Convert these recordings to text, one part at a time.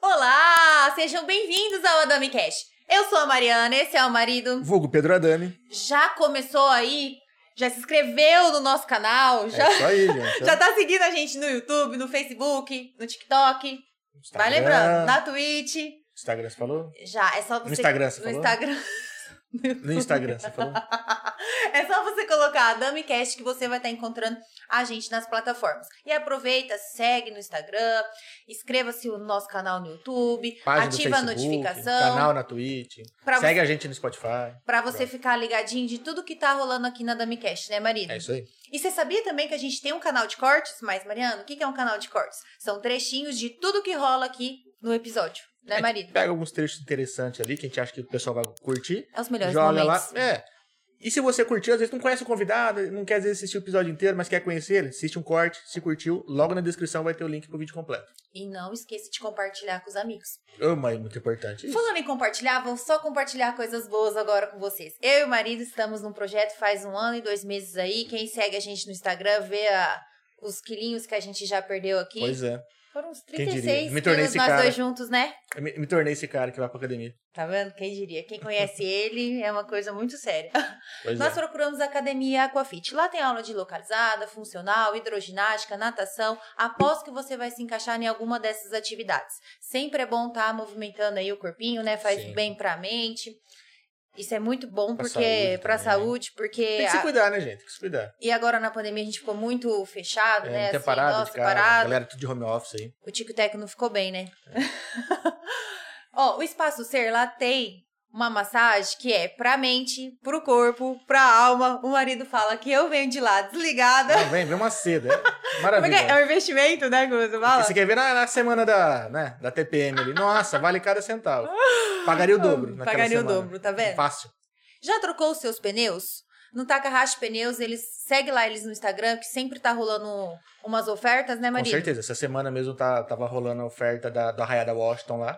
Olá, sejam bem-vindos ao Adami Cash. Eu sou a Mariana, esse é o marido. Vulgo Pedro Adami. Já começou aí? Já se inscreveu no nosso canal? Já, É isso aí, gente. já tá seguindo a gente no YouTube, no Facebook, no TikTok? Instagram. Vai lembrando, na Twitch. Instagram, você falou? Já, é só você. No Instagram, você No falou? Instagram. No Instagram, você falou? É só você colocar a DamiCast que você vai estar encontrando a gente nas plataformas. E aproveita, segue no Instagram, inscreva-se no nosso canal no YouTube, Página ativa a Facebook, notificação. Canal na Twitch. Segue a gente no Spotify. Pra você Pronto. ficar ligadinho de tudo que tá rolando aqui na DamiCast, né, marido? É isso aí. E você sabia também que a gente tem um canal de cortes? Mas, Mariano, o que é um canal de cortes? São trechinhos de tudo que rola aqui no episódio, né, gente marido? Pega alguns trechos interessantes ali que a gente acha que o pessoal vai curtir. É os melhores joga momentos. lá. É. E se você curtiu, às vezes não conhece o convidado, não quer às vezes assistir o episódio inteiro, mas quer conhecer ele, assiste um corte, se curtiu, logo na descrição vai ter o link pro vídeo completo. E não esqueça de compartilhar com os amigos. Oh, mas é muito importante isso. Falando em compartilhar, vou só compartilhar coisas boas agora com vocês. Eu e o marido estamos num projeto faz um ano e dois meses aí. Quem segue a gente no Instagram vê a- os quilinhos que a gente já perdeu aqui. Pois é. Foram uns Quem diria? 36 Me tornei esse nós cara. dois juntos, né? Me, me tornei esse cara que vai pra academia. Tá vendo? Quem diria? Quem conhece ele é uma coisa muito séria. Pois Nós é. procuramos a Academia Aquafit. Lá tem aula de localizada, funcional, hidroginástica, natação. Aposto que você vai se encaixar em alguma dessas atividades. Sempre é bom estar movimentando aí o corpinho, né? Faz Sim. bem pra mente. Isso é muito bom Pra porque saúde pra também, né? saúde, porque Tem que se a- cuidar, né, gente? Tem que se cuidar. e agora na pandemia a gente ficou muito fechado, É, né? Assim, parado nossa, de casa, parado. galera tudo de home office aí. O Tico Teco não ficou bem, né? É. Ó, o Espaço Ser lá tem uma massagem que é pra mente, pro corpo, pra alma. O marido fala que eu venho de lá desligada. Não, vem, vem uma seda. É é, que maravilhoso. é? É um investimento, né, como você fala? Você quer ver na, na semana da, né, da TPM ali. Nossa, vale cada centavo. Pagaria o dobro. naquela Pagaria o semana. dobro, tá vendo? Fácil. Já trocou os seus pneus? No Takahashi's Pneus, eles segue lá eles no Instagram, que sempre tá rolando umas ofertas, né, Com marido? certeza. Essa semana mesmo tá, tava rolando a oferta da, do Arraiada Washington lá.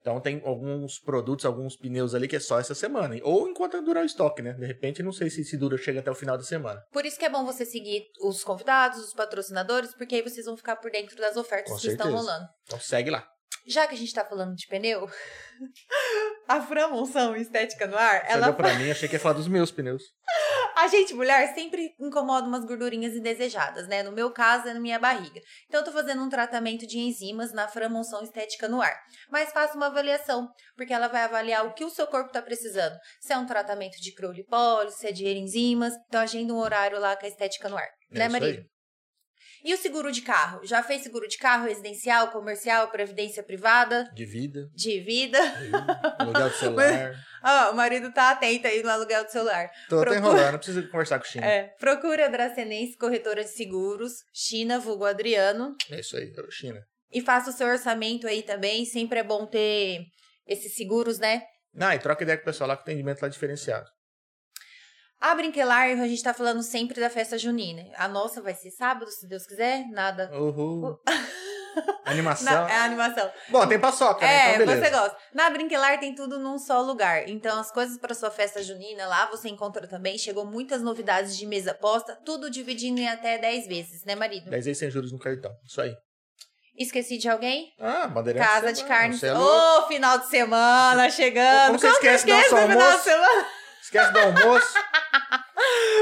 Então tem alguns produtos, alguns pneus ali que é só essa semana. Ou enquanto durar o estoque, né? De repente, não sei se, se dura, chega até o final da semana. Por isso que é bom você seguir os convidados, os patrocinadores, porque aí vocês vão ficar por dentro das ofertas Com que estão certeza. rolando. Então segue lá. Já que a gente tá falando de pneu, a Fran Monção Estética no Ar, Você ela olhou pra mim, achei que ia falar dos meus pneus. A gente, mulher, sempre incomoda umas gordurinhas indesejadas, né? No meu caso, é na minha barriga. Então, eu tô fazendo um tratamento de enzimas na Framonção Estética no Ar. Mas faça uma avaliação, porque ela vai avaliar o que o seu corpo tá precisando. Se é um tratamento de criolipólise, se é de enzimas. Então, agenda um horário lá com a Estética no Ar. É né, aí. E o seguro de carro? Já fez seguro de carro residencial, comercial, previdência privada, De vida, de vida? aluguel do celular. Ah, o marido tá atento aí no aluguel do celular. Tô até Procura- enrolando, preciso conversar com o China. É, É, procure a Dracenense Corretora de Seguros, China, vulgo Adriano, isso aí, é China. e faça o seu orçamento aí também. Sempre é bom ter esses seguros, né? Não, e troca ideia com o pessoal lá que o atendimento lá é diferenciado. A Brinquelar, a gente tá falando sempre da festa junina. A nossa vai ser sábado, se Deus quiser, nada. Uhul. Animação. Na- é animação. Bom, tem paçoca, né? É, Então, beleza. você gosta. Na Brinquelar tem tudo num só lugar. Então, as coisas para sua festa junina lá você encontra também. Chegou muitas novidades de mesa posta, tudo dividindo em até 10 vezes, né, marido? 10 vezes sem juros no cartão. Isso aí. Esqueci de alguém? Ah, bandeirante. Casa você de é- você é Ô, louco. final de semana chegando. Como você Como esquece do esquece do final de almoço? semana? Esquece do almoço.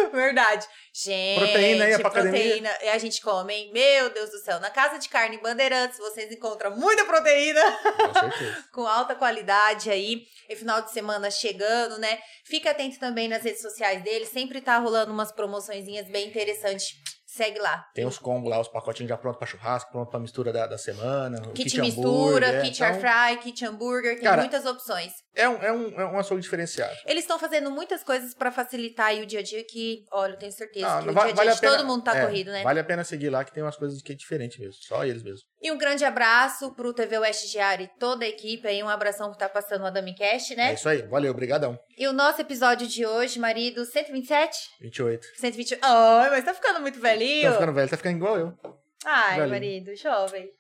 Verdade. Gente, Proteína aí, pra proteína. E a gente come, hein? Meu Deus do céu. Na Casa de Carne Bandeirantes, vocês encontram muita proteína Com certeza. com alta qualidade aí. E final de semana chegando, né? Fica atento também nas redes sociais deles. Sempre tá rolando umas promoçõezinhas bem interessantes. Segue lá. Tem os combos lá, os pacotinhos já prontos pra churrasco, pronto pra mistura da, da semana. Kit, hambúrguer, mistura, é. kit Então, air fry, kit hambúrguer, tem Cara, muitas opções. É um, é, um, é um açougue diferenciado. Eles estão fazendo muitas coisas pra facilitar aí o dia a dia que, olha, eu tenho certeza Ah, que o va- dia a dia vale de pena- todo mundo tá é, corrido, né? Vale a pena seguir lá, que tem umas coisas que é diferente mesmo. Só eles mesmo. E um grande abraço pro TV West Diário e toda a equipe aí, um abração que tá passando o Adami Cast, É né? isso aí. Valeu, brigadão. E o nosso episódio de hoje, marido, 127? 28. 120. Ai, mas tá ficando muito velhinho. Tá ficando velho, tá ficando igual eu. Ai, velhinho. marido, jovem.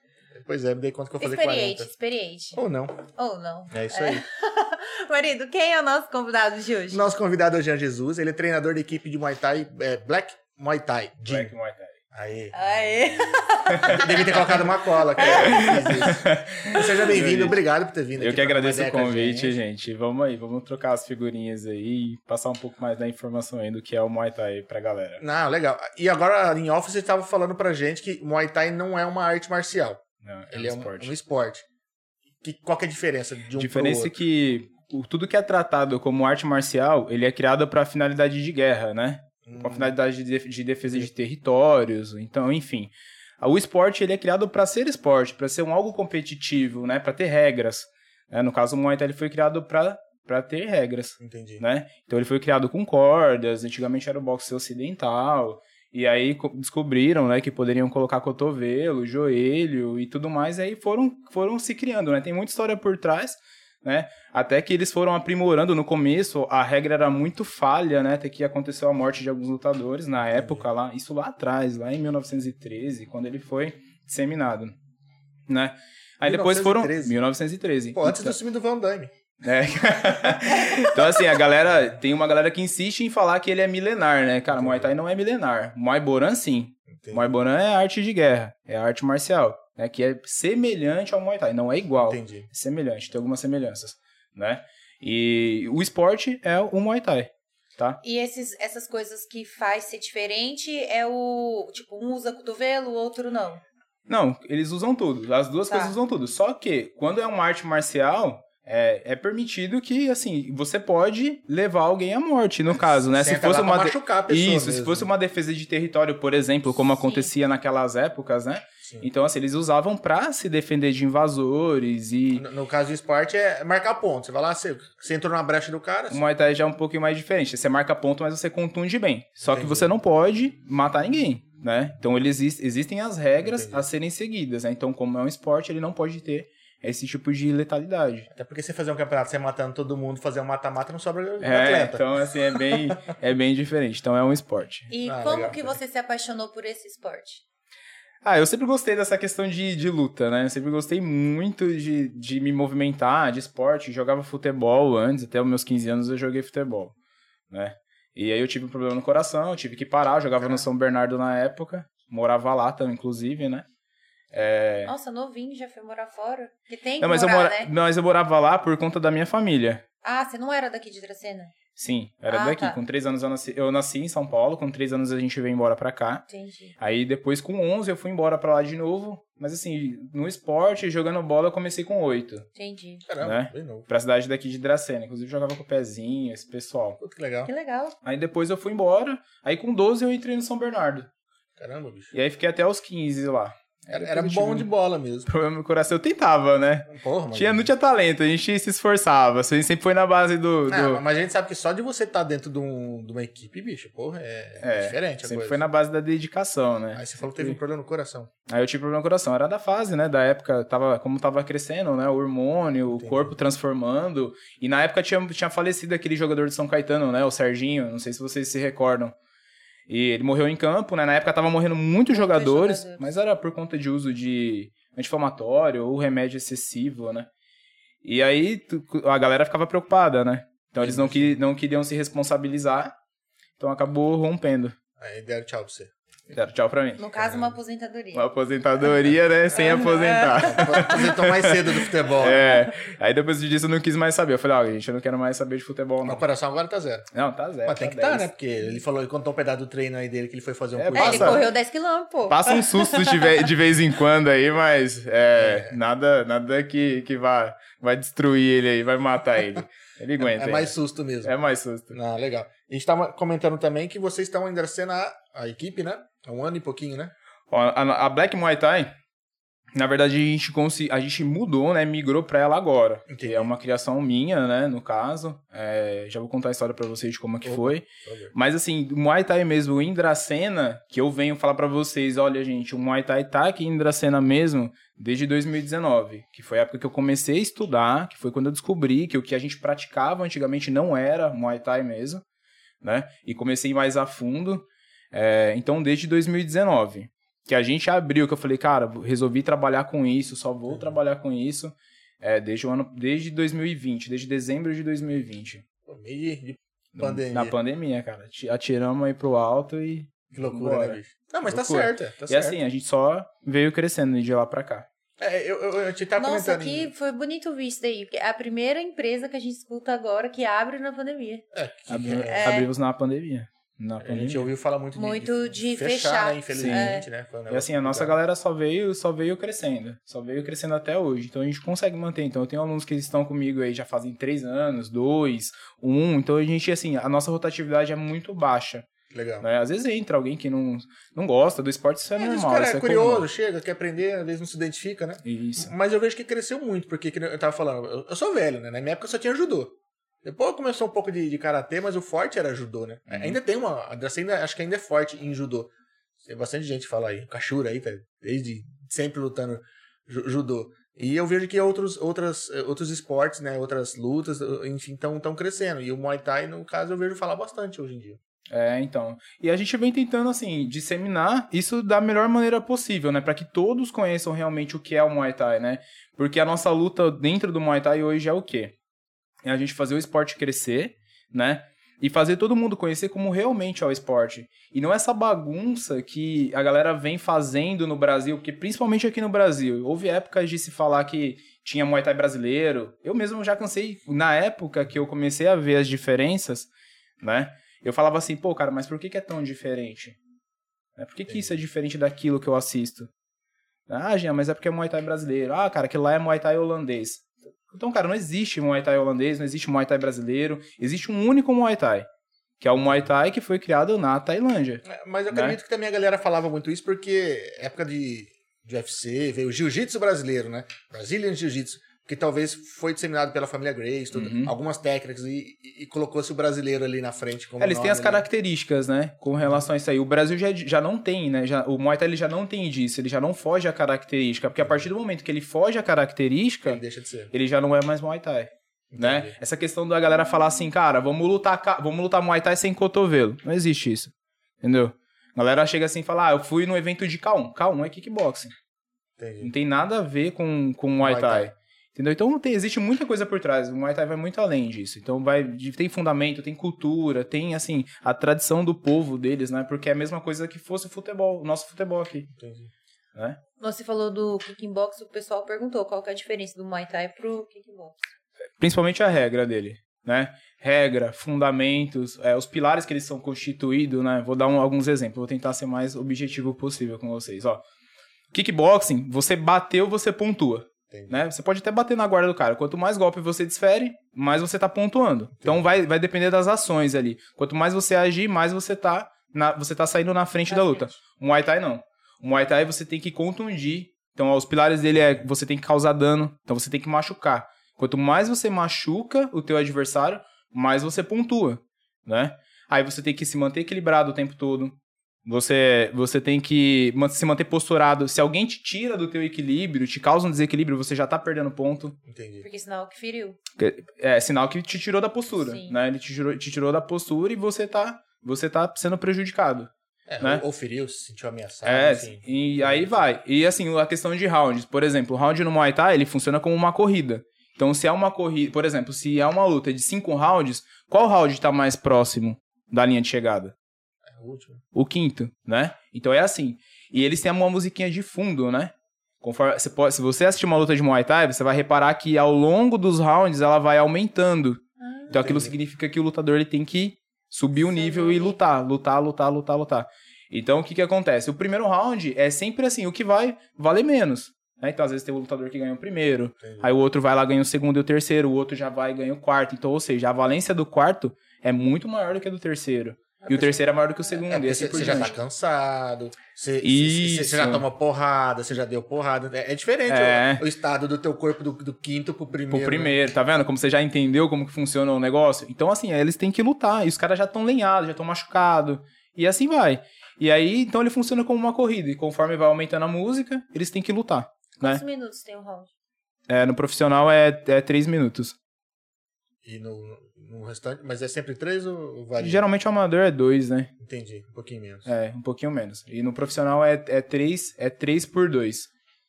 Pois é, me dei conta que eu fazer Experiente, 40. experiente. Ou não. Ou não. É isso aí. Marido, quem é o nosso convidado de hoje? Nosso convidado é o Jean Jesus, ele é treinador da equipe de Muay Thai, é, Black Muay Thai. Black Muay Thai. Aê. Aê. Devia ter colocado uma cola, cara. Seja bem-vindo, obrigado por ter vindo Eu aqui que agradeço o convite, gente. Vamos aí, vamos trocar as figurinhas aí e passar um pouco mais da informação aí do que é o Muay Thai pra galera. Não, legal. E agora, em off, você estava falando pra gente que Muay Thai não é uma arte marcial. Não, é Ele um é um esporte. um esporte. Que, qual que é a diferença de um A diferença pro é outro? que o- tudo que é tratado como arte marcial, ele é criado para finalidade de guerra, né? Com a Hum, finalidade de, def- de defesa de territórios, então, enfim. O esporte ele é criado para ser esporte, para ser um algo competitivo, né? Para ter regras. né? No caso, o Muay Thai ele foi criado para para ter regras, Entendi. né? Então ele foi criado com cordas, antigamente era o boxe ocidental, e aí co- descobriram, né, que poderiam colocar cotovelo, joelho e tudo mais, e aí foram, foram se criando, né? Tem muita história por trás, né? Até que eles foram aprimorando no começo, a regra era muito falha, né? Até que aconteceu a morte de alguns lutadores na época lá, isso lá atrás, lá em 1913, quando ele foi disseminado, né? Aí depois foram 1913? 1913. Pô, antes Então- do filme do Van Damme. é. então, assim, a galera. Tem uma galera que insiste em falar que ele é milenar, né? Cara, Muay Thai não é milenar. Muay Boran, sim. Entendi. Muay Boran é arte de guerra, é arte marcial, né? Que é semelhante ao Muay Thai, não é igual. Entendi. É semelhante, tem algumas semelhanças, né? E o esporte é o Muay Thai, tá? E esses, essas coisas que faz ser diferente é o. Tipo, um usa cotovelo, o outro não. Não, eles usam tudo. As duas Tá. coisas usam tudo. Só que, quando é uma arte marcial, é, é permitido que, assim, você pode levar alguém à morte, no caso, né? Se fosse uma. de- machucar a pessoa Isso, se mesmo. fosse uma defesa de território, por exemplo, como Sim. acontecia naquelas épocas, né? Sim. Então, assim, eles usavam pra se defender de invasores e. No, no caso do esporte é marcar ponto. Você vai lá, você, você entrou na brecha do cara. O Muay Thai já é um pouquinho mais diferente. Você marca ponto, mas você contunde bem. Só que Entendi. você não pode matar ninguém, né? Então, ele existe, existem as regras Entendi. a serem seguidas, né? Então, como é um esporte, ele não pode ter esse tipo de letalidade. Até porque você fazer um campeonato, você matando todo mundo, fazer um mata-mata, não sobra É, atleta. então, assim, é bem, é bem diferente. Então, é um esporte. E Ah, como legal. que você se apaixonou por esse esporte? Ah, eu sempre gostei dessa questão de, de luta, né? Eu sempre gostei muito de, de me movimentar, de esporte. Jogava futebol antes, até os meus 15 anos eu joguei futebol, né? E aí eu tive um problema no coração, eu tive que parar. Eu jogava no Caraca. São Bernardo na época, morava lá também, inclusive, né? É... Nossa, novinho, já foi morar fora? Que tem que Não, mas eu, morar, mora... né? mas eu morava lá por conta da minha família. Ah, você não era daqui de Dracena? Sim, era Ah, daqui. tá. Com três anos eu nasci... eu nasci em São Paulo, com três anos a gente veio embora pra cá. Entendi. Aí depois com 11 eu fui embora pra lá de novo, mas assim, no esporte, jogando bola, eu comecei com 8, Entendi. Caramba, né? bem novo. pra cidade daqui de Dracena, inclusive jogava com o pezinho, esse pessoal. Puta que legal. Que legal. Aí depois eu fui embora, aí com 12 eu entrei no São Bernardo. Caramba, bicho. E aí fiquei até os 15 lá. Era, era bom de um bola mesmo. Problema no coração, eu tentava, né? Porra, mano. Tinha, não tinha talento, a gente se esforçava, a gente sempre foi na base do... Não, do- mas a gente sabe que só de você estar dentro de, um- de uma equipe, bicho, porra, é, É, diferente sempre coisa. foi na base da dedicação, né? Aí você falou que teve um problema no coração. Aí eu tive problema no coração. Era da fase, né? Da época, tava, como tava crescendo, né? O hormônio, Entendi. o corpo transformando. E na época tinha, tinha falecido aquele jogador de São Caetano, né? O Serginho. Não sei se vocês se recordam. E ele morreu em campo, né? Na época tava morrendo muitos jogadores, jogadores. mas era por conta de uso de anti-inflamatório ou remédio excessivo, né? E aí tu- a galera ficava preocupada, né? Então eles não, que, não queriam se responsabilizar. Então acabou rompendo. Aí deram tchau pra você. Deram tchau pra mim. No caso, uma aposentadoria. Uma aposentadoria, né? Sem aposentar. Aposentou mais cedo do futebol. É. Aí depois disso eu não quis mais saber. Eu falei, ó, gente, eu não quero mais saber de futebol, Meu não. coração agora tá zero. Não, tá zero. Mas tem tá que estar, 10. né? Porque ele falou, ele contou um pedaço do treino aí dele que ele foi fazer um É, curso. É, ele correu 10 km, pô. Passa um susto de, ve- de vez em quando aí, mas é, nada, nada que, que vá, vai destruir ele aí, vai matar ele. Ele aguenta. É aí. mais susto mesmo. É mais susto. Ah, legal. A gente tava comentando também que vocês estão ainda sendo a, a equipe, né? Há um ano e pouquinho, né? Ó, a, a Black Muay Thai, na verdade, a gente, a gente mudou, né? Migrou pra ela agora. Entendi. Que é uma criação minha, né? No caso. É, já vou contar a história pra vocês de como é que Opa. foi. Favor. Mas assim, o Muay Thai mesmo em Dracena, que eu venho falar pra vocês, olha gente, o Muay Thai tá aqui em Dracena mesmo desde 2019, que foi a época que eu comecei a estudar, que foi quando eu descobri que o que a gente praticava antigamente não era Muay Thai mesmo, né? E comecei mais a fundo. É, então, desde 2019. que a gente abriu, que eu falei, cara, resolvi trabalhar com isso, só vou Uhum. trabalhar com isso, é, desde o ano, desde 2020, desde dezembro de 2020. Pô, Meio de pandemia. Na pandemia, cara. Ti- Atiramos aí pro alto e. Que loucura, né, bicho? Não, mas tá Loucura. certo. Tá e certo. assim, a gente só veio crescendo de lá pra cá. É, eu, eu, eu te tava Nossa, comentando. aqui foi bonito ver isso daí. Porque é a primeira empresa que a gente escuta agora que abre na pandemia. É, que- Abri- é, Abrimos na pandemia. Na a gente ouviu falar muito de, Muito de fechar, fechar. né? Infelizmente, né? Um E assim, a nossa galera só veio, só veio crescendo. Só veio crescendo até hoje. Então a gente consegue manter. Então eu tenho alunos que estão comigo aí já fazem três anos, dois, um. Então a gente, assim, a nossa rotatividade é muito baixa. Legal. Né? Às vezes entra alguém que não, não gosta do esporte, isso é vezes normal. o cara isso é é curioso, comum. chega, quer aprender, às vezes não se identifica, né? Isso. Mas eu vejo que cresceu muito, porque eu tava falando, eu, eu sou velho, né? Na minha época só tinha judô. Depois começou um pouco de, de karatê, mas o forte era judô, né? Uhum. Ainda tem uma. Ainda, acho que ainda é forte em judô. Tem bastante gente que fala aí, o Kashura aí, tá desde sempre lutando ju- judô. E eu vejo que outros, outras, outros esportes, né? Outras lutas, enfim, estão crescendo. E o Muay Thai, no caso, eu vejo falar bastante hoje em dia. É, então. E a gente vem tentando, assim, disseminar isso da melhor maneira possível, né? Pra que todos conheçam realmente o que é o Muay Thai, né? Porque a nossa luta dentro do Muay Thai hoje é o quê? É a gente fazer o esporte crescer, né? E fazer todo mundo conhecer como realmente é o esporte. E não essa bagunça que a galera vem fazendo no Brasil, porque principalmente aqui no Brasil, houve épocas de se falar que tinha Muay Thai brasileiro. Eu mesmo já cansei, na época que eu comecei a ver as diferenças, né? Eu falava assim, pô, cara, mas por que, que é tão diferente? Né? Por que, que isso é diferente daquilo que eu assisto? Ah, Jean, mas é porque é Muay Thai brasileiro. Ah, cara, aquilo lá é Muay Thai holandês. Então, cara, não existe Muay Thai holandês, não existe Muay Thai brasileiro. Existe um único Muay Thai, que é o Muay Thai que foi criado na Tailândia. É, Mas eu Né? acredito que também a galera falava muito isso porque época de, de UFC, veio o jiu-jitsu brasileiro, né? Brazilian Jiu-Jitsu, que talvez foi disseminado pela família Grace, tudo, Uhum. algumas técnicas, e, e- colocou-se o brasileiro ali na frente. Como É, eles têm as ali. características, né? Com relação a isso aí. O Brasil já, já não tem, né? Já, o Muay Thai ele já não tem disso, ele já não foge à característica. Porque a partir do momento que ele foge à característica, Ele deixa de ser. ele já não é mais Muay Thai. Né? Essa questão da galera falar assim, cara, vamos lutar, vamos lutar Muay Thai sem cotovelo. Não existe isso. Entendeu? A galera chega assim e fala, ah, eu fui no evento de K1. K1 é kickboxing. Entendi. Não tem nada a ver com, com Muay Muay Thai. Thai. Entendeu? Então tem, existe muita coisa por trás. O Muay Thai vai muito além disso. Então vai tem fundamento, tem cultura, tem assim a tradição do povo deles, né? Porque é a mesma coisa que fosse o futebol, o nosso futebol aqui, Entendi. né? Você falou do kickbox, o pessoal perguntou qual que é a diferença do Muay Thai pro kickbox. Principalmente a regra dele, né? Regra, fundamentos, é, os pilares que eles são constituídos, né? Vou dar um- alguns exemplos, vou tentar ser mais objetivo possível com vocês, ó. Kickboxing, você bateu, você pontua. Entendi. né? Você pode até bater na guarda do cara. Quanto mais golpe você desfere, mais você tá pontuando. Então vai, vai depender das ações ali. Quanto mais você agir, mais você tá, na, você tá saindo na frente Na da luta. frente. O Muay Thai não. O Muay Thai você tem que contundir. Então os pilares dele é você tem que causar dano. Então você tem que machucar. Quanto mais você machuca o teu adversário, mais você pontua, né? Aí você tem que se manter equilibrado o tempo todo. Você, você tem que se manter posturado. Se alguém te tira do teu equilíbrio, te causa um desequilíbrio, você já tá perdendo ponto. Entendi. Porque sinal que feriu. É sinal que te tirou da postura, Sim. né? Ele te tirou, te tirou da postura e você tá, você tá sendo prejudicado. É, Né? ou, ou feriu, se sentiu ameaçado, É, enfim. e aí vai. E assim, a questão de rounds. Por exemplo, o round no Muay Thai, ele funciona como uma corrida. Então, se é uma corrida, por exemplo, se é uma luta de cinco rounds, qual round tá mais próximo da linha de chegada? É o último. o quinto, né? Então é assim. E eles têm uma musiquinha de fundo, né? Conforme, você pode, se você assistir uma luta de Muay Thai, você vai reparar que ao longo dos rounds ela vai aumentando. Então aquilo Entendi. significa que o lutador ele tem que subir o nível e lutar, lutar, lutar, lutar, lutar. Então o que que acontece? O primeiro round é sempre assim, o que vai valer menos. né? Então às vezes tem o lutador que ganha o primeiro, Entendi. aí o outro vai lá ganha o segundo e o terceiro, o outro já vai e ganha o quarto. Então, ou seja, a valência do quarto é muito maior do que a do terceiro. E o terceiro é maior do que o segundo, É, e porque assim você por você já tá cansado, você, você já toma porrada, você já deu porrada. É, é diferente É. O, o estado do teu corpo do, do quinto pro primeiro. Pro né? primeiro, tá vendo? Como você já entendeu como que funciona o negócio? Então, assim, eles têm que lutar. E os caras já estão lenhados, já estão machucados. E assim vai. E aí, então ele funciona como uma corrida. E conforme vai aumentando a música, eles têm que lutar. Né? Quantos minutos tem o round? É, no profissional é, é três minutos. E no, no restante, mas é sempre três ou varia? Geralmente o amador é dois, né? Entendi, um pouquinho menos. É, um pouquinho menos. E no profissional é, é, três, é três por dois.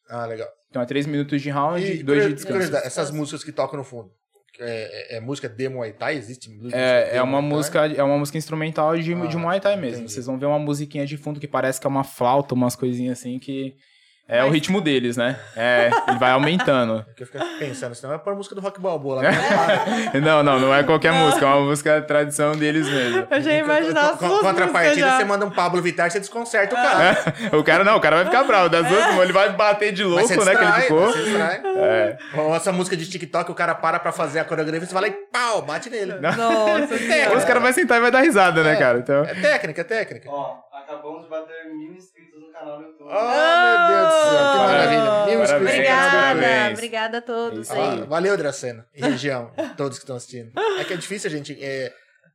Ah, legal. Então é três minutos de round e dois de descanso. Essas músicas que tocam no fundo, é, é, é música de Muay Thai? Existe música é, é uma música É uma música instrumental de, ah, de Muay Thai mesmo. Entendi. Vocês vão ver uma musiquinha de fundo que parece que é uma flauta, umas coisinhas assim que é Mas... o ritmo deles, né? É, ele vai aumentando. É que eu fico pensando, senão é para música do Rock Balboa lá. não, não, não é qualquer não. música, é uma música tradição deles mesmo. Eu já imaginava as duas Contrapartida, você manda um Pablo Vittar, você desconcerta o cara. É, o cara não, o cara vai ficar bravo. Das duas, ele vai bater de louco, né, que ele ficou. Distrai. É. Ou essa música de TikTok, o cara para pra fazer a coreografia, você vai lá e pau, bate nele. Nossa, é, Os caras vão sentar e vai dar risada, né, cara? Então... É técnica, é técnica. Ó, acabamos de bater mil inscritos no canal do YouTube. Oh, meu Deus do céu, que maravilha. Mil inscritos Obrigada, obrigada a todos aí. valeu, Dracena e região, todos que estão assistindo. É que é difícil a gente... É,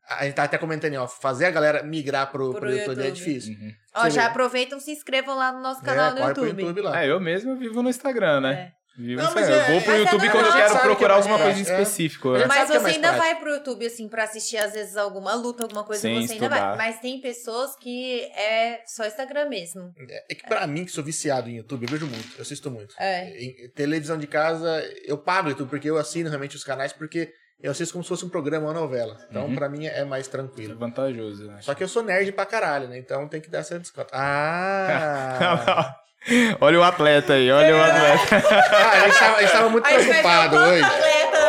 a gente tá até comentando, ó, fazer a galera migrar pro, pro, pro YouTube, YouTube, é difícil. Uhum. Ó, já aproveitam, se inscrevam lá no nosso canal é, no YouTube. Pro YouTube lá. É, eu mesmo vivo no Instagram, né? É. Viu? Não, mas é, eu vou pro YouTube quando eu quero procurar alguma coisa em específico. É. Mas você ainda vai pro YouTube, assim, pra assistir, às vezes, alguma luta, alguma coisa, Sem você estudar. ainda vai. Mas tem pessoas que é só Instagram mesmo. É, que pra mim, que sou viciado em YouTube, eu vejo muito, eu assisto muito. É. Em televisão de casa, eu pago YouTube, porque eu assino realmente os canais, porque eu assisto como se fosse um programa, uma novela. Então, uhum. pra mim, é mais tranquilo. É vantajoso, né? Só que eu sou nerd pra caralho, né? Então tem que dar essa desconto. Ah! Olha o atleta aí, olha o é. atleta. Ah, a, gente tava, a gente tava muito preocupado hoje.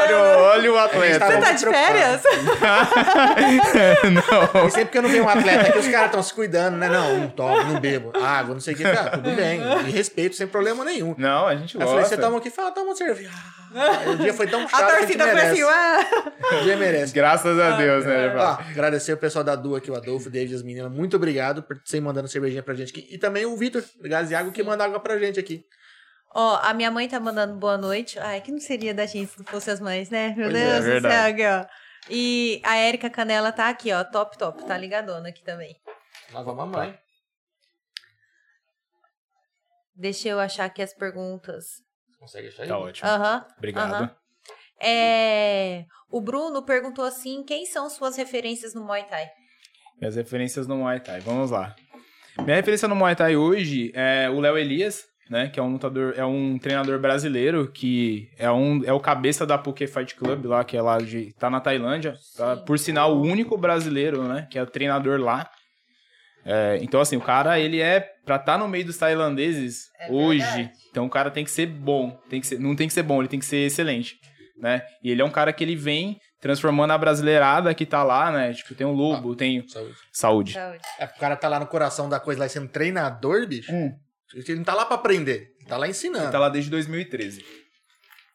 Olha, olha o atleta. Você tá de férias? não. E sempre que eu não vejo um atleta aqui, os caras estão se cuidando, né? Não, não tomo, não bebo. Água, não sei o que. Tá, tudo bem. E respeito, sem problema nenhum. Não, a gente gosta. Eu falei, você toma aqui? Fala, toma uma cerveja. Ah, o dia foi tão chato a torcida foi assim, ué. O dia merece. Graças a Deus, né? Ah, agradecer o pessoal da Du aqui, o Adolfo, o David e as meninas. Muito obrigado por você mandando cervejinha pra gente aqui. E também o Vitor, Gaziago, que manda água pra gente aqui. Ó, a minha mãe tá mandando boa noite. Ai, que não seria da gente se fosse as mães, né? Meu pois Deus é, do céu, aqui, ó. E a Érica Canela tá aqui, ó, top, top. Tá ligadona aqui também. Lava a mamãe. Deixa eu achar aqui as perguntas. Consegue achar aí? Tá ótimo. Aham. Uhum, Obrigado. Uhum. É... O Bruno perguntou assim: quem são suas referências no Muay Thai? Minhas referências no Muay Thai, vamos lá. Minha referência no Muay Thai hoje é o Léo Elias, né? Que é um lutador, é um treinador brasileiro que é, um, é o cabeça da Poké Fight Club lá, que é lá de. tá na Tailândia. Tá, por sinal, o único brasileiro, né? Que é o treinador lá. É, então, assim, o cara, ele é. Pra estar tá no meio dos tailandeses é hoje, verdade. então o cara tem que ser bom. Tem que ser, não tem que ser bom, ele tem que ser excelente. Né? E ele é um cara que ele vem transformando a brasileirada que tá lá, né? Tipo, tem o Lobo, ah, tem. Saúde. Saúde. saúde. É, o cara tá lá no coração da coisa lá sendo treinador, bicho. Hum. Ele não tá lá pra aprender, ele tá lá ensinando. Ele tá lá desde 2013.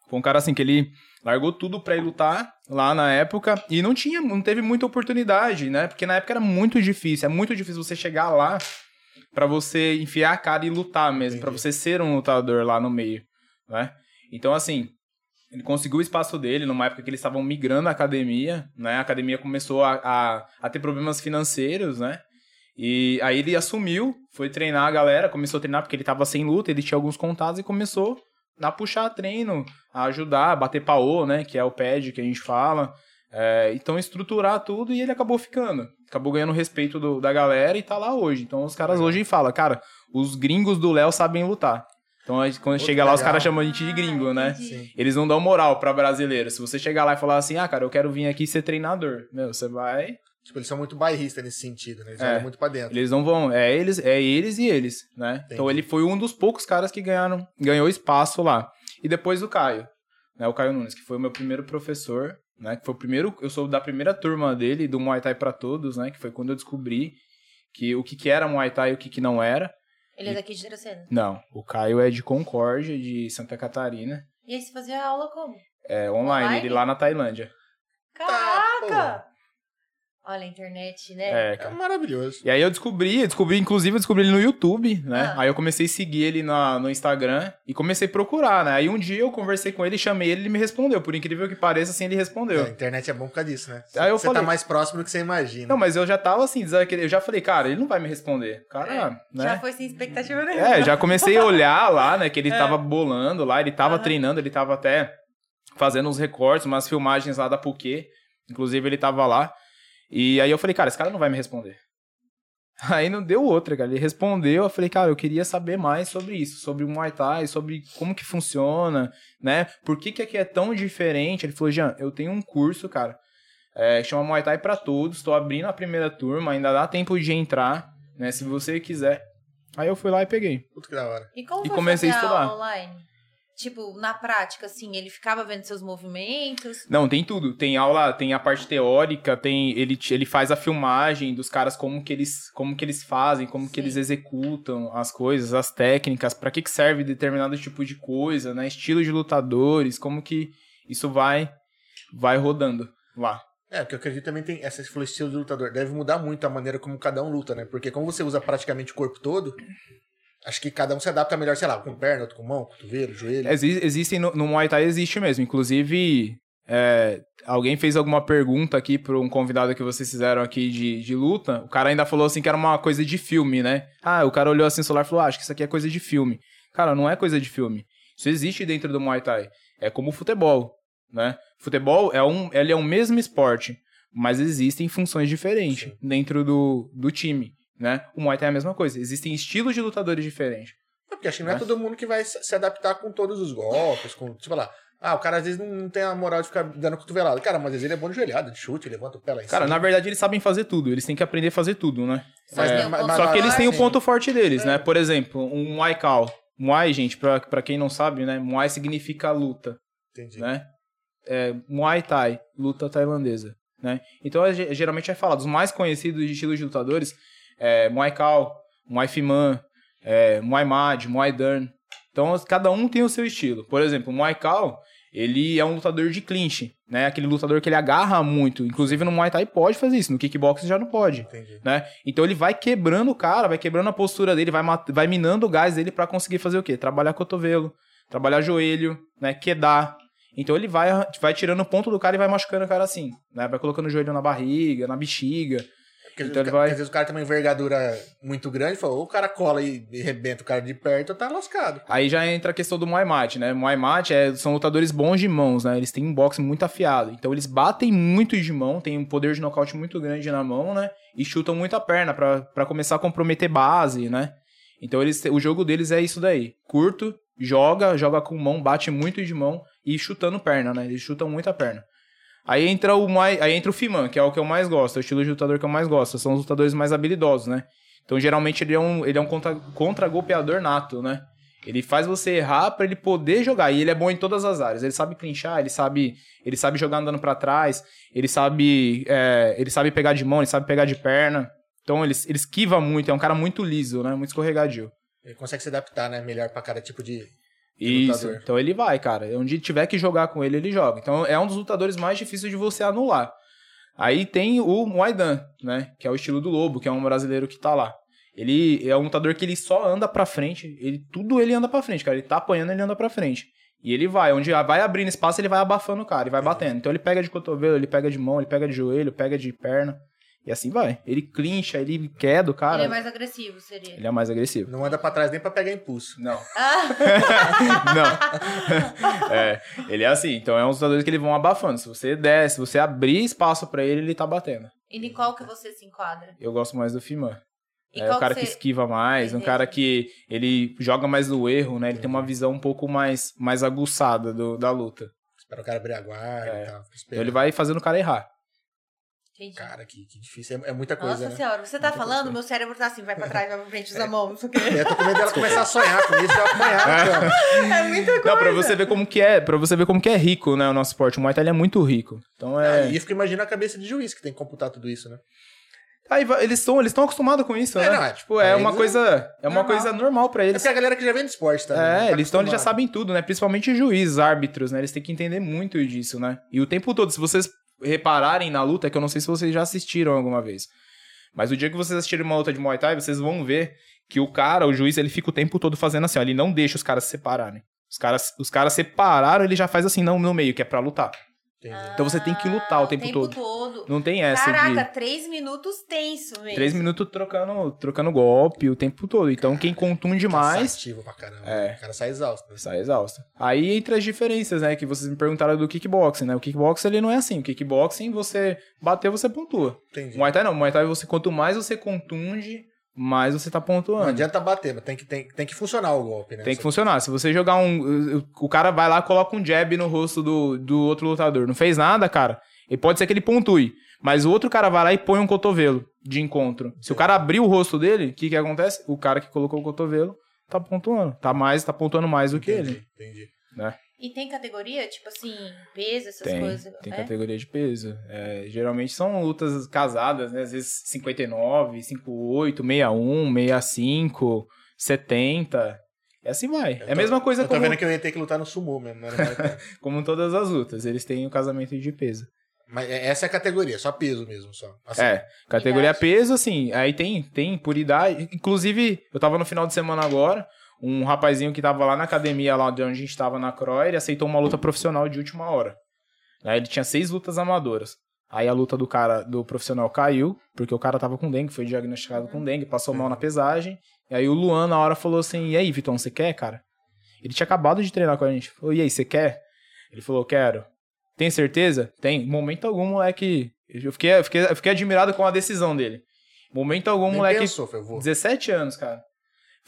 Foi um cara assim que ele largou tudo pra ir lutar lá na época e não tinha, não teve muita oportunidade, né? Porque na época era muito difícil, é muito difícil você chegar lá para você enfiar a cara e lutar mesmo, para você ser um lutador lá no meio, né? Então assim, ele conseguiu o espaço dele numa época que eles estavam migrando a academia, né? A academia começou a, a, a ter problemas financeiros, né? E aí ele assumiu, foi treinar a galera, começou a treinar porque ele tava sem luta, ele tinha alguns contatos e começou a puxar treino, a ajudar, a bater paô, né? Que é o pad que a gente fala. É, então estruturar tudo e ele acabou ficando. Acabou ganhando respeito do, da galera e tá lá hoje. Então os caras hoje falam, cara, os gringos do Léo sabem lutar. Então, quando chega lá, legal. os caras chamam a gente de gringo, né? Sim. Eles não dão moral pra brasileiro. Se você chegar lá e falar assim, ah, cara, eu quero vir aqui ser treinador. Meu, você vai Tipo, eles são muito bairristas nesse sentido, né? Eles é, olham muito pra dentro. Eles não vão. É eles, é eles e eles, né? Entendi. Então ele foi um dos poucos caras que ganharam, ganhou espaço lá. E depois o Caio, né? O Caio Nunes, que foi o meu primeiro professor, né? Que foi o primeiro. Eu sou da primeira turma dele, do Muay Thai pra todos, né? Que foi quando eu descobri que o que, que era Muay Thai e o que, que não era. Ele é daqui de Dracena? Não, o Caio é de Concórdia, de Santa Catarina. E aí você fazia aula como? É, online, online? ele lá na Tailândia. Caraca! Olha a internet, né? É, cara. é maravilhoso. E aí eu descobri, descobri, inclusive eu descobri ele no YouTube, né? Ah. Aí eu comecei a seguir ele na, no Instagram e comecei a procurar, né? Aí um dia eu conversei com ele, chamei ele, ele me respondeu. Por incrível que pareça, assim, ele respondeu. É, a internet é bom por causa disso, né? Aí eu você tá falei, tá mais próximo do que você imagina. Não, mas eu já tava assim, eu já falei, cara, ele não vai me responder. Cara, é, né? Já foi sem expectativa nenhuma. É, já comecei a olhar lá, né? Que ele é. tava bolando lá, ele tava uhum. treinando, ele tava até fazendo uns recortes, umas filmagens lá da Puquê. Inclusive, ele tava lá. E aí eu falei, cara, esse cara não vai me responder. Aí não deu outra, cara. Ele respondeu, eu falei, cara, eu queria saber mais sobre isso, sobre o Muay Thai, sobre como que funciona, né? Por que que aqui é tão diferente? Ele falou, Jean, eu tenho um curso, cara, é, chama Muay Thai pra todos, tô abrindo a primeira turma, ainda dá tempo de entrar, né? Se você quiser. Aí eu fui lá e peguei. Puta que da hora. E como E comecei a estudar. online? Tipo, na prática, assim, ele ficava vendo seus movimentos. Não, tem tudo. Tem aula, tem a parte teórica, tem ele, ele faz a filmagem dos caras como que eles, como que eles fazem, como que Sim. eles executam as coisas, as técnicas, pra que que serve determinado tipo de coisa, né? Estilo de lutadores, como que isso vai vai rodando lá. É, porque eu acredito também tem essa estilo de lutador. Deve mudar muito a maneira como cada um luta, né? Porque como você usa praticamente o corpo todo, acho que cada um se adapta melhor, sei lá, com perna, outro com mão, cotovelo, joelho. Exi- existem no, no Muay Thai existe mesmo. Inclusive, é, alguém fez alguma pergunta aqui para um convidado que vocês fizeram aqui de, de luta. O cara ainda falou assim que era uma coisa de filme, né? Ah, o cara olhou assim no celular e falou: ah, acho que isso aqui é coisa de filme. Cara, não é coisa de filme. Isso existe dentro do Muay Thai. É como o futebol, né? Futebol é um, ele é o mesmo esporte, mas existem funções diferentes dentro do, do time, né? O Muay Thai é a mesma coisa. Existem estilos de lutadores diferentes. É, Porque acho que não é Né? todo mundo que vai se adaptar com todos os golpes, com, tipo lá. Ah, o cara às vezes não- tem a moral de ficar dando cotovelada. Cara, mas às vezes ele é bom de joelhada, de chute, levanta o pé lá em Cara, cima. na verdade eles sabem fazer tudo, eles têm que aprender a fazer tudo, né? Mas- É, um mas- Só que eles têm o ponto forte deles, É. né? Por exemplo, um Muay Cal. Muay, gente, pra, pra quem não sabe, né? Muay significa luta, Entendi. né? É, Muay Thai, luta tailandesa, né? Então, é, ge- geralmente é falado, os mais conhecidos de estilos de lutadores é Muay Cal, Muay Fiman, é, Muay Mad, Muay Dern. Então, cada um tem o seu estilo. Por exemplo, o Muay Cal, ele é um lutador de clinch, né? Aquele lutador que ele agarra muito. Inclusive, no Muay Thai pode fazer isso, no kickboxing já não pode Entendi. né? Então ele vai quebrando o cara, vai quebrando a postura dele, vai, vai minando o gás dele pra conseguir fazer o quê? Trabalhar cotovelo, trabalhar joelho, né? Quedar. Então ele vai, vai tirando o ponto do cara e vai machucando o cara assim, né? Vai colocando o joelho na barriga, na bexiga. Porque às Então vezes ele o ca- vai- às vezes o cara tem uma envergadura muito grande, fala, ou o cara cola e e arrebenta o cara de perto, tá lascado. Aí já entra a questão do Muay Mat, né? Muay Mat é, são lutadores bons de mãos, né? Eles têm um boxe muito afiado. Então eles batem muito de mão, tem um poder de nocaute muito grande na mão, né? E chutam muito a perna pra pra começar a comprometer base, né? Então eles, o jogo deles é isso daí. Curto, joga, joga com mão, bate muito de mão e chutando perna, né? Eles chutam muito a perna. Aí entra o Muay, aí entra o Fiman, que é o que eu mais gosto, é o estilo de lutador que eu mais gosto. São os lutadores mais habilidosos, né? Então geralmente ele é um, ele é um contra, contra-golpeador nato, né? Ele faz você errar pra ele poder jogar. E ele é bom em todas as áreas. Ele sabe clinchar, ele sabe, ele sabe jogar andando pra trás, ele sabe, é, ele sabe pegar de mão, ele sabe pegar de perna. Então ele, ele esquiva muito, é um cara muito liso, né? Muito escorregadio. Ele consegue se adaptar, né? Melhor pra cada tipo de. Isso. lutador. Então ele vai, cara. Onde tiver que jogar com ele, ele joga. Então é um dos lutadores mais difíceis de você anular. Aí tem o Muay né? Que é o estilo do Lobo, que é um brasileiro que tá lá. Ele é um lutador que ele só anda pra frente. Ele, tudo ele anda pra frente, cara. Ele tá apanhando, ele anda pra frente. E ele vai. Onde vai abrindo espaço, ele vai abafando o cara e vai batendo. Então ele pega de cotovelo, ele pega de mão, ele pega de joelho, pega de perna. E assim vai. Ele clincha, ele queda o cara. Ele é mais agressivo, seria. Ele é mais agressivo. Não anda pra trás nem pra pegar impulso. Não. Ah, Não. é, ele é assim. Então é uns lutadores que eles vão abafando. Se você der, se você abrir espaço pra ele, ele tá batendo. e em qual que você se enquadra? Eu gosto mais do Fiman. E É o cara que você... esquiva mais, um cara que ele joga mais no erro, né? Ele tem uma visão um pouco mais, mais aguçada do- da luta. Espera o cara abrir a guarda É. e tal. Então ele vai fazendo o cara errar. Entendi. Cara, que, que difícil. É, é muita coisa, Nossa né? senhora, você tá Muita falando, coisa. meu cérebro tá assim, vai pra trás, vai pra frente, usa a mão, não sei o quê. Eu tô com medo dela começar a sonhar com isso e eu apanhar cama. É muita coisa. Não, pra você ver como que é, para você ver como que é rico, né, o nosso esporte. O Muay Thai ele é muito rico. Então é E eu fico imaginando a cabeça de juiz que tem que computar tudo isso, né? Aí eles estão eles estão acostumados com isso, É, né? não, é, tipo, é pra uma é coisa, é uma normal. coisa normal pra É eles. porque a galera que já vem do esporte também. né? É, Tá eles, estão, eles já sabem tudo, né? Principalmente juízes, árbitros, né? Eles têm que entender muito disso, né? E o tempo todo, se vocês repararem na luta, é que eu não sei se vocês já assistiram alguma vez. Mas o dia que vocês assistirem uma luta de Muay Thai, vocês vão ver que o cara, o juiz, ele fica o tempo todo fazendo assim, ó, ele não deixa os caras se separarem. Os caras, os caras separaram, ele já faz assim, não no meio, que é pra lutar. Entendi. Então você tem que lutar o tempo todo. todo. Não tem essa Caraca, de três minutos tenso mesmo. três minutos trocando, trocando golpe o tempo todo. Então quem contunde mais Cansativo pra caramba. É. O cara sai exausto. né? sai exausto. Aí entra as diferenças, né? Que vocês me perguntaram do kickboxing, né? O kickboxing ele não é assim. O kickboxing você bateu, você pontua. Entendi. Muay Thai não. Muay Thai você quanto mais você contunde, mais você tá pontuando. Não adianta bater, mas tem que, tem, tem que funcionar o golpe, né? Tem que funcionar. Se você jogar um. O cara vai lá, coloca um jab no rosto do, do outro lutador. Não fez nada, cara. E pode ser que ele pontue. Mas o outro cara vai lá e põe um cotovelo de encontro. Se o cara abrir o rosto dele, o que que acontece? O cara que colocou o cotovelo tá pontuando. Tá mais, tá pontuando mais do que Entendi, ele. entendi. E tem categoria, tipo assim, peso, essas Tem, coisas? tem é? categoria de peso. É, geralmente são lutas casadas, né? Às vezes 59, 58, 61, 65, 70. E assim vai. Eu É a tô- mesma coisa Eu tô como, vendo que eu ia ter que lutar no sumô mesmo. Thai. como todas as lutas. Eles têm o casamento de peso. mas é- essa é a categoria, só peso mesmo. Só. Assim, É, categoria Idade. peso, assim, aí tem, tem por idade. Inclusive, eu tava no final de semana agora, um rapazinho que tava lá na academia, lá de onde a gente tava na Croy, ele aceitou uma luta profissional de última hora. Aí ele tinha seis lutas amadoras. Aí a luta do cara, do profissional caiu, porque o cara tava com dengue, foi diagnosticado com dengue, passou mal na pesagem. E aí o Luan, na hora, falou assim, e aí, Vitão, você quer, cara? Ele tinha acabado de treinar com a gente. Falou, e aí, você quer? Ele falou, quero. Tem certeza? Tem. Em momento algum, moleque. Eu fiquei, eu fiquei, eu fiquei admirado com a decisão dele. Momento algum, Nem moleque. pensou, foi, eu vou. 17 anos, cara.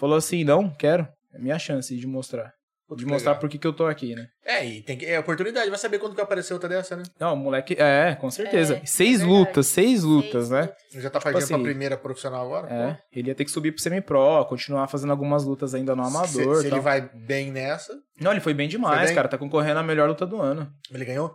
Falou assim: não, quero. É minha chance de mostrar. De mostrar legal. por que, que eu tô aqui, né? É, e tem que. É oportunidade, vai saber quando que apareceu outra dessa, né? Não, moleque. É, com certeza. É, seis é lutas, seis lutas, Seis né? lutas. Já tá partindo assim, pra primeira profissional agora? É. Ele ia ter que subir pro semi-pro, continuar fazendo algumas lutas ainda no Pô. amador. Se, se tal. ele vai bem nessa, Não, ele foi bem demais, Foi bem? cara. Tá concorrendo à melhor luta do ano. ele ganhou.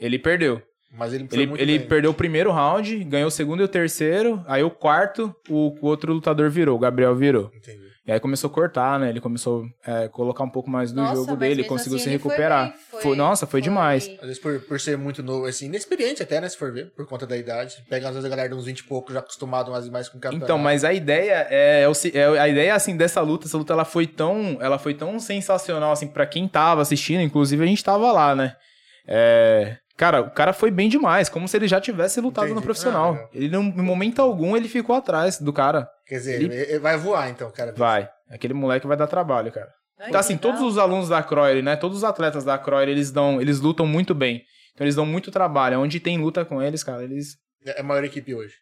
Ele perdeu. Mas ele Ele, muito ele bem. perdeu o primeiro round, ganhou o segundo e o terceiro. Aí o quarto, o, o outro lutador virou, o Gabriel virou. Entendi. E aí começou a cortar, né? Ele começou a colocar um pouco mais do Nossa, jogo mas dele, mesmo conseguiu assim se ele foi recuperar. bem, Foi, nossa, foi, demais. Às vezes por, por ser muito novo, assim, inexperiente até, né? Se for ver, por conta da idade. Pega às vezes a galera de uns 20 e pouco, já acostumado mais, mais com campeonato. Então, mas a ideia é, é o se- é a ideia assim dessa luta, essa luta ela foi tão, ela foi tão sensacional assim para quem tava assistindo, inclusive a gente tava lá, né? É, cara, o cara foi bem demais, como se ele já tivesse lutado no Entendi. profissional. Ah, legal. ele não, em momento algum ele ficou atrás do cara. Quer dizer, ele- ele... vai voar então, cara. Vai, aquele moleque vai dar trabalho, cara. Ai, Então, assim, legal. todos os alunos da Croyer, né? Todos os atletas da Croyer, eles dão, eles lutam muito bem. Então eles dão muito trabalho. Onde tem luta com eles, cara, eles, É a maior equipe hoje.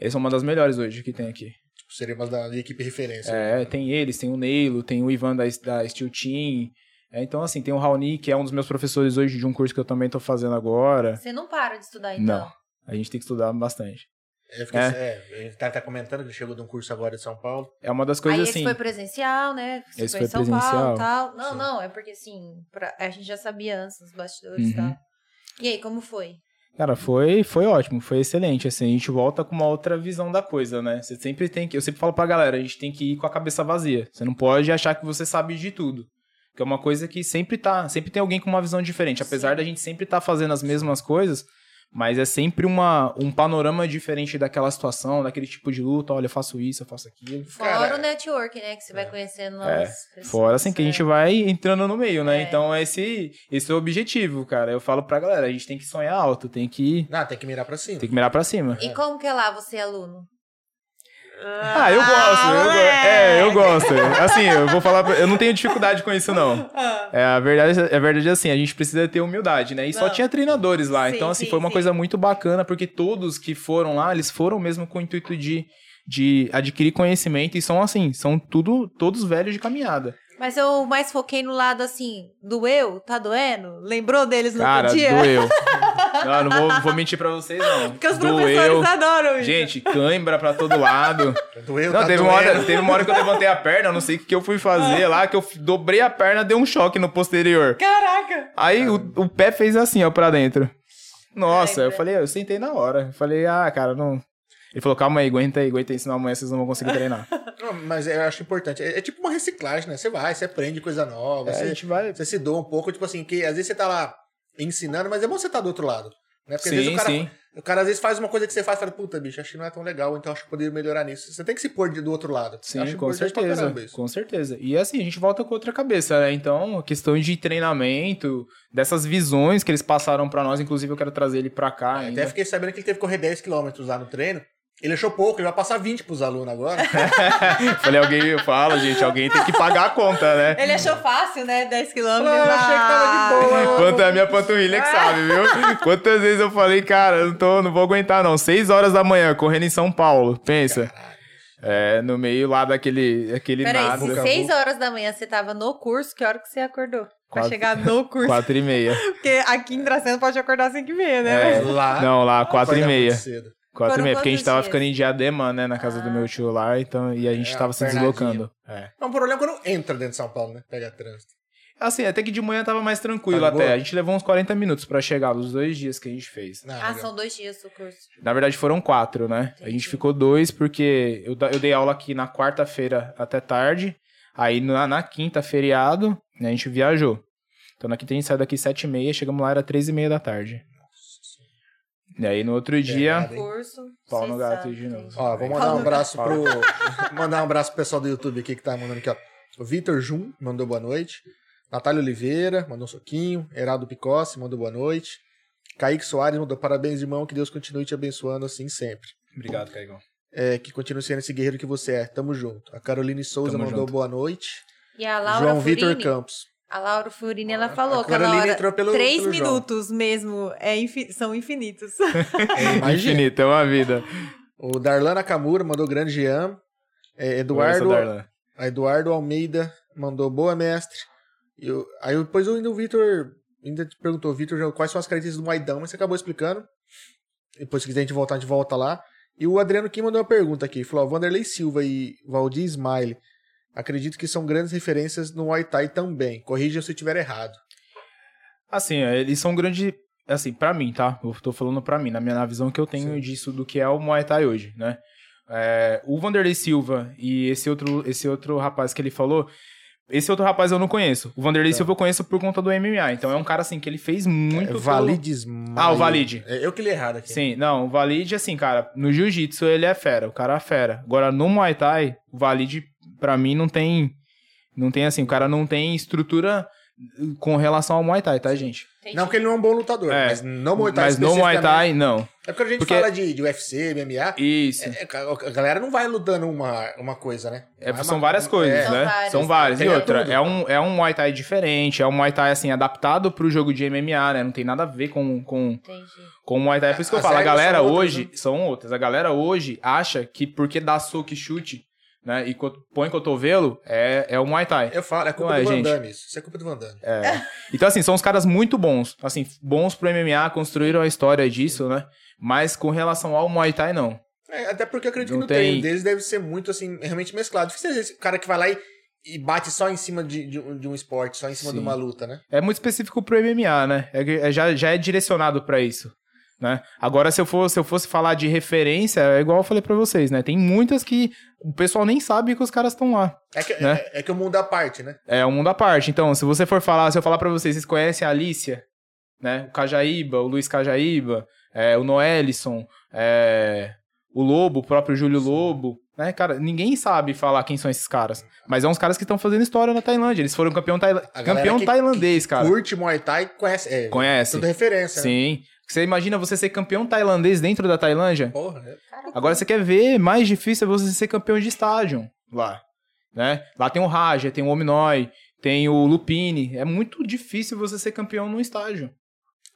eles são uma das melhores hoje que tem aqui. Seria uma da equipe referência. É, tem eles, tem o Neilo, tem o Ivan da, da Steel Team. É, então, assim, tem o Raoni, que é um dos meus professores hoje de um curso que eu também tô fazendo agora. Você não para de estudar, então. Não. A gente tem que estudar bastante. É, é, a gente tá, tá comentando que ele chegou de um curso agora de São Paulo. É uma das Aí coisas esse assim. foi presencial, né? Você Esse foi em foi São Paulo presencial. e tal. Não, Sim. não, é porque assim, pra- a gente já sabia antes nos bastidores e Uhum. tal. E aí, como foi? Cara, foi, foi ótimo, foi excelente. Assim, a gente volta com uma outra visão da coisa, né? Você sempre tem que. Eu sempre falo pra galera, a gente tem que ir com a cabeça vazia. Você não pode achar que você sabe de tudo. Que é uma coisa que sempre tá. Sempre tem alguém com uma visão diferente. Apesar Sim. da gente sempre estar fazendo as mesmas coisas, mas é sempre uma, um panorama diferente daquela situação, daquele tipo de luta. Olha, eu faço isso, eu faço aquilo. Fora Cara, o network, né? Que você vai conhecendo novas É, pessoas. Fora assim que a gente é. vai entrando no meio, né? É. Então esse, esse é o objetivo, cara. Eu falo pra galera, a gente tem que sonhar alto, tem que, Não, tem que mirar pra cima. tem que mirar pra cima. E como que é lá você, aluno? Ah, eu gosto, eu go- é, eu gosto. Assim, eu vou falar, eu não tenho dificuldade com isso não. É a verdade, é a verdade é assim, a gente precisa ter humildade, né? E só Não. tinha treinadores lá, Sim, então assim sim, foi uma sim. coisa muito bacana porque todos que foram lá, eles foram mesmo com o intuito de de adquirir conhecimento e são assim, são tudo todos velhos de caminhada. Mas eu mais foquei no lado assim, doeu? Tá doendo? Lembrou deles no Cara, dia? doeu. Não, não vou, vou mentir pra vocês não. Porque os doeu. professores adoram isso. Gente, cãibra pra todo lado. Doeu, Não, tá teve, uma hora, teve uma hora que eu levantei a perna, eu não sei o que que eu fui fazer lá, que eu dobrei a perna, deu um choque no posterior. Caraca! Aí o, o pé fez assim, ó, pra dentro. Nossa, eu falei, eu sentei na hora. Eu falei, ah, cara, não. Ele falou, calma aí, aguenta aí, aguenta aí, senão amanhã vocês não vão conseguir treinar. Não, mas eu acho importante. É, é tipo uma reciclagem, né? Você vai, você aprende coisa nova, É, a você, gente vai. você se doa um pouco, tipo assim, que às vezes você tá lá ensinando, mas é bom você estar do outro lado. Né? Porque às vezes Sim, o cara, sim. o cara às vezes faz uma coisa que você faz e fala, puta, bicho, acho que não é tão legal, então acho que poderia melhorar nisso. Você tem que se pôr de- do outro lado. Sim, acho com certeza. Com certeza. E assim, a gente volta com outra cabeça, né? Então, a questão de treinamento, dessas visões que eles passaram pra nós, inclusive eu quero trazer ele pra cá ainda. Até fiquei sabendo que ele teve que correr 10km lá no treino. Ele achou pouco, ele vai passar 20 pros alunos agora. Falei, alguém fala, gente, alguém tem que pagar a conta, né? Ele achou fácil, né? 10 quilômetros. Ah, eu achei que tava de boa. Quanto é a minha panturrilha que sabe, viu? Quantas vezes eu falei, cara, não, tô, não vou aguentar não. Seis horas da manhã, correndo em São Paulo, pensa. É, no meio lá daquele, aquele Peraí, nada. se 6 horas da manhã você tava no curso, que hora que você acordou? Pra Quatro- chegar no curso. Quatro e meia. Porque aqui em Dracena pode acordar às 5 e meia, né? É. Lá. Não, lá, quatro e Acorda meia. muito cedo. Quatro Foram e meia, porque a gente tava dias? ficando em Diadema, né, na casa do meu tio lá, então, e a gente É, tava se deslocando. É. É um problema quando entra dentro de São Paulo, né? Pega trânsito. Assim, até que de manhã tava mais tranquilo Tá até. boa? A gente levou uns 40 minutos pra chegar, os dois dias que a gente fez. Ah, Ah, legal. são dois dias o curso. Na verdade foram quatro, né? A gente Entendi. ficou dois porque eu, eu dei aula aqui na quarta-feira até tarde. Aí na, na quinta, feriado, né, a gente viajou. Então na quinta a gente saiu daqui sete e meia, chegamos lá, era três e meia da tarde. E aí no outro dia? Curso. Pau no gato de novo. Ó, vou mandar um abraço pro. mandar um abraço pro pessoal do YouTube aqui que tá mandando aqui, ó. O Vitor Jum mandou boa noite. Natália Oliveira mandou um soquinho. Heraldo Picossi mandou boa noite. Kaique Soares mandou parabéns, irmão. Que Deus continue te abençoando assim sempre. Obrigado, Caigão. É, que continue sendo esse guerreiro que você é. Tamo junto. A Caroline Souza Tamo mandou junto. boa noite. E a Laura João Vitor Campos. A Laura Furini, ela A falou que Carolina hora, entrou pelo- três pelo João. minutos mesmo é infi- são infinitos. Imagina. Infinito, é uma vida. O Darlan Nakamura mandou grande Jean. É, Eduardo, a Eduardo Almeida mandou boa, mestre. E eu- aí depois o, Vitor ainda te perguntou, Vitor, quais são as características do Maidão, mas você acabou explicando. Depois, se quiser a gente voltar, a gente volta lá. E o Adriano Kim mandou uma pergunta aqui. Falou, Vanderlei Silva e Valdir Smile. Acredito que são grandes referências no Muay Thai também. Corrija se eu estiver errado. Assim, é, eles são grande. Assim, pra mim, tá? Eu tô falando pra mim, na minha na visão que eu tenho Sim. disso do que é o Muay Thai hoje, né? É, o Vanderlei Silva e esse outro, esse outro rapaz que ele falou. Esse outro rapaz eu não conheço. O Vanderlei Tá. Silva eu conheço por conta do MMA. Então é um cara assim que ele fez muito. É, pelo- Valide Smile. Ah, o Valide. É, eu que li errado aqui. Sim, não, o Valide, assim, cara, no jiu-jitsu ele é fera, o cara é fera. Agora, no Muay Thai, o Valide, pra mim, não tem. Não tem assim, o cara não tem estrutura com relação ao Muay Thai, tá, gente? Entendi. Não que ele não é um bom lutador, É. mas no Muay Thai Mas no Muay Thai, não. É porque a gente Porque- fala de, de UFC, MMA. Isso. É, a galera não vai lutando uma, uma coisa, né? É, são uma- várias coisas, é. São né? várias. São várias. E Pega outra, tudo. é um, é um Muay Thai diferente, é um Muay Thai, assim, adaptado pro jogo de MMA, né? Não tem nada a ver com, com, Entendi. com o Muay Thai. É por isso que eu falo, a galera são outras, hoje, né? são outras. A galera hoje acha que porque dá soco e chute, né? E põe cotovelo, é, é o Muay Thai. Eu falo, é culpa Não é, do Van gente. Damme isso. Isso é culpa do Van Damme. É. Então, assim, são os caras muito bons. Assim, bons pro MMA, construíram a história disso, né? Mas com relação ao Muay Thai, não. É, até porque eu acredito Não que no tem- treino deles deve ser muito, assim, realmente mesclado. Difícil esse cara que vai lá e, e bate só em cima de, de, um- de um esporte, só em cima Sim. de uma luta, né? É muito específico pro MMA, né? É, é já, já é direcionado pra isso. Né? Agora, se eu, for, se eu fosse falar de referência, é igual eu falei pra vocês, né? Tem muitas que o pessoal nem sabe que os caras estão lá. É que, Né? é, é que o mundo à parte, né? É um mundo à parte. Então, se você for falar, se eu falar pra vocês, vocês conhecem a Alicia, né? O Cajaíba, o Luiz Cajaíba, é, o Noelison, é, o Lobo, o próprio Júlio Lobo, né? Cara, ninguém sabe falar quem são esses caras. Mas é uns caras que estão fazendo história na Tailândia. Eles foram campeão, campeão que- tailandês, cara. Curte Muay Thai, conhece. É, Conhece. Tudo referência, né? Você imagina você ser campeão tailandês dentro da Tailândia? Porra, né? Agora você quer ver, mais difícil é você ser campeão de estádio lá, né? Lá tem o Raja, tem o Ominoy, tem o Lupini. É muito difícil você ser campeão num estádio.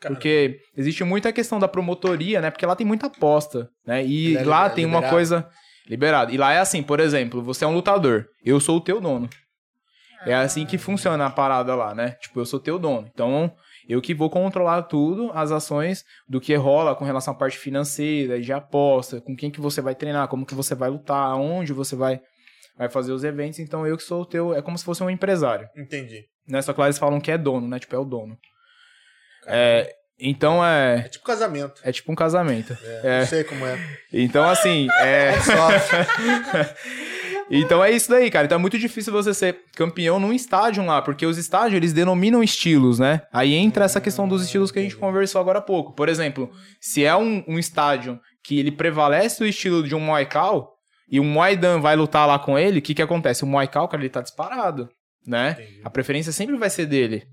Cara, Porque existe muita questão da promotoria, né? Porque lá tem muita aposta, né? E é lá tem uma liberado. coisa liberada. E lá é assim, por exemplo, você é um lutador, eu sou o teu dono. É assim que funciona a parada lá, né? Tipo, eu sou teu dono. Então, eu que vou controlar tudo, as ações do que rola com relação à parte financeira, de aposta, com quem que você vai treinar, como que você vai lutar, aonde você vai, vai fazer os eventos. Então, eu que sou o teu... É como se fosse um empresário, Entendi. né? Só que lá eles falam que é dono, né? Tipo, é o dono. É, então, É é... tipo casamento. É tipo um casamento. É, É. Não sei como é. Então, assim, é... É só. Então é isso daí, cara. Então é muito difícil você ser campeão num estádio lá, porque os estádios eles denominam estilos, né? Aí entra essa questão dos estilos que a gente conversou agora há pouco. Por exemplo, se é um, um estádio que ele prevalece o estilo de um Muay Thai e o Muay Dan vai lutar lá com ele, o que que acontece? O Muay Thai, cara, ele tá disparado, né? Entendi. A preferência sempre vai ser dele.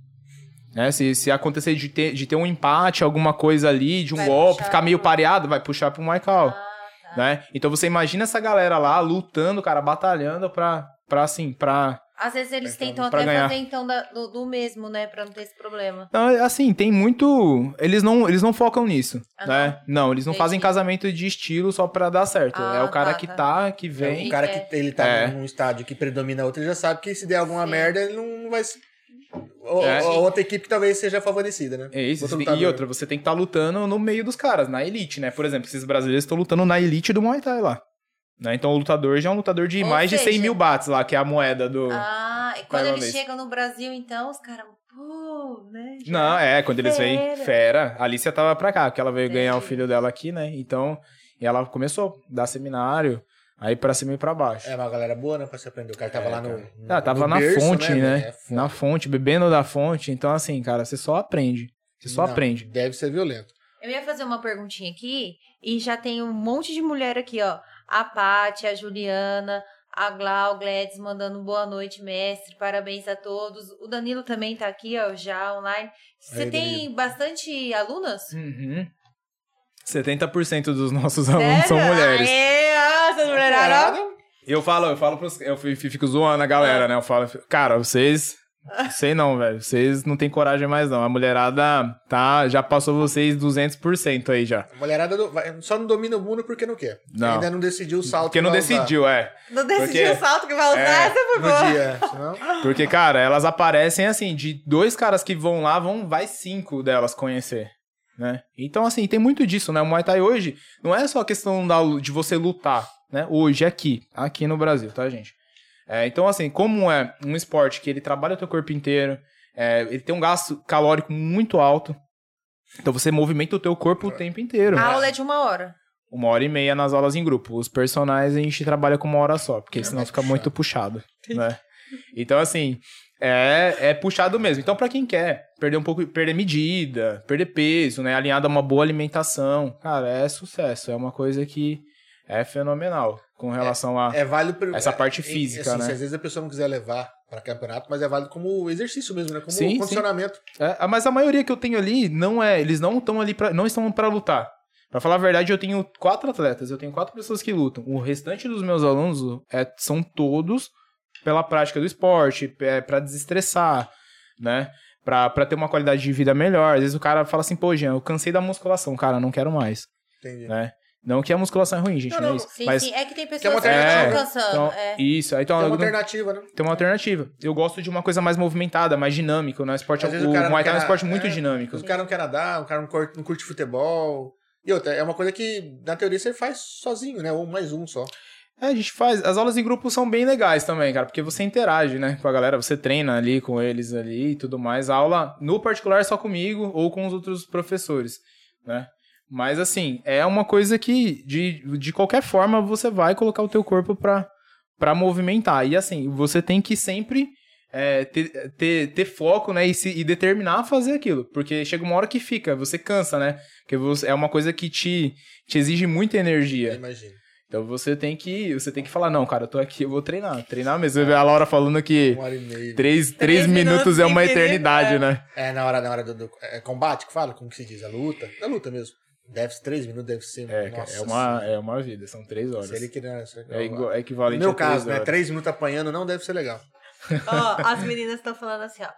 Né? Se, se acontecer de ter, de ter um empate, alguma coisa ali, de um Vai golpe, puxar ficar meio pareado, vai puxar pro Muay Thai Ah. Né? Então você imagina essa galera lá lutando, cara, batalhando pra, pra assim, pra... Às vezes eles Então, tentam pra até ganhar. fazer então da- do, do mesmo, né? Pra não ter esse problema. Não, é assim, tem muito... Eles não, eles não focam nisso, Ah, né? Não, eles não Entendi. fazem casamento de estilo só pra dar certo. Ah, é o cara tá, que tá. tá, que O vem... cara É. que ele tá É. num estádio que predomina outro, ele já sabe que se der alguma Sim. merda, ele não vai. se- Ou, É. ou outra equipe que talvez seja favorecida, né? É isso, Outro e outra, você tem que estar lutando no meio dos caras, na elite, né? Por exemplo, esses brasileiros estão lutando na elite do Muay Thai lá. Né? Então o lutador já é um lutador de Ou mais de 100 seja- mil bahts lá, que é a moeda do... Ah, e quando eles chegam no Brasil, então, os caras. Pô, né? já- Não, é, quando eles vêm Fera. fera. A Alicia tava pra cá, porque ela veio ganhar o Entendi. filho dela aqui, né? Então, e ela começou a dar seminário, aí pra cima e pra baixo. É uma galera boa, né? Pra se aprender. O cara tava É, lá no. cara. no Ah, tava no na berço, fonte, né? velho? É foda. na fonte, bebendo da fonte. Então, assim, cara, você só aprende. Você só Não, aprende. Deve ser violento. Eu ia fazer uma perguntinha aqui e já tem um monte de mulher aqui, ó. A Paty, a Juliana, a Glau, Gladys mandando boa noite, mestre. Parabéns a todos. O Danilo também tá aqui, ó, já online. Você Aí, tem Danilo. bastante alunas? Uhum. 70% dos nossos alunos são Sério? mulheres. Aê, ah, mulheradas. Eu falo, eu falo pros. Eu fi- fico zoando a galera, né? Eu falo, cara, vocês. Sei não, velho. Vocês não têm coragem mais, não. A mulherada tá, já passou vocês 200% aí já. A mulherada do- vai- só não domina o mundo porque não quer. Não. Ainda não decidiu o salto. Porque que não vai usar decidiu, é. Não decidiu Porque- o salto que vai usar, É, essa foi boa. No dia. Senão... Porque, cara, elas aparecem assim, de dois caras que vão lá, vão, vai cinco delas conhecer, né? Então, assim, tem muito disso, né? O Muay Thai hoje não é só questão da, de você lutar, né? Hoje, aqui, aqui no Brasil, tá, gente? É, então, assim, como é um esporte que ele trabalha o teu corpo inteiro, é, ele tem um gasto calórico muito alto, então você movimenta o teu corpo o tempo inteiro. A aula é de uma hora. Uma hora e meia nas aulas em grupo. Os personagens a gente trabalha com uma hora só, porque senão fica muito puxado, né? Então, assim, é, é puxado mesmo. Então, pra quem quer perder um pouco, perder medida, perder peso, né? Alinhado a uma boa alimentação, cara, é sucesso. É uma coisa que é fenomenal com relação a. É válido Essa parte é- física, assim, né? Se às vezes a pessoa não quiser levar pra campeonato, mas é válido como exercício mesmo, né? Como Sim, sim. condicionamento. É, mas a maioria que eu tenho ali não é. Eles não estão ali para não estão para lutar. Pra falar a verdade, eu tenho quatro atletas, eu tenho quatro pessoas que lutam. O restante dos meus alunos é, são todos pela prática do esporte, é, para desestressar, né? Pra, pra ter uma qualidade de vida melhor. Às vezes o cara fala assim, pô, Jean, eu cansei da musculação, cara, não quero mais, Entendi. né? Não que a musculação é ruim, gente, Não, não, é não, isso. Sim, mas sim. É que tem pessoas que alternativa. estão cansando. então, é. isso. Aí, Então, Tem uma eu- alternativa, né? tem uma alternativa. Eu gosto de uma coisa mais movimentada, mais dinâmica, né? O esporte, Às vezes o, o cara não Muay Thai é um quer- esporte muito é, dinâmico. Os caras não querem nadar, o cara não curte, não curte futebol. E outra, é uma coisa que, na teoria, você faz sozinho, né? Ou mais um só. É, a gente faz. As aulas em grupo são bem legais também, cara, porque você interage, né, com a galera, você treina ali com eles ali e tudo mais. A aula, no particular, é só comigo ou com os outros professores, né? Mas, assim, é uma coisa que, de, de qualquer forma, você vai colocar o teu corpo pra, pra movimentar. E, assim, você tem que sempre é, ter, ter, ter foco, né, e, se, e determinar fazer aquilo. Porque chega uma hora que fica, você cansa, né? Porque você, é uma coisa que te, te exige muita energia. Imagina. Então você tem que, você tem que falar, não, cara, eu tô aqui, eu vou treinar. Treinar mesmo. Você vê a Laura falando que Uma hora e meia. três, Três três minutos minutos é uma eternidade, é. né? É, na hora, na hora do, do- é combate que fala? Como que se diz? A luta? É luta mesmo. Deve ser três minutos, deve ser. É, nossa é uma, é uma vida, são três horas. Se ele querer, É, igual, é no equivalente meu a três caso, né? horas. Três minutos apanhando não deve ser legal. Ó, as meninas estão falando assim, ó.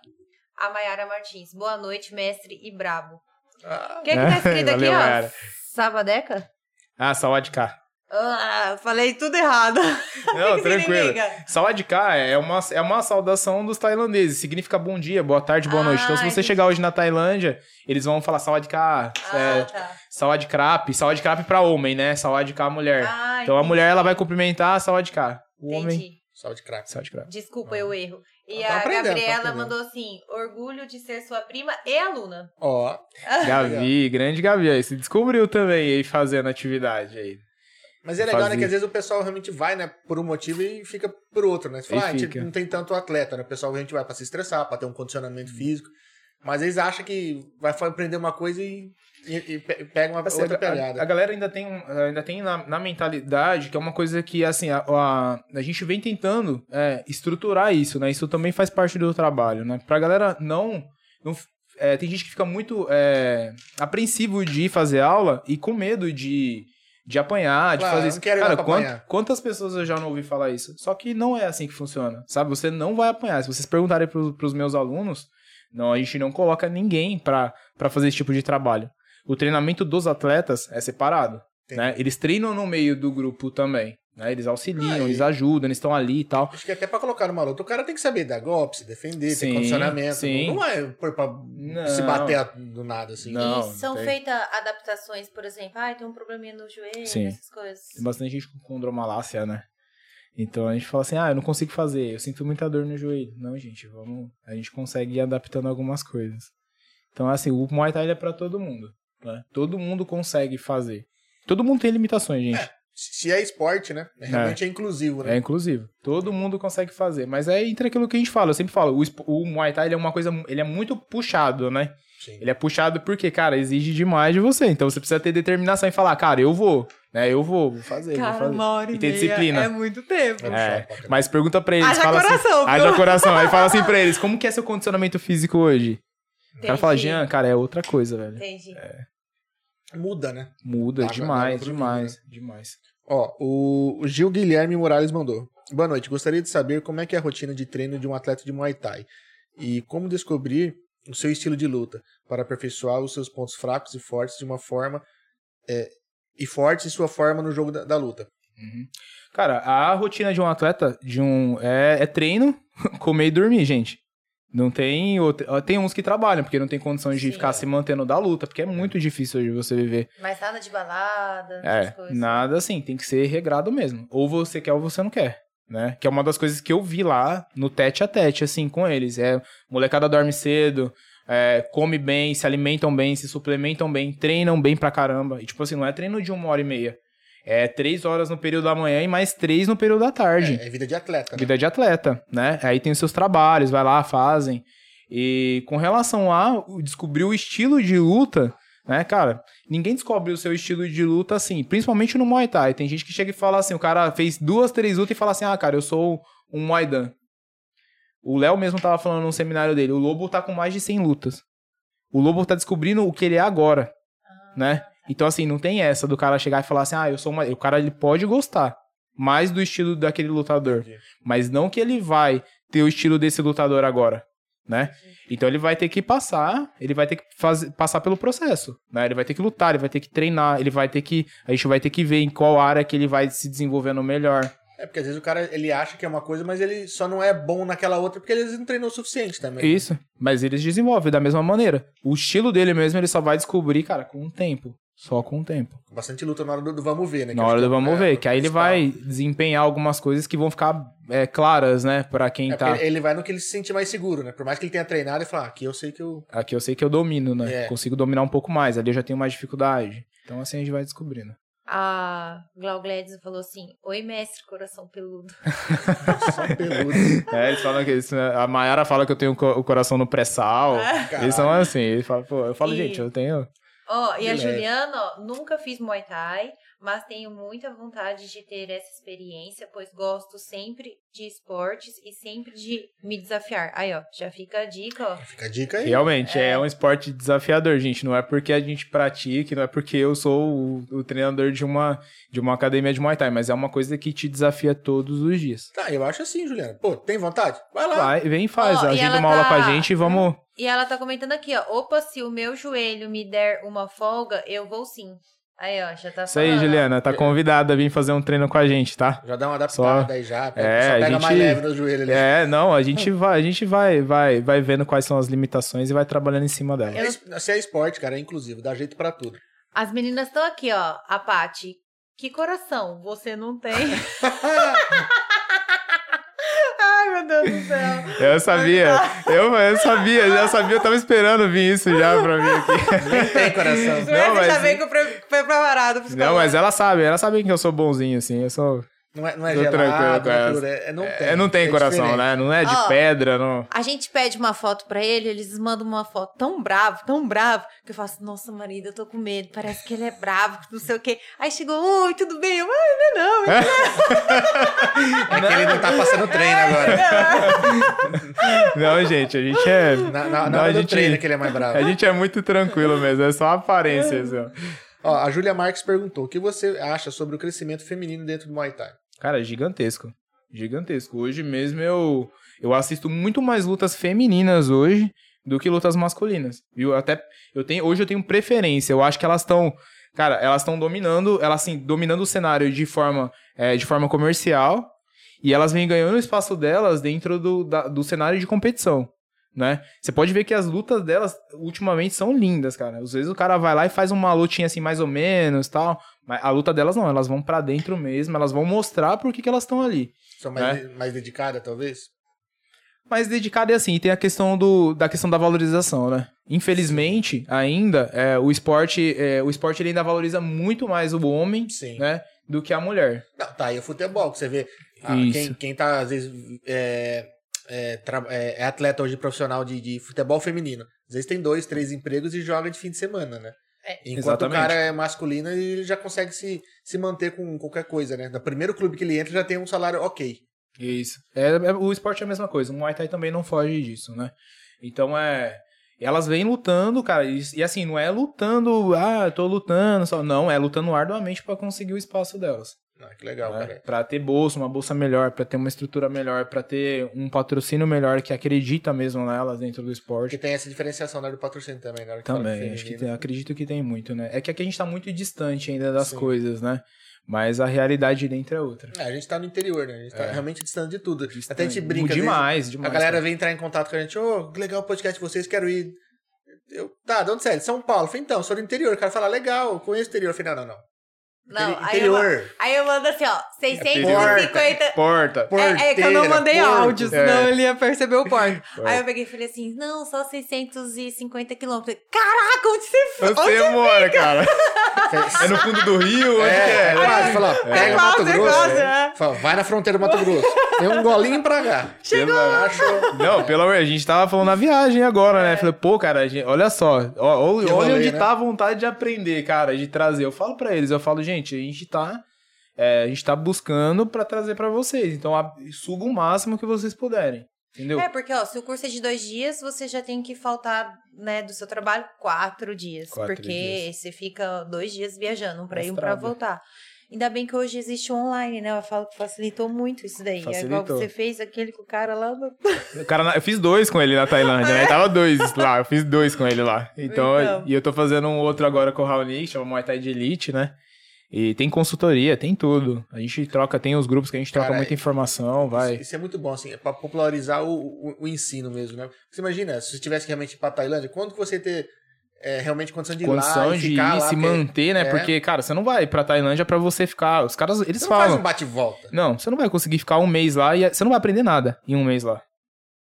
A Mayara Martins. Boa noite, mestre e brabo. Ah, O que é que tá escrito aqui, Valeu, ó? Mayara. Sabadeca? Ah, Sawadka. Ah, falei tudo errado. Não, tranquilo. Sawadka é uma, é uma saudação dos tailandeses. Significa bom dia, boa tarde, boa Ah, noite. Então, se você entendi. chegar hoje na Tailândia, eles vão falar Sawadka, Ah, é, tá. Sawadkrap. Sawadkrap pra homem, né? Sawadka mulher. Ah, então, a entendi. mulher, ela vai cumprimentar Sawadka. O homem, Entendi. salve de. Sawadkrap. Desculpa, eu erro. E Ah, tá a tá Gabriela mandou assim: orgulho de ser sua prima e aluna. Ó, Gavi, grande Gavi aí. Se descobriu também aí fazendo atividade aí. Mas é legal, né? Que às vezes o pessoal realmente vai, né, por um motivo e fica por outro, né? Você fala, ah, a gente não tem tanto atleta, né? O pessoal a gente vai pra se estressar, pra ter um condicionamento físico. Mas eles acham que vai aprender uma coisa e, e- e pe- pega uma Assim, outra a, pegada. a galera ainda tem, ainda tem na, na mentalidade que é uma coisa que, assim, a, a, a gente vem tentando é, estruturar isso, né? Isso também faz parte do trabalho, né? Pra galera não... não é, tem gente que fica muito é, apreensivo de ir fazer aula e com medo de, de apanhar, de Claro, fazer isso. Cara, quant- quantas pessoas eu já não ouvi falar isso? Só que não é assim que funciona, sabe? Você não vai apanhar. Se vocês perguntarem pro, pros meus alunos, não, a gente não coloca ninguém pra pra fazer esse tipo de trabalho. O treinamento dos atletas é separado, Entendi. né? Eles treinam no meio do grupo também, né? Eles auxiliam, Ah, eles ajudam, eles estão ali e tal. Acho que até pra colocar numa luta, o cara tem que saber dar golpe, se defender, ter Sim, condicionamento. sim. Não é por- pra Não. se bater do nada, assim. Não. e são feitas adaptações, por exemplo, ai, tem um probleminha no joelho, Sim. essas coisas. Tem bastante gente com condromalácia, né? Então a gente fala assim, ah, eu não consigo fazer, eu sinto muita dor no joelho. Não, gente, vamos, a gente consegue ir adaptando algumas coisas. Então, assim, o Muay Thai é pra todo mundo, né? Todo mundo consegue fazer. Todo mundo tem limitações, gente. Se é esporte, né? Realmente é, inclusivo, né? É inclusive. Todo mundo consegue fazer. Mas é entre aquilo que a gente fala. Eu sempre falo, o, o Muay Thai ele é uma coisa. Ele é muito puxado, né? Sim. Ele é puxado porque, cara, exige demais de você. Então você precisa ter determinação e falar, cara, eu vou. Né? Eu vou, vou fazer. vou fazer. hora E ter disciplina. muito tempo. É É, mas pergunta pra eles. Haja fala assim, coração, viu? Haja coração. Aí fala assim pra eles, como que é seu condicionamento físico hoje? O cara fala. Jean, cara, é outra coisa, velho. Entendi. Muda, né? Muda demais, demais, demais. Ó, o o Gil Guilherme Morales mandou. Boa noite. Gostaria de saber como é que é a rotina de treino de um atleta de Muay Thai e como descobrir o seu estilo de luta para aperfeiçoar os seus pontos fracos e fortes de uma forma é, e fortes em sua forma no jogo da, da luta. Uhum. Cara, a rotina de um atleta de um é, é treino, comer e dormir, gente. Não tem ó, tem uns que trabalham porque não tem condições de Sim. ficar se mantendo da luta, porque é muito difícil de você viver. Mas nada de balada, É, coisas. nada assim, tem que ser regrado mesmo. Ou você quer ou você não quer, né? Que é uma das coisas que eu vi lá no tete a tete, assim, com eles. É, molecada dorme cedo, é, come bem, se alimentam bem, se suplementam bem, treinam bem pra caramba. E tipo assim, não é treino de uma hora e meia. É três horas no período da manhã e mais três no período da tarde. É, é vida de atleta, né? Vida de atleta, né? Aí tem os seus trabalhos, vai lá, fazem. E com relação a descobrir o estilo de luta, né, cara? Ninguém descobre o seu estilo de luta assim, principalmente no Muay Thai. Tem gente que chega e fala assim, o cara fez duas, três lutas e fala assim, ah, cara, eu sou um Muay Dan. O Léo mesmo tava falando num seminário dele, o Lobo tá com mais de 100 lutas. O Lobo tá descobrindo o que ele é agora, né? Então, assim, não tem essa do cara chegar e falar assim, ah, eu sou uma... O cara, ele pode gostar mais do estilo daquele lutador. Entendi. Mas não que ele vai ter o estilo desse lutador agora, né? Então ele vai ter que passar, ele vai ter que fazer, passar pelo processo, né? Ele vai ter que lutar, ele vai ter que treinar, ele vai ter que, a gente vai ter que ver em qual área que ele vai se desenvolvendo melhor. É porque às vezes o cara ele acha que é uma coisa, mas ele só não é bom naquela outra porque ele não treinou o suficiente também. Isso, mas eles desenvolvem da mesma maneira. O estilo dele mesmo ele só vai descobrir, cara, com o tempo, só com o tempo. Bastante luta na hora do, do vamos ver, né? Que Na hora do vamos é ver, que aí ele vai desempenhar algumas coisas que vão ficar é, claras, né, Pra quem É tá. ele vai no que ele se sente mais seguro, né? Por mais que ele tenha treinado e falar, ah, aqui eu sei que eu. Aqui eu sei que eu domino, né? É. Consigo dominar um pouco mais. Ali eu já tenho mais dificuldade. Então assim a gente vai descobrindo. A Glau Gladys falou assim: Oi, mestre, coração peludo. Peludo. É, eles falam que isso, né? a Mayara fala que eu tenho o coração no pré-sal. Eles são assim, eles falam, pô, eu falo, E- gente, eu tenho. Ó, e a leve. Juliana, ó, nunca fiz Muay Thai, mas tenho muita vontade de ter essa experiência, pois gosto sempre de esportes e sempre de me desafiar. Aí, ó, já fica a dica, ó. Fica a dica aí. Realmente, é. um esporte desafiador, gente. Não é porque a gente pratique, não é porque eu sou o, o treinador de uma, de uma academia de Muay Thai, mas é uma coisa que te desafia todos os dias. Tá, eu acho assim, Juliana. Pô, tem vontade? Vai lá. Vai, vem e faz, e agenda uma aula tá- com a gente e vamos. E ela tá comentando aqui, ó. Opa, se o meu joelho me der uma folga, eu vou sim. Aí, ó, já tá Isso aí. Juliana, tá convidada a vir fazer um treino com a gente, tá? Já dá uma adaptada Só- aí já. Pega, É, só pega gente- mais leve no joelho ali. É, não, a gente vai, a gente vai, vai, vai vendo quais são as limitações e vai trabalhando em cima delas. É Se é esporte, cara, é inclusivo, dá jeito pra tudo. As meninas estão aqui, ó. A Paty. Que coração você não tem? Deus do céu. Eu sabia. Eu, eu sabia, já sabia. Eu tava esperando vir isso já pra mim aqui. Nem tem coração. Não, mas... já com preparado pra Não, mas ela sabe. Ela sabe que eu sou bonzinho, assim. Eu sou... Não é, não é gelado, não é puro, é, é- não tem. É, não tem É coração, diferente. né? Não é de Ó. pedra, não... A gente pede uma foto pra ele, eles mandam uma foto tão bravo, tão bravo, que eu falo assim, nossa, marido, eu tô com medo, parece que ele é bravo, não sei o quê. Aí chegou, oi, tudo bem? Eu, ai, não é não, É que ele não tá passando treino agora. Não, gente, a gente é... Na, na, Não, na a hora do gente- treino que ele é mais bravo. A gente é muito tranquilo mesmo, é só aparência, assim, ó. Ó, a Júlia Marques perguntou: o que você acha sobre o crescimento feminino dentro do Muay Thai? Cara, é gigantesco. Gigantesco. Hoje mesmo eu, eu assisto muito mais lutas femininas hoje do que lutas masculinas. Viu? Até eu tenho, hoje eu tenho preferência. Eu acho que elas estão, cara, elas estão dominando, elas assim, dominando o cenário de forma, é, de forma comercial e elas vêm ganhando o espaço delas dentro do, da- do cenário de competição. Né? Você pode ver que as lutas delas ultimamente são lindas, cara. Às vezes o cara vai lá e faz uma lutinha assim mais ou menos, tal, mas a luta delas não, elas vão pra dentro mesmo, elas vão mostrar por que que elas estão ali. São mais, mais dedicada, talvez? Mas dedicado é assim, e tem a questão do, da questão da valorização, né? Infelizmente, ainda, é, o esporte, é, o esporte ele ainda valoriza muito mais o homem, Sim. né? Do que a mulher. Não, tá aí o futebol, que você vê. ah, quem, quem tá, às vezes, é, é, é- é atleta hoje profissional de, de futebol feminino. Às vezes tem dois, três empregos e joga de fim de semana, né? É. Enquanto Exatamente. o cara é masculino, ele já consegue se, se manter com qualquer coisa, né? No primeiro clube que ele entra, já tem um salário ok. Isso. É, é- o esporte é a mesma coisa. O Muay Thai também não foge disso, né? Então é. Elas vêm lutando, cara. E, e assim, não é lutando, ah, eu tô lutando só. Não, é lutando arduamente pra conseguir o espaço delas. Ah, que legal, né? cara. Pra ter bolsa, uma bolsa melhor, pra ter uma estrutura melhor, pra ter um patrocínio melhor que acredita mesmo nelas dentro do esporte. Porque tem essa diferenciação né, do patrocínio também, que fala Também, acho que tem, acredito que tem muito, né? É que aqui a gente tá muito distante ainda das Sim. coisas, né? Mas a realidade de dentro é outra. É, a gente tá no interior, né? A gente tá É. realmente distante de tudo. Até a Distante. gente brinca. Demais, demais. A galera cara. vem entrar em contato com a gente, ô, que legal o podcast de vocês, quero ir. Eu, tá, de onde você é? De São Paulo. Eu Falei, então, sou do interior. O cara fala, legal, conheço o interior. Eu falei, não, não, não. Não, aí eu, interior. aí eu mando assim, ó, 650... Porta. É, é que eu não mandei porto. áudio, senão É. ele ia perceber o porto. Porto. Aí eu peguei e falei assim, não, só 650 quilômetros. Caraca, onde você foi? Você mora, cara. É no fundo do rio? Onde É, é? quase, fala, ó, pega É Mato quase, é Grosso. quase, é. Fala, vai na fronteira do Mato Grosso. Tem um golinho pra cá. Chegou. Achou. Não, pelo amor, a gente tava falando na viagem agora, né? Falei, pô, cara, a gente- olha só, ó, olha rolê, onde né? tá a vontade de aprender, cara, de trazer. Eu falo pra eles, eu falo, gente, a gente tá, é, a gente tá buscando pra trazer pra vocês. Então, a- suga o máximo que vocês puderem, entendeu? É, porque, ó, se o curso é de dois dias, você já tem que faltar, né, do seu trabalho quatro dias. Quatro porque dias. você fica dois dias viajando, um pra ir, um pra voltar. Ainda bem que hoje existe o online, né? Eu falo que facilitou muito isso daí. É igual Facilitou. você fez aquele com o cara lá no... O cara, eu fiz dois com ele na Tailândia, né? Tava dois lá, eu fiz dois com ele lá. Então, Então. e eu tô fazendo um outro agora com o Raoni, que chama Muay Thai de Elite, né? E tem consultoria, tem tudo. A gente troca, tem os grupos que a gente troca Cara, muita informação, vai. Isso, isso é muito bom, assim, é pra popularizar o, o, o ensino mesmo, né? Você imagina, se você tivesse realmente ir pra Tailândia, quando que você ter é, realmente condição de ir lá condição e de ir, lá? se porque manter, né? é. Porque, cara, você não vai pra Tailândia pra você ficar. Os caras, eles Você não faz falam. um bate-volta. Não, você não vai conseguir ficar um mês lá e você não vai aprender nada em um mês lá.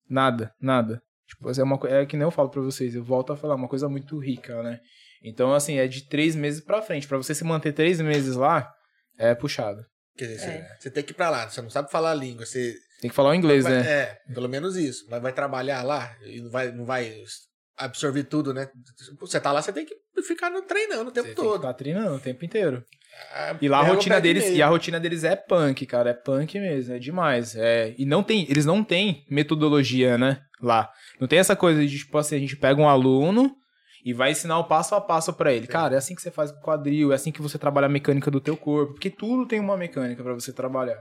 Nada, nada. Tipo, é, uma, é que nem eu falo pra vocês, eu volto a falar, uma coisa muito rica, né? Então, assim, é de três meses pra frente. Pra você se manter três meses lá, é puxado. Quer dizer, É. você, você tem que ir pra lá, você não sabe falar a língua, você... Tem que falar o inglês, vai- né? É, pelo menos isso. Vai, vai trabalhar lá e não vai, não vai absorver tudo, né? Você tá lá, você tem que ficar no- treinando o tempo Você tem que todo. ficar treinando o tempo inteiro. Ah, E lá a o rotina deles, e a rotina deles é punk, cara, é punk mesmo, é demais. É, e não tem, eles não têm metodologia, né, lá. Não tem essa coisa de tipo assim, a gente pega um aluno e vai ensinar o passo a passo pra ele. Cara, é assim que você faz com o quadril, é assim que você trabalha a mecânica do teu corpo, porque tudo tem uma mecânica pra você trabalhar,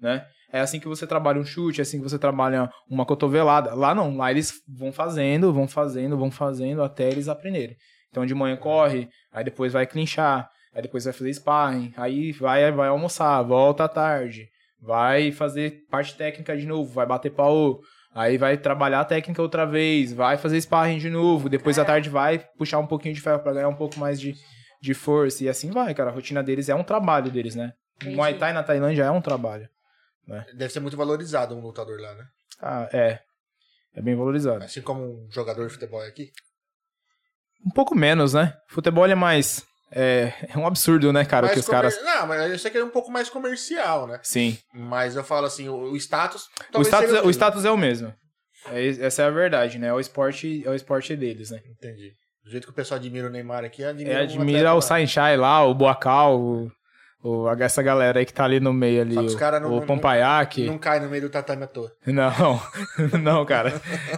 né? É assim que você trabalha um chute, é assim que você trabalha uma cotovelada. Lá não, lá eles vão fazendo, vão fazendo, vão fazendo até eles aprenderem. Então de manhã corre, aí depois vai clinchar, aí depois vai fazer sparring, aí vai, vai almoçar, volta à tarde, vai fazer parte técnica de novo, vai bater pau, aí vai trabalhar a técnica outra vez, vai fazer sparring de novo, depois à tarde vai puxar um pouquinho de ferro pra ganhar um pouco mais de, de força, e assim vai, cara. A rotina deles é um trabalho deles, né? O Entendi. Muay Thai na Tailândia é um trabalho. Deve ser muito valorizado um lutador lá, né? Ah, é. É bem valorizado. Assim como um jogador de futebol aqui. Um pouco menos, né? Futebol é mais. É, é um absurdo, né, cara? Mais que os comer- caras. Não, mas eu sei que é um pouco mais comercial, né? Sim. Mas eu falo assim, o, o status. O status, seja é, o mesmo. status é o mesmo. É, essa é a verdade, né? É o esporte, é o esporte deles, né? Entendi. Do jeito que o pessoal admira o Neymar aqui, admira, É, admira o. Sainchai lá, o Boacal, o, o- essa galera aí que tá ali no meio ali. Só que os o- cara não- o não- Pompaiac. Não cai no meio do tatame à toa. Não, não, cara.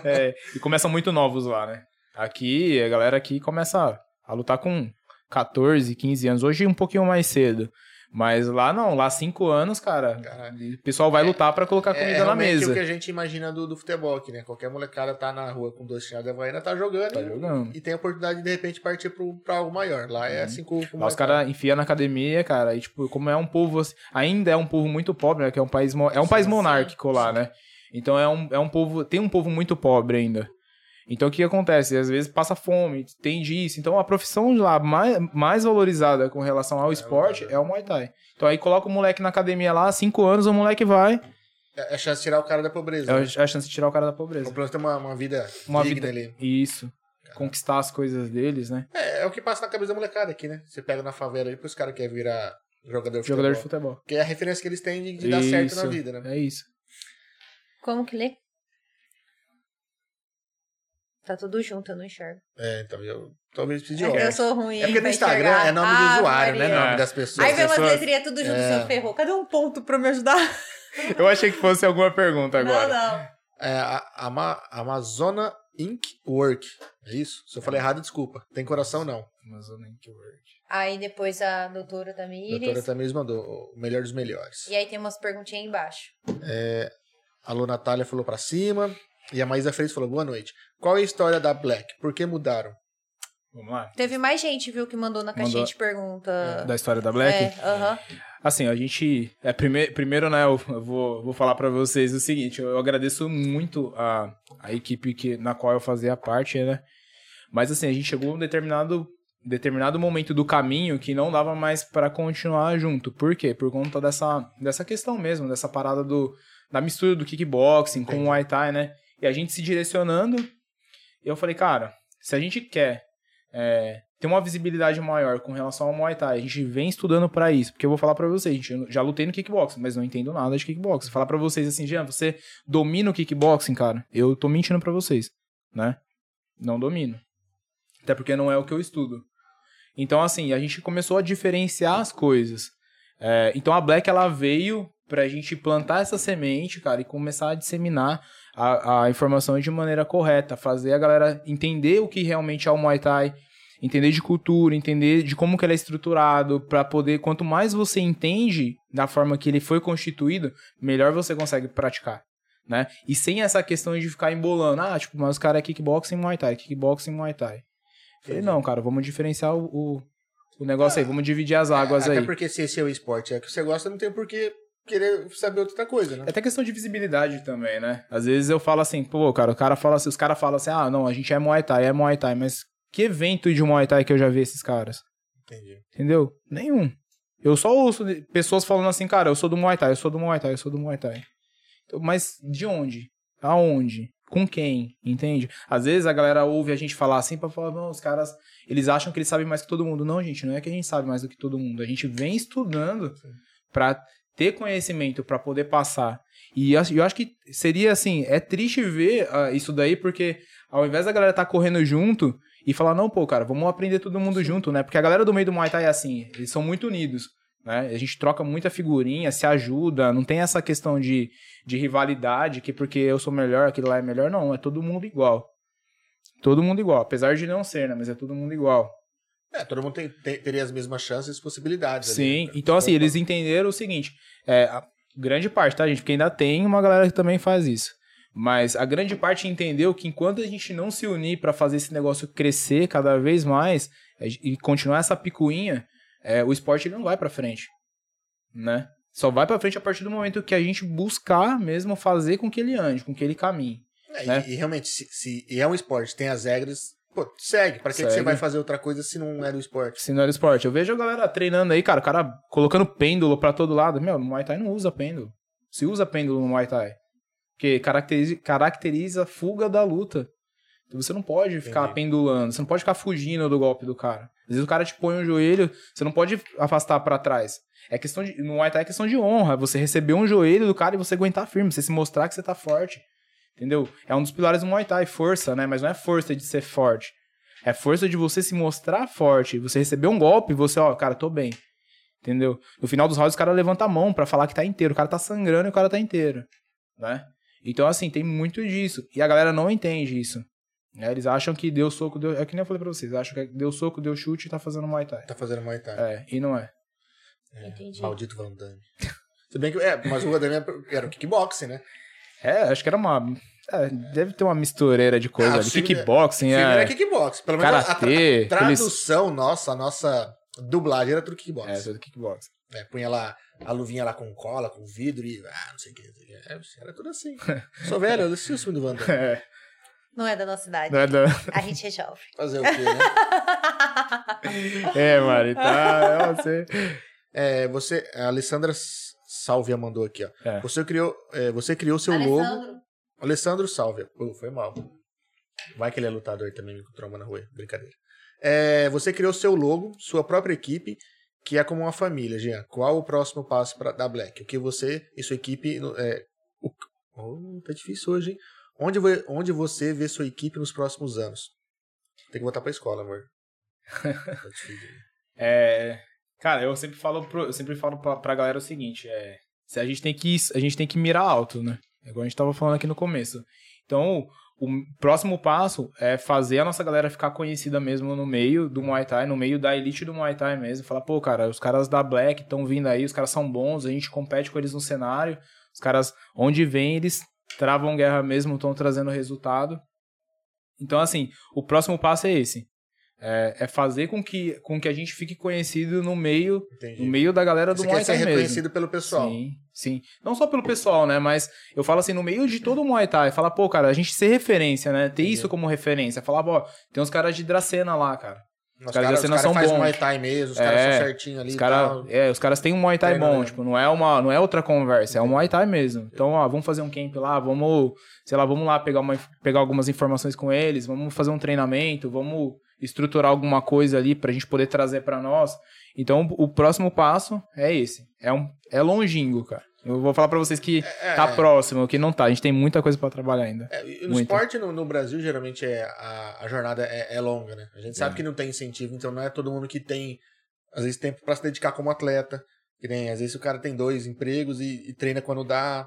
É, e começam muito novos lá, né? Aqui, a galera aqui começa a lutar com 14, 15 anos. Hoje um pouquinho mais cedo. Mas lá não, lá 5 anos, cara. Caralho. O pessoal vai lutar pra colocar comida é na mesa. o que a gente imagina do, do futebol aqui, né? Qualquer molecada tá na rua com dois chinelos de Havaiana, tá jogando. Tá e- jogando. E tem a oportunidade de, de repente, partir pro, pra algo maior. Lá é assim com, com Lá os caras enfiam na academia, cara, e tipo, como é um povo, assim, ainda é um povo muito pobre, né, que é um país, é um Sim, país sim, monárquico lá, né? Então é um, é um povo, tem um povo muito pobre ainda. Então o que acontece? Às vezes passa fome, tem disso. Então a profissão lá mais, mais valorizada com relação ao esporte é o Muay Thai. Então aí coloca o moleque na academia lá, cinco anos, o moleque vai, É a chance de tirar o cara da pobreza. é né? a chance de tirar o cara da O pobreza. plano ter uma, uma vida Uma digna vida. ali. Isso. Conquistar as coisas deles, né? É, é o que passa na cabeça da molecada aqui, né? Você pega na favela aí, os caras querem virar jogador de Jogador de futebol. futebol. Que é a referência que eles têm de, de dar certo na vida, né? É isso. Como que lê? Tá tudo junto, eu não enxergo. É, então eu talvez precise de É eu sou ruim. É porque no Instagram enxergar. é nome do Ah, usuário, né? Nome das pessoas. Aí vem umas pessoas- letrinhas tudo junto, É. seu ferrou. Cadê um ponto pra me ajudar? Eu achei que fosse alguma pergunta agora. Não, não. É a Ama- Amazona Inc. Work. É isso? Se eu falei errado, desculpa. Tem coração, não. Amazon Ink Word. Aí depois a doutora A Tamires. doutora Tamires mandou o melhor dos melhores. E aí tem umas perguntinhas aí embaixo. A Lu Natália falou pra cima. E a Maísa Freitas falou, boa noite. Qual é a história da Black? Por que mudaram? Vamos lá. Teve mais gente, viu, que mandou na caixinha Mandou. de pergunta. Da história da Black? É, aham. Assim, a gente. É, prime, primeiro, né, eu, vou, vou falar pra vocês o seguinte: eu, agradeço muito a, a equipe que, na qual eu fazia parte, né? Mas assim, a gente chegou a um determinado, determinado momento do caminho que não dava mais pra continuar junto. Por quê? Por conta dessa, dessa questão mesmo, dessa parada do, da mistura do kickboxing com o. Muay Thai, né? E a gente se direcionando. Eu falei, cara, se a gente quer é, ter uma visibilidade maior com relação ao Muay Thai, a gente vem estudando pra isso. Porque eu vou falar pra vocês, gente, eu já lutei no kickboxing, mas não entendo nada de kickboxing. Falar pra vocês assim, Jean, você domina o kickboxing, cara? Eu tô mentindo pra vocês, né? Não domino. Até porque não é o que eu estudo. Então, assim, a gente começou a diferenciar as coisas. É, então, a Black, ela veio pra gente plantar essa semente, cara, e começar a disseminar a, a informação de maneira correta, fazer a galera entender o que realmente é o Muay Thai, entender de cultura, entender de como que ele é estruturado, pra poder, quanto mais você entende da forma que ele foi constituído, melhor você consegue praticar, né? E sem essa questão de ficar embolando, ah, tipo, mas os caras é kickboxing Muay Thai, kickboxing Muay Thai. Falei, não, cara, vamos diferenciar o, o, o negócio aí, vamos dividir as águas É, Até aí. porque se esse é o esporte é o que você gosta, não tem por que querer saber outra coisa, né? É até questão de visibilidade também, né? Às vezes eu falo assim, pô, cara, o cara fala assim, os caras falam assim, ah, não, a gente é Muay Thai, é Muay Thai, mas que evento de Muay Thai que eu já vi esses caras? Entendi. Entendeu? Nenhum. Eu só ouço pessoas falando assim, cara, eu sou do Muay Thai, eu sou do Muay Thai, eu sou do Muay Thai. Então, mas de onde? Aonde? Com quem? Entende? Às vezes a galera ouve a gente falar assim pra falar, não, os caras, eles acham que eles sabem mais que todo mundo. Não, gente, não é que a gente sabe mais do que todo mundo. A gente vem estudando pra ter conhecimento, pra poder passar. E eu acho- que seria assim, é triste ver ah, isso daí, porque ao invés da galera tá correndo junto e falar, não, pô, cara, vamos aprender todo mundo junto, né? Porque a galera do meio do Muay Thai é assim, eles são muito unidos, né? A gente troca muita figurinha, se ajuda, não tem essa questão de, de rivalidade, que porque eu sou melhor, aquilo lá é melhor, não, é todo mundo igual. Todo mundo igual, apesar de não ser, né? Mas é todo mundo igual. É, todo mundo tem- tem- teria as mesmas chances e possibilidades. ali, Sim, né? então assim, eles entenderam o seguinte, é, a grande parte, tá, gente? Porque ainda tem uma galera que também faz isso. Mas a grande parte entendeu que enquanto a gente não se unir pra fazer esse negócio crescer cada vez mais é, e continuar essa picuinha, é, o esporte ele não vai pra frente, né? Só vai pra frente a partir do momento que a gente buscar mesmo fazer com que ele ande, com que ele caminhe. É, e- né? e, realmente, se, se e é um esporte, tem as regras, pô, segue. Pra que, que você Segue. vai fazer outra coisa se não era o esporte? Se não era esporte. Eu vejo a galera treinando aí, cara, o cara colocando pêndulo pra todo lado. Meu, no Muay Thai não usa pêndulo. Se usa pêndulo no Muay Thai. Porque caracteriza, caracteriza a fuga da luta. Então você não pode ficar Entendi. pendulando, você não pode ficar fugindo do golpe do cara. Às vezes o cara te põe um joelho, você não pode afastar pra trás. É questão de. No Muay Thai é questão de honra. Você receber um joelho do cara e você aguentar firme, você se mostrar que você tá forte. Entendeu? É um dos pilares do Muay Thai, força, né? Mas não é força de ser forte. É força de você se mostrar forte. Você receber um golpe e você, ó, cara, tô bem. Entendeu? No final dos rounds, o cara levanta a mão pra falar que tá inteiro. O cara tá sangrando e o cara tá inteiro. Né? Então, assim, tem muito disso. E a galera não entende isso. né? Eles acham que deu soco, deu. É que nem eu falei pra vocês. Acham que deu soco, deu chute e tá fazendo Muay Thai. Tá fazendo Muay Thai. É, e não é. É, Entendi. Maldito Van Damme. Se bem que. É, mas o Van Damme era o kickboxing, né? É, acho que era uma. é, deve ter uma mistureira de coisa Ah, ali. filme- Kickboxing, O filme é. era kickboxing. Pelo menos a, tra- Karatê, a tradução nossa, a nossa dublagem era tudo É, kickboxing. tudo kickboxing. É, punha lá a luvinha lá com cola, com vidro e. Ah, não sei o que. É, era tudo assim. Sou velho, eu assisti o filme do Van Damme. É, Não é da nossa idade. não é, da- A gente é jovem. Fazer o quê, né? é, Mari, tá. é Você. É, você, a Alessandra Salvia mandou aqui, ó. É. Você criou, é, você criou seu logo. Alessandro, Alessandro Salvia. Pô, foi mal. Vai que ele é lutador também, com trauma na rua. Brincadeira. É, você criou seu logo, sua própria equipe, que é como uma família, Jean. Qual o próximo passo pra, da Black? O que você e sua equipe. É, o, oh, tá difícil hoje, hein? Onde, onde você vê sua equipe nos próximos anos? Tem que voltar pra escola, amor. Tá difícil. É, cara, eu sempre falo, pro, eu sempre falo pra, pra galera o seguinte, é, se a gente tem que a gente tem que mirar alto, né? É igual a gente tava falando aqui no começo. Então, o próximo passo é fazer a nossa galera ficar conhecida mesmo no meio do Muay Thai, no meio da elite do Muay Thai mesmo. Falar, pô, cara, os caras da Black estão vindo aí, os caras são bons, a gente compete com eles no cenário. Os caras, onde vem, eles travam guerra mesmo, estão trazendo resultado. Então, assim, o próximo passo é esse. É, é fazer com que, com que a gente fique conhecido no meio, Entendi. no meio da galera do Você Muay quer ser Thai mesmo. reconhecido pelo pessoal. Sim, sim. Não só pelo pessoal, né? Mas eu falo assim, no meio de todo o Muay Thai, falar, pô, cara, a gente ser referência, né? Ter Entendi. isso como referência. Falar, pô, tem uns caras de Dracena lá, cara. Os Os caras caras cara, os cara são fazem bons. Muay Thai mesmo, os caras É, são certinho ali Os caras, tal. é, os caras têm um Muay Thai bom, tipo, não é uma, não é outra conversa, é um Muay Thai mesmo. Então, ó, vamos fazer um camp lá, vamos, sei lá, vamos lá pegar uma, pegar algumas informações com eles, vamos fazer um treinamento, vamos estruturar alguma coisa ali pra gente poder trazer pra nós. Então, o próximo passo é esse. É um é longínquo, cara. Eu vou falar pra vocês que É, tá é. próximo, que não tá. A gente tem muita coisa pra trabalhar ainda. É, no esporte no, no Brasil, geralmente, é, a, a jornada é, é longa, né? A gente sabe É. que não tem incentivo, então não é todo mundo que tem, às vezes, tempo pra se dedicar como atleta. Que nem, às vezes o cara tem dois empregos e, e treina quando dá.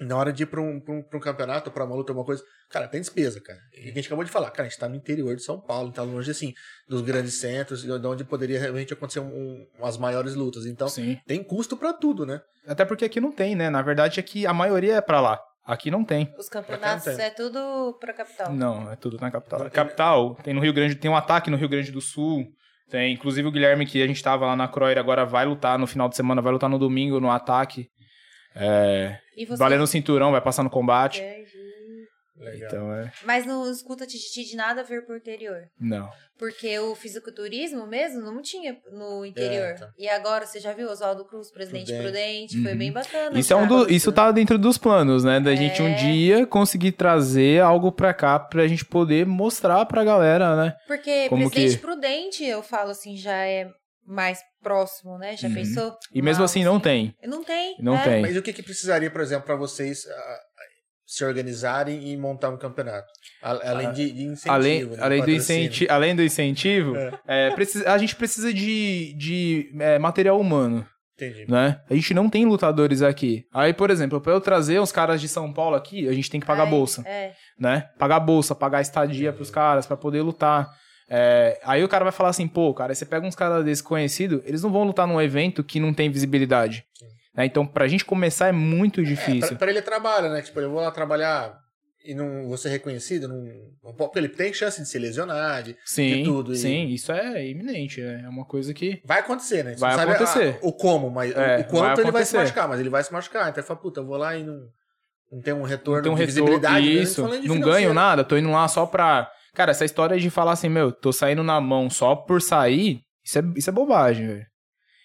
Na hora de ir pra um, pra um, pra um campeonato, pra uma luta, alguma coisa, cara, tem despesa, cara. E a gente acabou de falar, cara, a gente tá no interior de São Paulo, tá longe, assim, dos grandes centros, de onde poderia realmente acontecer um, umas maiores lutas. Então, Sim. tem custo pra tudo, né? Até porque aqui não tem, né? Na verdade, aqui a maioria é pra lá. Aqui não tem. Os campeonatos não tem. é tudo pra capital. Não, é tudo na capital. Ele- Capital, tem no Rio Grande, tem um ataque no Rio Grande do Sul. Tem, inclusive o Guilherme, que a gente tava lá na Croyer, agora vai lutar no final de semana, vai lutar no domingo no ataque. É, você... valendo o cinturão, vai passar no combate. Entendi. Legal. Então é. Mas não escuta Tititi de nada a ver por interior. Não. Porque o fisiculturismo mesmo não tinha no interior. É, tá. E agora, você já viu Oswaldo Cruz, presidente Prudente. Prudente, foi Uhum. bem bacana. Isso, é um do, isso tá dentro dos planos, né? Da gente um É. dia conseguir trazer algo pra cá pra gente poder mostrar pra galera, né? Porque Como presidente que- Prudente, eu falo assim, já é mais próximo, né? Já Uhum. pensou? E mesmo Uma- assim não tem. Não tem. Não é. tem. Mas o que, que precisaria, por exemplo, para vocês ah, se organizarem e montar um campeonato? A- Além de, de incentivo. além, né, além, do incenti além do incentivo, é, precisa- a gente precisa de, de é, material humano, Entendi. né? A gente não tem lutadores aqui. Aí, por exemplo, pra eu trazer uns caras de São Paulo aqui, a gente tem que pagar Ai, bolsa, É. né? Pagar bolsa, pagar estadia pros caras pra poder lutar. É, aí o cara vai falar assim, pô, cara, você pega uns caras desses conhecidos, eles não vão lutar num evento que não tem visibilidade. né? Então, pra gente começar é muito É, difícil. pra, pra ele trabalha, né? Tipo, eu vou lá trabalhar e não vou ser reconhecido, não, não porque ele tem chance de se lesionar, de, Sim, de tudo. e- sim, isso é iminente, é uma coisa que... Vai acontecer, né? Vai não sabe acontecer. a- o como, mas o- É, o quanto vai ele vai se machucar, mas ele vai se machucar. Então ele fala, puta, eu vou lá e não, não tem um retorno tem um de retorno, visibilidade. isso, não ganho nada, tô indo lá só pra... Cara, essa história de falar assim, meu, tô saindo na mão só por sair, isso é, isso é bobagem, velho.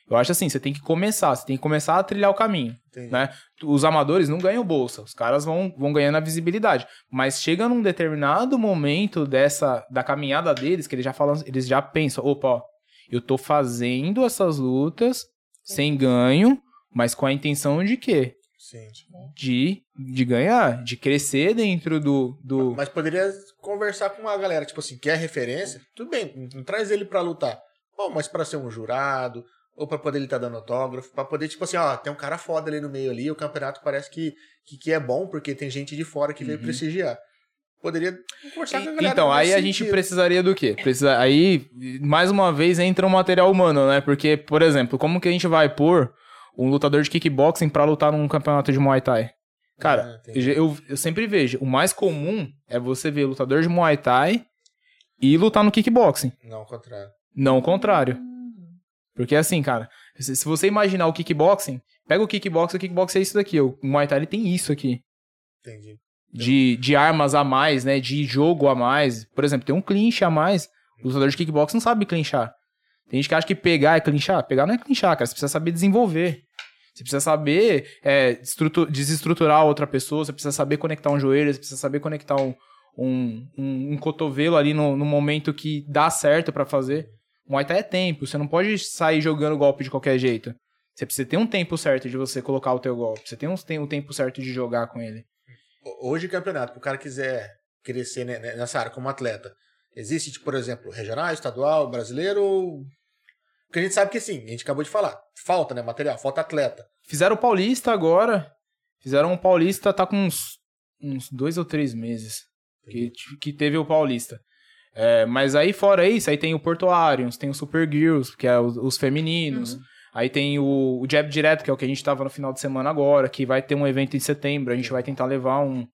Eu acho assim, você tem que começar, você tem que começar a trilhar o caminho, Entendi. né? Os amadores não ganham bolsa, os caras vão, vão ganhando a visibilidade. Mas chega num determinado momento dessa da caminhada deles, que eles já falam, eles já pensam, opa, ó, eu tô fazendo essas lutas sem ganho, mas com a intenção de quê? Sim. De, de ganhar, de crescer dentro do, do... Mas poderia conversar com uma galera, tipo assim, quer referência? Tudo bem, não, traz ele pra lutar. Pô, mas pra ser um jurado, ou pra poder ele estar dando autógrafo, pra poder, tipo assim, ó, tem um cara foda ali no meio ali, o campeonato parece que, que, que é bom, porque tem gente de fora que veio Uhum. prestigiar. Poderia conversar com a galera. Então, aí a gente sentido. precisaria do quê? Precisa, aí, mais uma vez, entra o material humano, né? Porque, por exemplo, como que a gente vai pôr um lutador de kickboxing pra lutar num campeonato de Muay Thai? Cara, Ah, eu, eu- sempre vejo, o mais comum é você ver lutador de Muay Thai e lutar no kickboxing, Não, ao contrário. não o contrário. Porque assim, cara, se, você imaginar o kickboxing, pega o kickboxing, o kickboxing é isso daqui, o Muay Thai ele tem isso aqui. Entendi. de, de armas a mais, né? De jogo a mais. Por exemplo, tem um clinch a mais. O lutador de kickbox não sabe clinchar. Tem gente que acha que pegar é clinchar. Pegar não é clinchar, cara. Você precisa saber desenvolver. Você precisa saber é, estrutu- desestruturar outra pessoa. Você precisa saber conectar um joelho. Você precisa saber conectar um, um, um, um cotovelo ali no, no momento que dá certo pra fazer. Muay Thai é tempo. Você não pode sair jogando golpe de qualquer jeito. Você precisa ter um tempo certo de você colocar o teu golpe. Você tem um, tem um tempo certo de jogar com ele. Ho- Hoje, campeonato, pro cara quiser crescer ne- ne- nessa área como atleta, existe, tipo, por exemplo, regional, estadual, brasileiro? ou- Porque a gente sabe que sim, a gente acabou de falar. Falta, né, material, falta atleta. Fizeram o Paulista agora. Fizeram o Paulista, tá com uns, uns dois ou três meses que, que teve o Paulista. É, mas aí, fora isso, aí tem o Portuários, tem o Super Girls, que é os, os femininos. Aí tem o, o Jab Direto, que é o que a gente tava no final de semana agora, que vai ter um evento em setembro. A gente vai tentar levar um,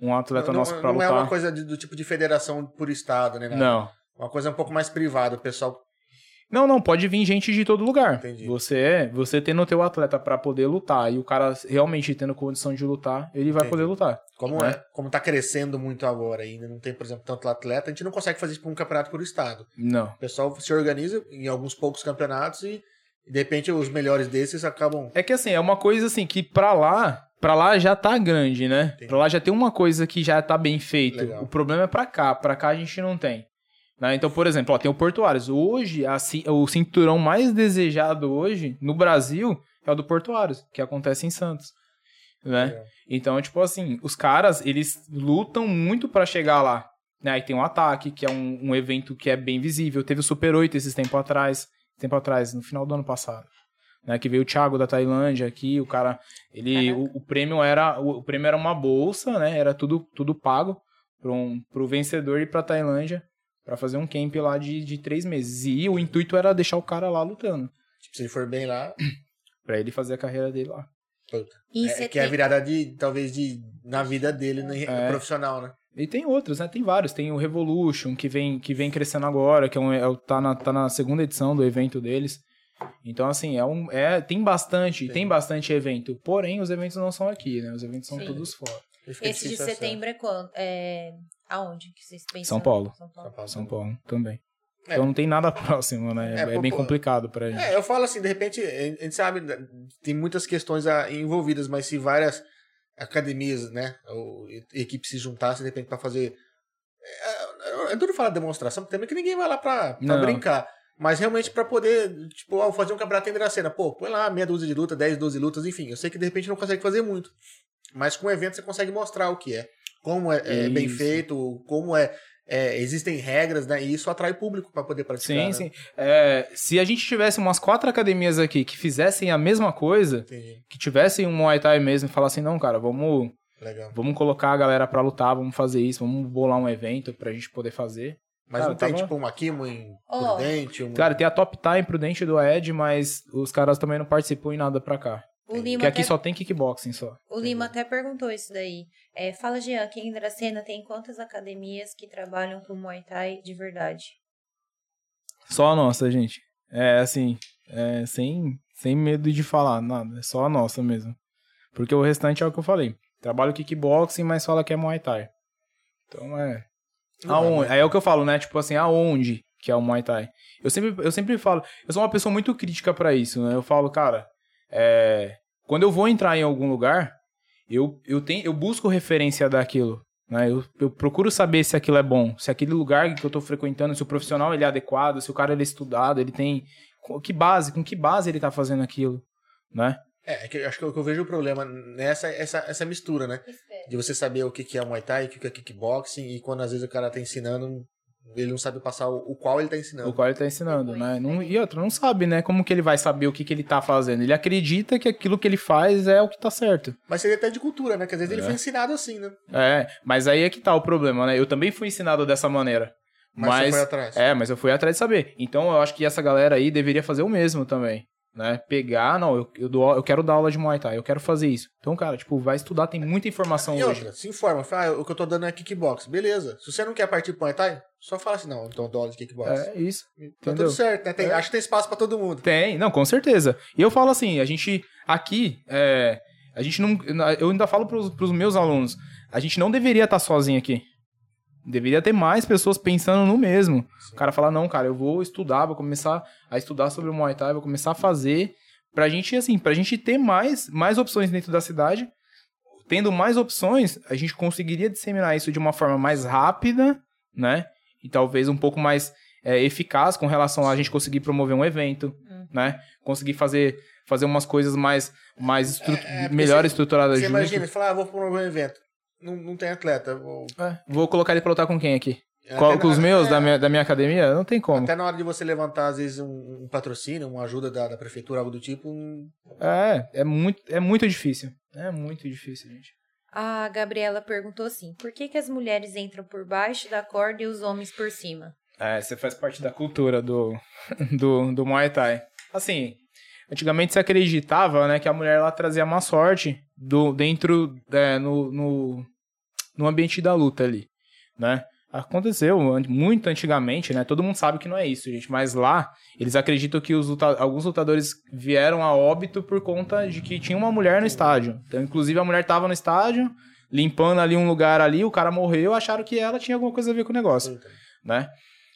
um atleta não nosso pra não é lutar. uma coisa de- do tipo de federação por estado, né? nada. Não. Uma coisa um pouco mais privada, o pessoal. Não, não, pode vir gente de todo lugar. Entendi. Você é, você tendo o teu atleta pra poder lutar e o cara realmente tendo condição de lutar, ele vai Entendi. poder lutar. Como Né? é, como tá crescendo muito agora ainda, não tem, por exemplo, tanto atleta, a gente não consegue fazer isso pra um campeonato por estado. Não. O pessoal se organiza em alguns poucos campeonatos e, de repente, os melhores desses acabam. É que assim, é uma coisa assim que pra lá, pra lá já tá grande, né? Entendi. Pra lá já tem uma coisa que já tá bem feito. Legal. O problema é pra cá, pra cá a gente não tem. Né? Então, por exemplo, ó, tem o Portuários. Hoje, a o cinturão mais desejado hoje no Brasil é o do Portuários, que acontece em Santos. Né? Legal. Então, tipo assim, os caras, eles lutam muito pra chegar lá. Né? Aí tem o Ataque, que é um, um evento que é bem visível. Teve o Super 8 esses tempo atrás, tempo atrás, no final do ano passado. Né? Que veio o Thiago da Tailândia aqui, o cara, ele, o, o prêmio era, o, o prêmio era uma bolsa, né? Era tudo, tudo pago para um, pro vencedor ir pra Tailândia pra fazer um camp lá de, de três meses. E o intuito era deixar o cara lá lutando, Tipo, se ele for bem lá, Pra ele fazer a carreira dele lá. puta. E É, que é a virada de, talvez, de, na vida dele, no É. profissional, né? E tem outros, né? Tem vários. Tem o Revolution, que vem, que vem crescendo agora, que é um, é, tá, na, tá na segunda edição do evento deles. Então, assim, é um, é, tem bastante, Sim. tem bastante evento. Porém, os eventos não são aqui, né? Os eventos são Sim. todos fora. Esse de setembro é quando? É... Aonde que vocês pensam? São Paulo. São São Paulo. São Paulo também. É. Então não tem nada próximo, né? É, É, bem pô. complicado pra gente. É, eu falo assim, de repente, a gente sabe, né, tem muitas questões ah, envolvidas, mas se várias academias, né, ou equipes se juntassem, de repente, pra fazer. É, é duro falar demonstração, porque também que ninguém vai lá pra, pra brincar. Mas realmente pra poder, tipo, ah, fazer um campeonato em Dracena. Pô, põe lá meia dúzia de luta, 10, 12 lutas, enfim. Eu sei que de repente não consegue fazer muito. Mas com o evento você consegue mostrar o que é. Como é, é bem feito, como é, é, Existem regras, né? E isso atrai público pra poder praticar. Sim, né? sim. É, se a gente tivesse umas quatro academias aqui que fizessem a mesma coisa, Entendi. que tivessem um Muay Thai mesmo e falassem, não, cara, vamos, Legal. vamos colocar a galera pra lutar, vamos fazer isso, vamos bolar um evento pra gente poder fazer. Mas Cara, não tem, tava- tipo, um Akimo em Ó. Prudente? Um... Cara, tem a Top Time Prudente do Ed, mas os caras também não participam em nada pra cá. O Lima, Porque aqui até, só tem kickboxing só. o Lima até perguntou isso daí. É, fala, Jean, aqui em Dracena tem quantas academias que trabalham com Muay Thai de verdade? Só a nossa, gente. É assim, é, sem, sem medo de falar nada. É só a nossa mesmo. Porque o restante é o que eu falei. Trabalho kickboxing, mas fala que é Muay Thai. Então é. Não, Aonde? mas- Aí é o que eu falo, né? Tipo assim, aonde? que é o Muay Thai. Eu sempre, eu sempre falo, eu sou uma pessoa muito crítica pra isso, né? Eu falo, cara, é, quando eu vou entrar em algum lugar, eu, eu, tenho, eu busco referência daquilo. Né? Eu, eu procuro saber se aquilo é bom, se aquele lugar que eu tô frequentando, se o profissional ele é adequado, se o cara ele é estudado, ele tem. com Que base, com que base ele tá fazendo aquilo, né? É, é acho que eu, que eu vejo o problema nessa essa, essa mistura, né? De você saber o que, que é Muay Thai, o que, que é kickboxing, e quando às vezes o cara tá ensinando, ele não sabe passar o, qual ele tá ensinando. O qual ele tá ensinando, né? Não, e outro, não sabe, né? Como que ele vai saber o que, que ele tá fazendo? Ele acredita que aquilo que ele faz é o que tá certo. Mas seria até de cultura, né? Que às vezes ele É. foi ensinado assim, né? É, mas aí é que tá o problema, né? Eu também fui ensinado dessa maneira. Mas, Mas, você foi atrás. é, mas eu fui atrás de saber. Então eu acho que essa galera aí deveria fazer o mesmo também. Né? Pegar, não, eu, eu, dou, eu quero dar aula de Muay Thai, eu quero fazer isso. Então, cara, tipo, vai estudar, tem muita informação E hoje. outra, se informa, fala, ah, o que eu tô dando é kickbox. Beleza. Se você não quer partir pro Muay Thai, só fala assim, não, então dou aula de kickbox. É isso. tá entendeu? tudo certo, né? Tem- É. Acho que tem espaço pra todo mundo. Tem, não, com certeza. E eu falo assim, a gente aqui, é, a gente não, eu ainda falo pros, pros meus alunos, a gente não deveria estar sozinho aqui. Deveria ter mais pessoas pensando no mesmo. O cara fala, não, cara, eu vou estudar, vou começar a estudar sobre o Muay Thai, vou começar a fazer, pra gente, assim, pra gente ter mais, mais opções dentro da cidade. Tendo mais opções, a gente conseguiria disseminar isso de uma forma mais rápida, né? E talvez um pouco mais é, eficaz com relação a gente conseguir promover um evento, né? Conseguir fazer, fazer umas coisas mais, mais estru É, porque melhor você- estruturadas Você junto. imagina, você fala, ah, vou promover um evento. Não, não tem atleta. Vou... É, vou colocar ele pra lutar com quem aqui? Qual- na- com os meus, é, da, minha, da minha academia? Não tem como. Até na hora de você levantar, às vezes, um, um patrocínio, uma ajuda da, da prefeitura, algo do tipo. um- É, é muito, é muito difícil. É muito difícil, gente. A Gabriela perguntou assim: por que, que as mulheres entram por baixo da corda e os homens por cima? É, você faz parte da cultura do, do, do Muay Thai. Assim, antigamente se acreditava, né, que a mulher ela trazia má sorte do, dentro, é, no, no, no ambiente da luta ali, né? Aconteceu muito antigamente, né? Todo mundo sabe que não é isso, gente. Mas lá, eles acreditam que luta- alguns lutadores vieram a óbito por conta de que tinha uma mulher no estádio. Então, inclusive, a mulher tava no estádio, limpando ali um lugar ali, o cara morreu, acharam que ela tinha alguma coisa a ver com o negócio, né?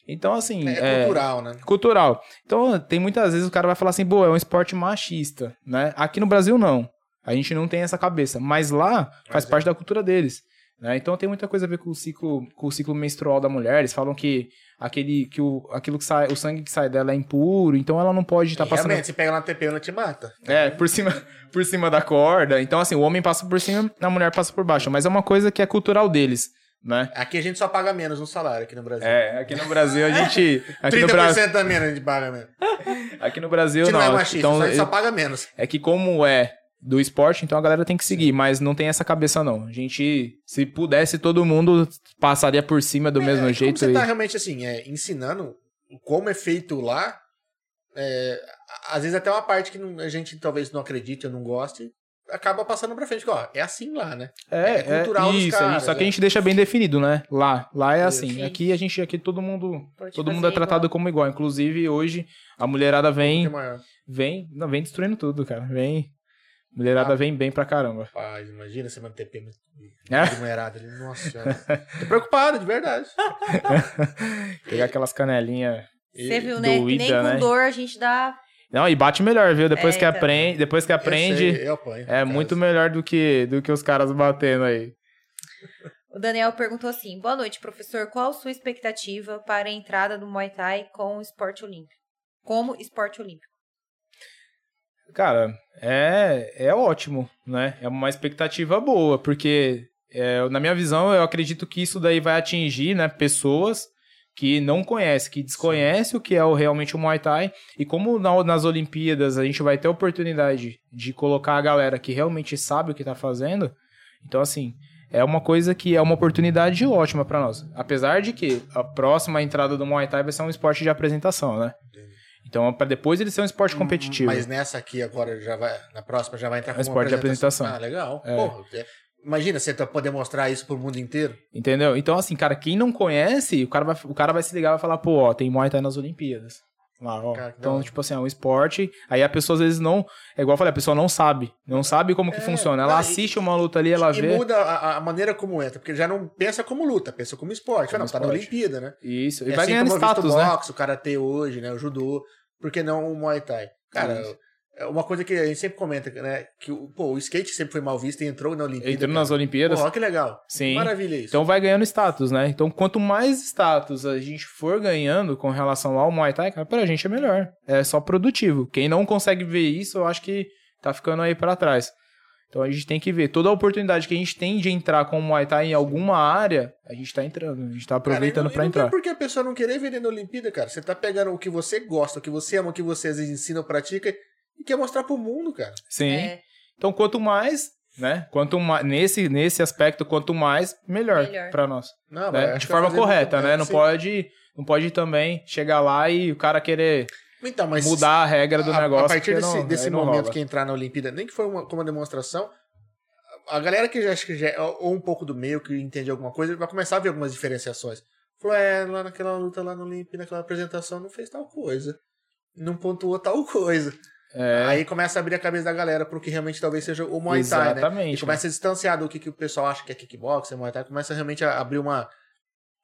Então, assim... É, cultural, né? cultural. Então, tem muitas vezes o cara vai falar assim, pô, é um esporte machista, né? Aqui no Brasil, não. A gente não tem essa cabeça. Mas lá, faz Mas é. parte da cultura deles. Né? Então, tem muita coisa a ver com o ciclo, com o ciclo menstrual da mulher. Eles falam que, aquele, que o, aquilo que sai, o sangue que sai dela é impuro, então ela não pode estar E passando... Realmente, se pega na TP, ela te mata. É, por cima, por cima da corda. Então, assim, o homem passa por cima, a mulher passa por baixo. Mas é uma coisa que é cultural deles, né? Aqui a gente só paga menos no salário aqui no Brasil. É, aqui no Brasil a gente... Aqui no, 30% Bra... a menos a gente paga menos. aqui no Brasil, não, não. é machista, então, só, a gente só paga menos. É que como é do esporte, então a galera tem que seguir, mas não tem essa cabeça não. A gente, se pudesse, todo mundo passaria por cima do mesmo É, como jeito. você e- tá realmente assim, é, ensinando como é feito lá, é, às vezes até uma parte que não- a gente talvez não acredite ou não goste, acaba passando pra frente. Ó, é assim lá, né? É, é cultural dos isso, gente- caras, só que é. a gente deixa bem definido, né? Lá, lá é Isso. assim. Aqui a gente, aqui todo mundo, Pode todo mundo é tratado igual. como igual. Inclusive hoje a mulherada é vem, vem, não, vem destruindo tudo, cara. Vem, mulherada Ah. vem bem pra caramba. Rapaz, imagina você manter TP É? de mulherada ali. Nossa senhora. Tô preocupado, de verdade. Pegar aquelas canelinhas. Você viu, né? Que nem doída, com né? dor a gente dá. Não, e bate melhor, viu? Depois É, que então. aprende, depois que Eu aprende, sei, eu apanho. é muito caso. melhor do que do que os caras batendo aí. O Daniel perguntou assim: Boa noite, professor. Qual a sua expectativa para a entrada do Muay Thai com o esporte olímpico? Como esporte olímpico? Cara, é, é ótimo, né? É uma expectativa boa, porque é, na minha visão eu acredito que isso daí vai atingir né, pessoas que não conhecem, que desconhecem o que é o, realmente o Muay Thai. E como na- nas Olimpíadas a gente vai ter a oportunidade de colocar a galera que realmente sabe o que tá fazendo, então assim, é uma coisa que é uma oportunidade ótima pra nós. Apesar de que a próxima entrada do Muay Thai vai ser um esporte de apresentação, né? Então, para depois ele ser um esporte competitivo. Mas nessa aqui agora já vai. Na próxima já vai entrar É com uma esporte de apresentação. Ah, legal. É. Pô, é- imagina você tá- poder mostrar isso pro mundo inteiro. Entendeu? Então, assim, cara, quem não conhece, o cara vai, o cara vai se ligar e vai falar, pô, ó, tem Muay Thai nas Olimpíadas. Lá, ó. Cara, que então, tipo assim, é um esporte. Aí a pessoa às vezes não. É igual eu falei, a pessoa não sabe. Não sabe como que É, funciona. Ela e- assiste uma luta ali, ela e vê. muda a, a maneira como entra, porque já não pensa como luta, pensa como esporte. Como não, tá na esporte. Olimpíada, né? Isso. E É vai assim ganhando status, o né? boxe, o karatê hoje, né? O judô. Por que não o Muay Thai? Cara, Isso. É uma coisa que a gente sempre comenta, né? Que o, pô, o skate sempre foi mal visto e entrou na Olimpíada. Cara. nas Olimpíadas. Pô, olha que legal. Sim. Maravilha isso. Então vai ganhando status, né? Então quanto mais status a gente for ganhando com relação ao Muay Thai, cara, pra gente é melhor. É só produtivo. Quem não consegue ver isso, eu acho que tá ficando aí pra trás. Então a gente tem que ver toda a oportunidade que a gente tem de entrar com o Muay Thai em alguma área, a gente tá entrando, a gente tá aproveitando e entrar. Não tem por que a pessoa não querer vender na Olimpíada, cara. Você tá pegando o que você gosta, o que você ama, o que você às vezes ensina ou pratica e quer mostrar pro mundo, cara. Sim. É, Então quanto mais, né? Quanto mais nesse nesse aspecto, quanto mais melhor, Melhor. pra nós. Não, né? De forma correta, né? Não sim. pode não pode também chegar lá e o cara querer Então, mas mudar a regra do a, negócio. A partir desse, não- desse momento rola. que entrar na Olimpíada, nem que foi uma, como uma demonstração, a galera que já acha que já é, ou um pouco do meio, que entende alguma coisa, vai começar a ver algumas diferenciações. Falou, é, lá naquela luta lá no Olimpíada, naquela apresentação, não fez tal coisa. Não pontuou tal coisa. É, Aí começa a abrir a cabeça da galera pro que realmente talvez seja o Muay Thai, né? Exatamente. E começa a distanciar do que, que o pessoal acha que é kickboxing, Muay Thai, começa realmente a abrir uma,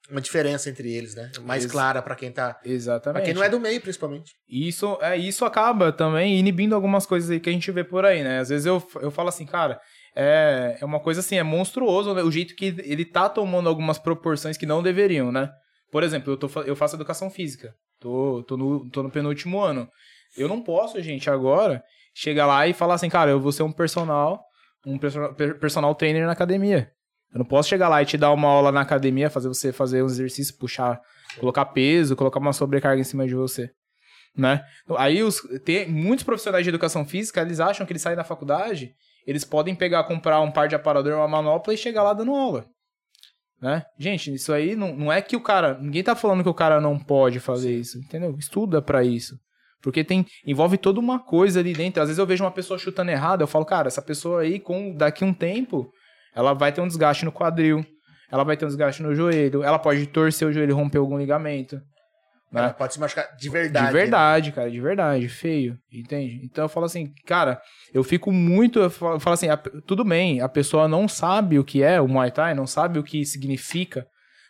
uma diferença entre eles, né? Mais Ex- clara pra quem tá. Exatamente. Pra quem não é do meio, principalmente. Isso, é, isso acaba também inibindo algumas coisas aí que a gente vê por aí, né? Às vezes eu, eu falo assim, cara, é, é uma coisa assim, é monstruoso né? o jeito que ele tá tomando algumas proporções que não deveriam, né? Por exemplo, eu, tô, eu faço educação física, tô, tô, no, tô no penúltimo ano. Eu não posso, gente, agora chegar lá e falar assim, cara, eu vou ser um personal, um personal, per- personal trainer na academia. Eu não posso chegar lá e te dar uma aula na academia, fazer você fazer um exercício, puxar, colocar peso, colocar uma sobrecarga em cima de você né? Aí os, tem muitos profissionais de educação física, eles acham que eles saem da faculdade, eles podem pegar, comprar um par de aparador, uma manopla e chegar lá dando aula. Né? Gente, isso aí não, não é que o cara. Ninguém tá falando que o cara não pode fazer isso, entendeu? Estuda pra isso. Porque tem envolve toda uma coisa ali dentro. Às vezes eu vejo uma pessoa chutando errado, eu falo, cara, essa pessoa aí, com daqui um tempo, ela vai ter um desgaste no quadril, ela vai ter um desgaste no joelho, ela pode torcer o joelho e romper algum ligamento. Né? Ela pode se machucar de verdade. De verdade, cara, de verdade, feio, entende? Então eu falo assim, cara, eu fico muito, eu falo, eu falo assim, a- tudo bem, a pessoa não sabe o que é o Muay Thai, não sabe o que significa,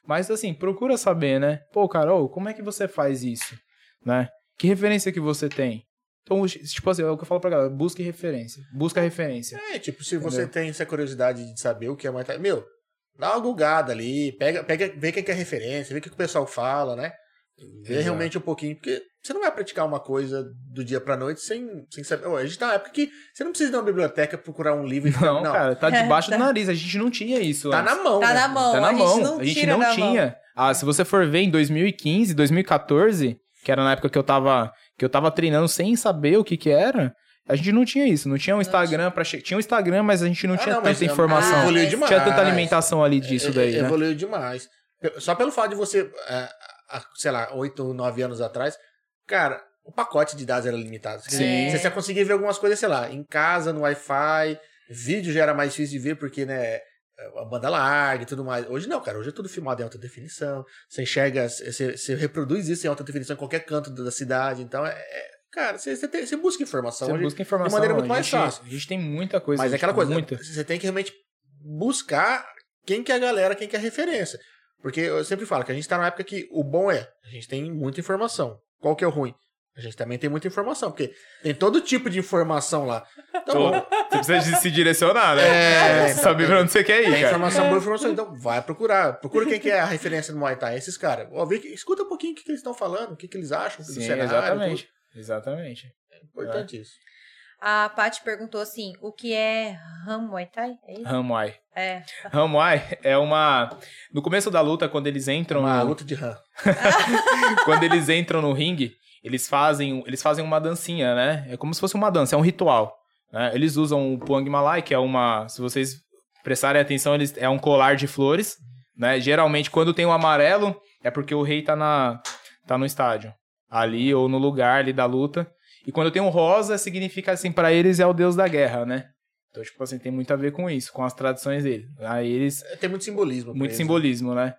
mas assim, procura saber, né? Pô, cara, ô, como é que você faz isso, né? Que referência que você tem? Então, tipo assim, é o que eu falo pra galera, busque referência, busca referência. É, tipo, se você Entendeu? tem essa curiosidade de saber o que é Muay Thai, meu, dá uma gulgada ali, pega, pega, vê quem que é referência, vê o que que o pessoal fala, né? Vê Exato. realmente um pouquinho, porque você não vai praticar uma coisa do dia pra noite sem, sem saber. A gente tá na época que você não precisa ir numa biblioteca procurar um livro e ficar. Não, cara, tá debaixo Tá. do nariz, a gente não tinha isso Tá antes. na mão. Tá né? na mão. Tá na a mão. gente não a gente não da mão. tinha. Ah, se você for ver em 2015, 2014, que era na época que eu tava que eu tava treinando sem saber o que que era, a gente não tinha isso, não tinha um Instagram para tinha um Instagram, mas a gente não Ah, tinha não, tanta informação. Ah, Evoluiu demais. tinha tanta alimentação ali disso É, daí, é, né? Evoluiu demais. Só pelo fato de você, é, sei lá, 8, 9 anos atrás, cara, o pacote de dados era limitado. Você- Sim. Você conseguia ver algumas coisas, sei lá, em casa, no Wi-Fi, vídeo já era mais difícil de ver, porque, né, a banda larga e tudo mais. Hoje não, cara, hoje é tudo filmado em alta definição, você enxerga, você, você reproduz isso em alta definição em qualquer canto da cidade, então é... é- Cara, você, você, tem- você busca informação. Você hoje, busca informação. de maneira muito mais gente- fácil. A gente tem muita coisa. Mas é aquela coisa, Muita. você tem que realmente buscar quem que é a galera, quem que é a referência. Porque eu sempre falo que a gente tá numa época que o bom é, a gente tem muita informação. Qual que é o ruim? A gente também tem muita informação, porque tem todo tipo de informação lá. Então, Você precisa de se direcionar, né? É. Você sabe pra onde você quer ir, é cara. informação boa, informação. Então, vai procurar. Procura quem que é a referência do Muay Thai. Esses caras. Ó, vê que- Escuta um pouquinho o que, que eles estão falando, o que, que eles acham do Sim, cenário. exatamente. Exatamente. tudo. Importante isso. A Paty perguntou assim: o que é Ram Muay Thai? É isso? Hamuai. É. Hamuai é uma. No começo da luta, quando eles entram. Uma no- luta de RAM. quando eles entram no ringue, eles fazem, eles fazem uma dancinha, né? É como se fosse uma dança, é um ritual. né? Eles usam o Puang Malai, que é uma. Se vocês prestarem atenção, eles, é um colar de flores. Né? Geralmente, quando tem o amarelo, é porque o rei tá, na, tá no estádio. Ali ou no lugar ali da luta. E quando tem o rosa, significa assim, para eles é o deus da guerra, né? Então, tipo assim, tem muito a ver com isso, com as tradições dele. Aí eles Tem muito simbolismo. muito eles, simbolismo, né?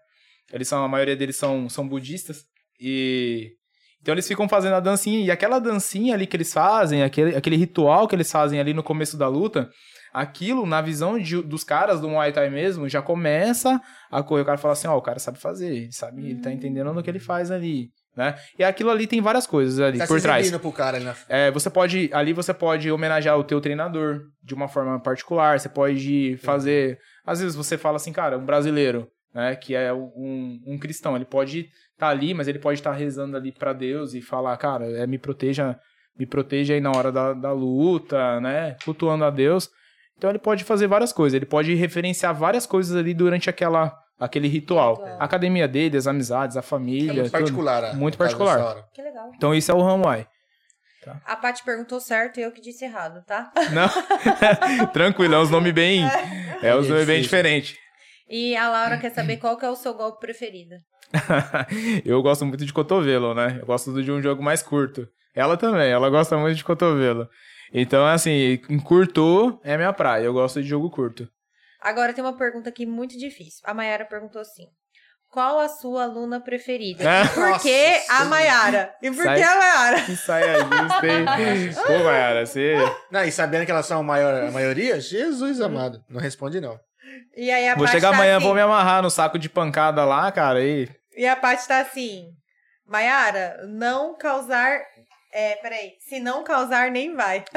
Eles são, a maioria deles são, são budistas e Então eles ficam fazendo a dancinha, e aquela dancinha ali que eles fazem, aquele, aquele ritual que eles fazem ali no começo da luta, aquilo, na visão de- dos caras do Muay Thai mesmo, já começa a correr. O cara fala assim, ó, o cara sabe fazer, ele sabe, ele tá entendendo no que ele faz ali, né? E aquilo ali tem várias coisas ali Tá por se trás. pro cara ali na É, você pode, ali você pode homenagear o teu treinador de uma forma particular, você pode fazer, às vezes você fala assim, cara, um brasileiro, né, que é um, um cristão, ele pode estar ali, mas ele pode estar rezando ali pra Deus e falar, cara, é, me proteja, me proteja aí na hora da, da luta, né, cultuando a Deus. Então ele pode fazer várias coisas, ele pode referenciar várias coisas ali durante aquela, aquele ritual. A academia dele, as amizades, a É família, muito tudo. particular. a- Muito no caso particular. Que legal. Então isso é o Ramuai. A Paty perguntou certo e eu que disse errado, tá? Não, tranquilo, é uns nomes bem. É uns É nomes bem diferentes. E a Laura quer saber qual que é o seu golpe preferido. eu gosto muito de cotovelo, né? Eu gosto de um jogo mais curto. Ela também, ela gosta muito de cotovelo. Então, assim, encurtou é minha praia. Eu gosto de jogo curto. Agora tem uma pergunta aqui muito difícil. A Mayara perguntou assim: Qual a sua aluna preferida? E por que a. Mayara? E por Sai- que a Mayara? Que saia justa, hein? Pô, Mayara, você. Não, e sabendo que elas são a, maior, a maioria, Jesus amado. Não responde, não. E aí a Vou chegar tá amanhã, assim, vou me amarrar no saco de pancada lá, cara, e. E a Paty tá assim: Mayara, não causar. É, peraí. Se não causar, nem vai.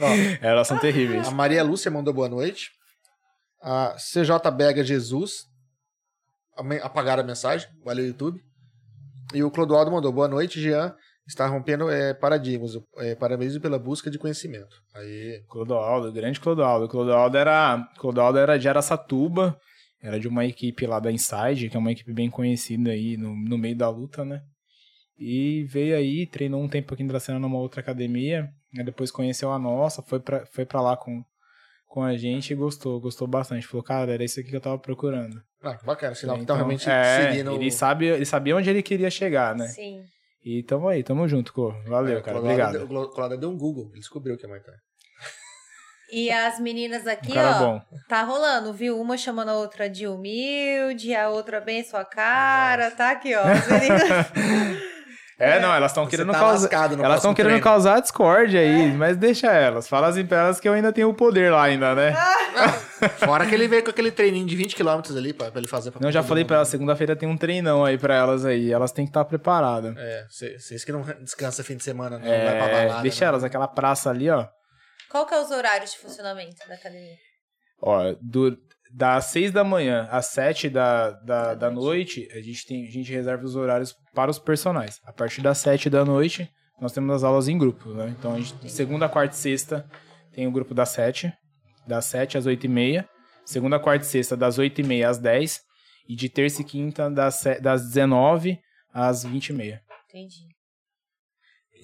Ó, Elas são terríveis. a Maria Lúcia mandou boa noite. A CJ Bega Jesus. ame- Apagaram a mensagem. Valeu, YouTube. E o Clodoaldo mandou boa noite, Jean. Está rompendo é, paradigmas. É, parabéns pela busca de conhecimento. Aí. Clodoaldo, grande Clodoaldo. Clodoaldo era, Clodoaldo era de Araçatuba, era de uma equipe lá da Inside, que é uma equipe bem conhecida aí no, no meio da luta, né? E veio aí, treinou um tempo aqui em Dracena numa outra academia, aí depois conheceu a nossa, foi pra, foi pra lá com, com a gente e gostou, gostou bastante. Falou, cara, era isso aqui que eu tava procurando. Ah, que bacana. Sinal que Então, estão realmente é, seguindo. ele, sabe, ele sabia onde ele queria chegar, né? Sim. E tamo aí, tamo junto, Clô. Valeu, É, cara, Clodoaldo obrigado. O Clodoaldo deu um Google. Ele descobriu o que é Muay Thai. E as meninas aqui, cara ó, bom. tá rolando, viu? Uma chamando a outra de humilde, a outra bem sua cara, tá aqui, ó. Meninas... É, não, elas estão querendo tá causar. Elas estão querendo treino. causar discórdia aí, mas deixa elas. Fala assim pra elas que eu ainda tenho o poder lá ainda, né? Fora que ele veio com aquele treininho de 20 km ali pra, pra ele fazer. Pra Não, já falei pra elas, segunda-feira tem um treinão aí pra elas aí. Elas têm que estar preparadas. É, vocês que não descansa fim de semana, não vai pra É, balada. deixa não. elas, aquela praça ali, ó. Qual que é os horários de funcionamento da academia? Ó, do, das 6 da manhã às 7 da, da, da noite, a gente, tem, a gente reserva os horários para os personagens. A partir das 7 da noite, nós temos as aulas em grupo, né? Então, a gente, segunda, quarta e sexta tem o grupo das 7, das 7 às 8 e meia. Segunda, quarta e sexta, das 8 e meia às 10. E de terça e quinta, das, das 19 às 20 e meia. Entendi.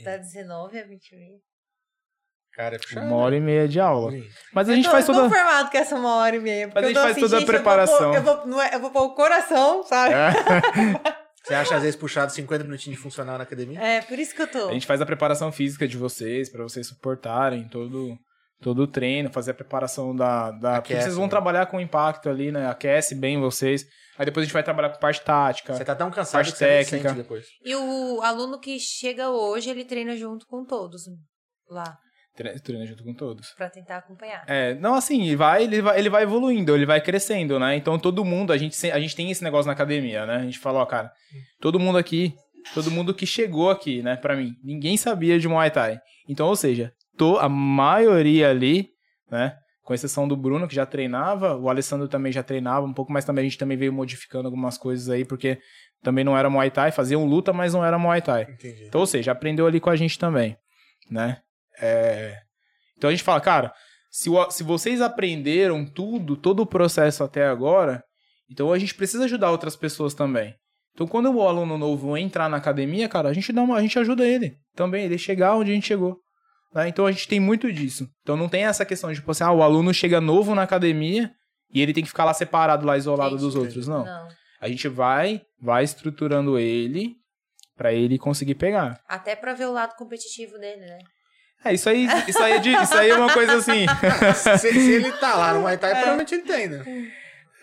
Da 19 a 20 mil. Cara, é puxado. Uma hora e meia de aula. Sim. Mas a gente eu tô faz toda... confirmado que essa é uma hora e meia. Mas a gente eu tô faz toda a gente, eu vou preparação. pôr- Eu vou, é- eu vou pôr o coração, sabe? É. Você acha, às vezes, puxado 50 minutinhos de funcionar na academia? É, por isso que eu tô. A gente faz a preparação física de vocês, pra vocês suportarem todo, todo o treino, fazer a preparação da. da... Porque Aquece, vocês vão né? trabalhar com impacto ali, né? Aquece bem vocês. Aí depois a gente vai trabalhar com parte tática. Você tá tão cansado Parte que técnica. depois. E o aluno que chega hoje, ele treina junto com todos lá, Treina junto com todos. pra tentar acompanhar. É, não assim, vai, ele vai, ele vai evoluindo, ele vai crescendo, né? Então todo mundo, a gente, a gente tem esse negócio na academia, né? A gente fala, ó, cara, todo mundo aqui, todo mundo que chegou aqui, né, pra mim, ninguém sabia de Muay Thai. Então, ou seja, tô, a maioria ali, né, com exceção do Bruno, que já treinava, o Alessandro também já treinava um pouco, mas também a gente também veio modificando algumas coisas aí, porque também não era Muay Thai, faziam luta, mas não era Muay Thai. Entendi. Então, ou seja, aprendeu ali com a gente também, né? É, Então a gente fala, cara, se, o- se vocês aprenderam tudo, todo o processo até agora, então a gente precisa ajudar outras pessoas também. Então quando o aluno novo entrar na academia, cara, a gente dá uma, a gente ajuda ele também, ele chegar onde a gente chegou. né? Então a gente tem muito disso. Então não tem essa questão de, tipo assim, ah, o aluno chega novo na academia e ele tem que ficar lá separado, lá isolado Entendi. dos outros. Não. Não. A gente vai, vai estruturando ele pra ele conseguir pegar. Até pra ver o lado competitivo dele, né? É, isso aí, isso aí, é, de- isso aí é uma coisa assim. se, se ele tá lá no Muay Thai, provavelmente ele tem, né?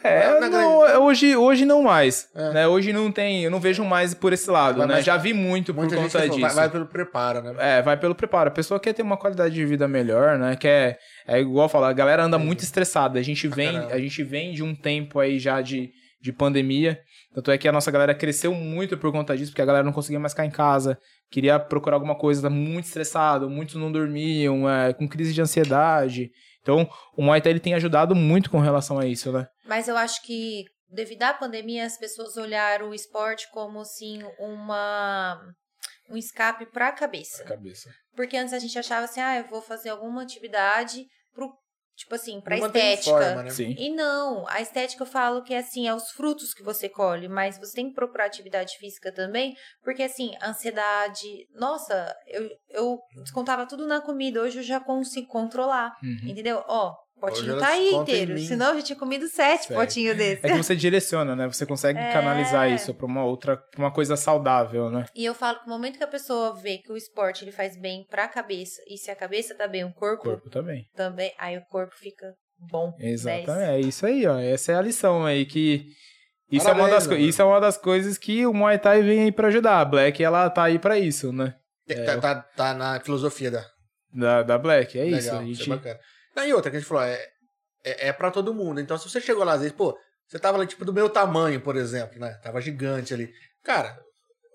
É, não, grande- hoje, hoje não mais. É. Né? Hoje não tem, eu não vejo mais por esse lado, Vai né? mais- Já vi muito por conta disso. vai, vai pelo preparo, né? É, vai pelo preparo. A pessoa quer ter uma qualidade de vida melhor, né? Quer, é igual falar, a galera anda muito estressada. A gente vem, caramba. a gente vem de um tempo aí já de, de pandemia. Tanto é que a nossa galera cresceu muito por conta disso, porque a galera não conseguia mais ficar em casa, queria procurar alguma coisa, tá muito estressado, muitos não dormiam, é, com crise de ansiedade. Então, o Muay Thai ele tem ajudado muito com relação a isso, né? Mas eu acho que, devido à pandemia, as pessoas olharam o esporte como, assim, uma... Um escape pra cabeça. Cabeça. Porque antes a gente achava assim, ah, eu vou fazer alguma atividade pro, tipo assim, pra Não estética. forma, né? Sim. E não, a estética eu falo que é assim, é os frutos que você colhe, mas você tem que procurar atividade física também, porque assim, ansiedade, nossa, eu, eu descontava tudo na comida, hoje eu já consigo controlar, Uhum. entendeu? Ó, potinho tá aí inteiro, senão eu já tinha comido sete Sério. potinhos desse. É que você direciona, né? Você consegue É. canalizar isso pra uma outra, pra uma coisa saudável, né? E eu falo que no momento que a pessoa vê que o esporte ele faz bem pra cabeça, e se a cabeça tá bem, o O corpo, corpo também. também, aí o corpo fica bom. Exatamente. 10. É isso aí, ó. Essa é a lição aí que. Isso, é uma, das, mano. isso é uma das coisas que o Muay Thai vem aí pra ajudar. A Black, ela tá aí pra isso, né? Tem- tá, tá, tá na filosofia da. Da, da Black, é isso. Legal, a isso gente... é bacana. Não, e outra que a gente falou, é, é, é pra todo mundo. Então, se você chegou lá, às vezes, pô, você tava lá, tipo, do meu tamanho, por exemplo, né? Tava gigante ali. Cara,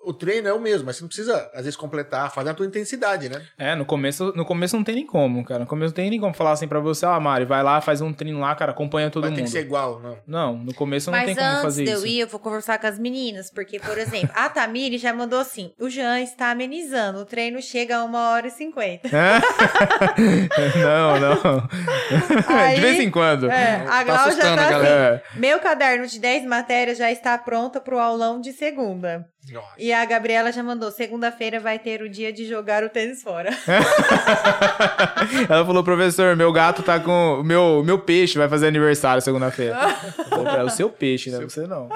o treino é o mesmo, mas você não precisa, às vezes, completar, fazer a tua intensidade, né? É, no começo, no começo não tem nem como, cara. No começo não tem nem como falar assim pra você, ah, Mari, vai lá, faz um treino lá, cara, acompanha todo Mas mundo. tem que ser igual, não. Não, no começo não Mas tem como antes fazer de eu isso. ir, eu vou conversar com as meninas, porque, por exemplo, a Tamiri já mandou assim: o Jean está amenizando, o treino chega a uma hora e cinquenta. não, não. Aí- de vez em quando. É, a Tá Glau já tá a assim. Meu caderno de 10 matérias já está pronto pro aulão de segunda. Nossa. E a Gabriela já mandou: segunda-feira vai ter o dia de jogar o tênis fora. Ela falou, professor, meu gato tá com. Meu, meu peixe vai fazer aniversário segunda-feira. O seu peixe, né? Você não.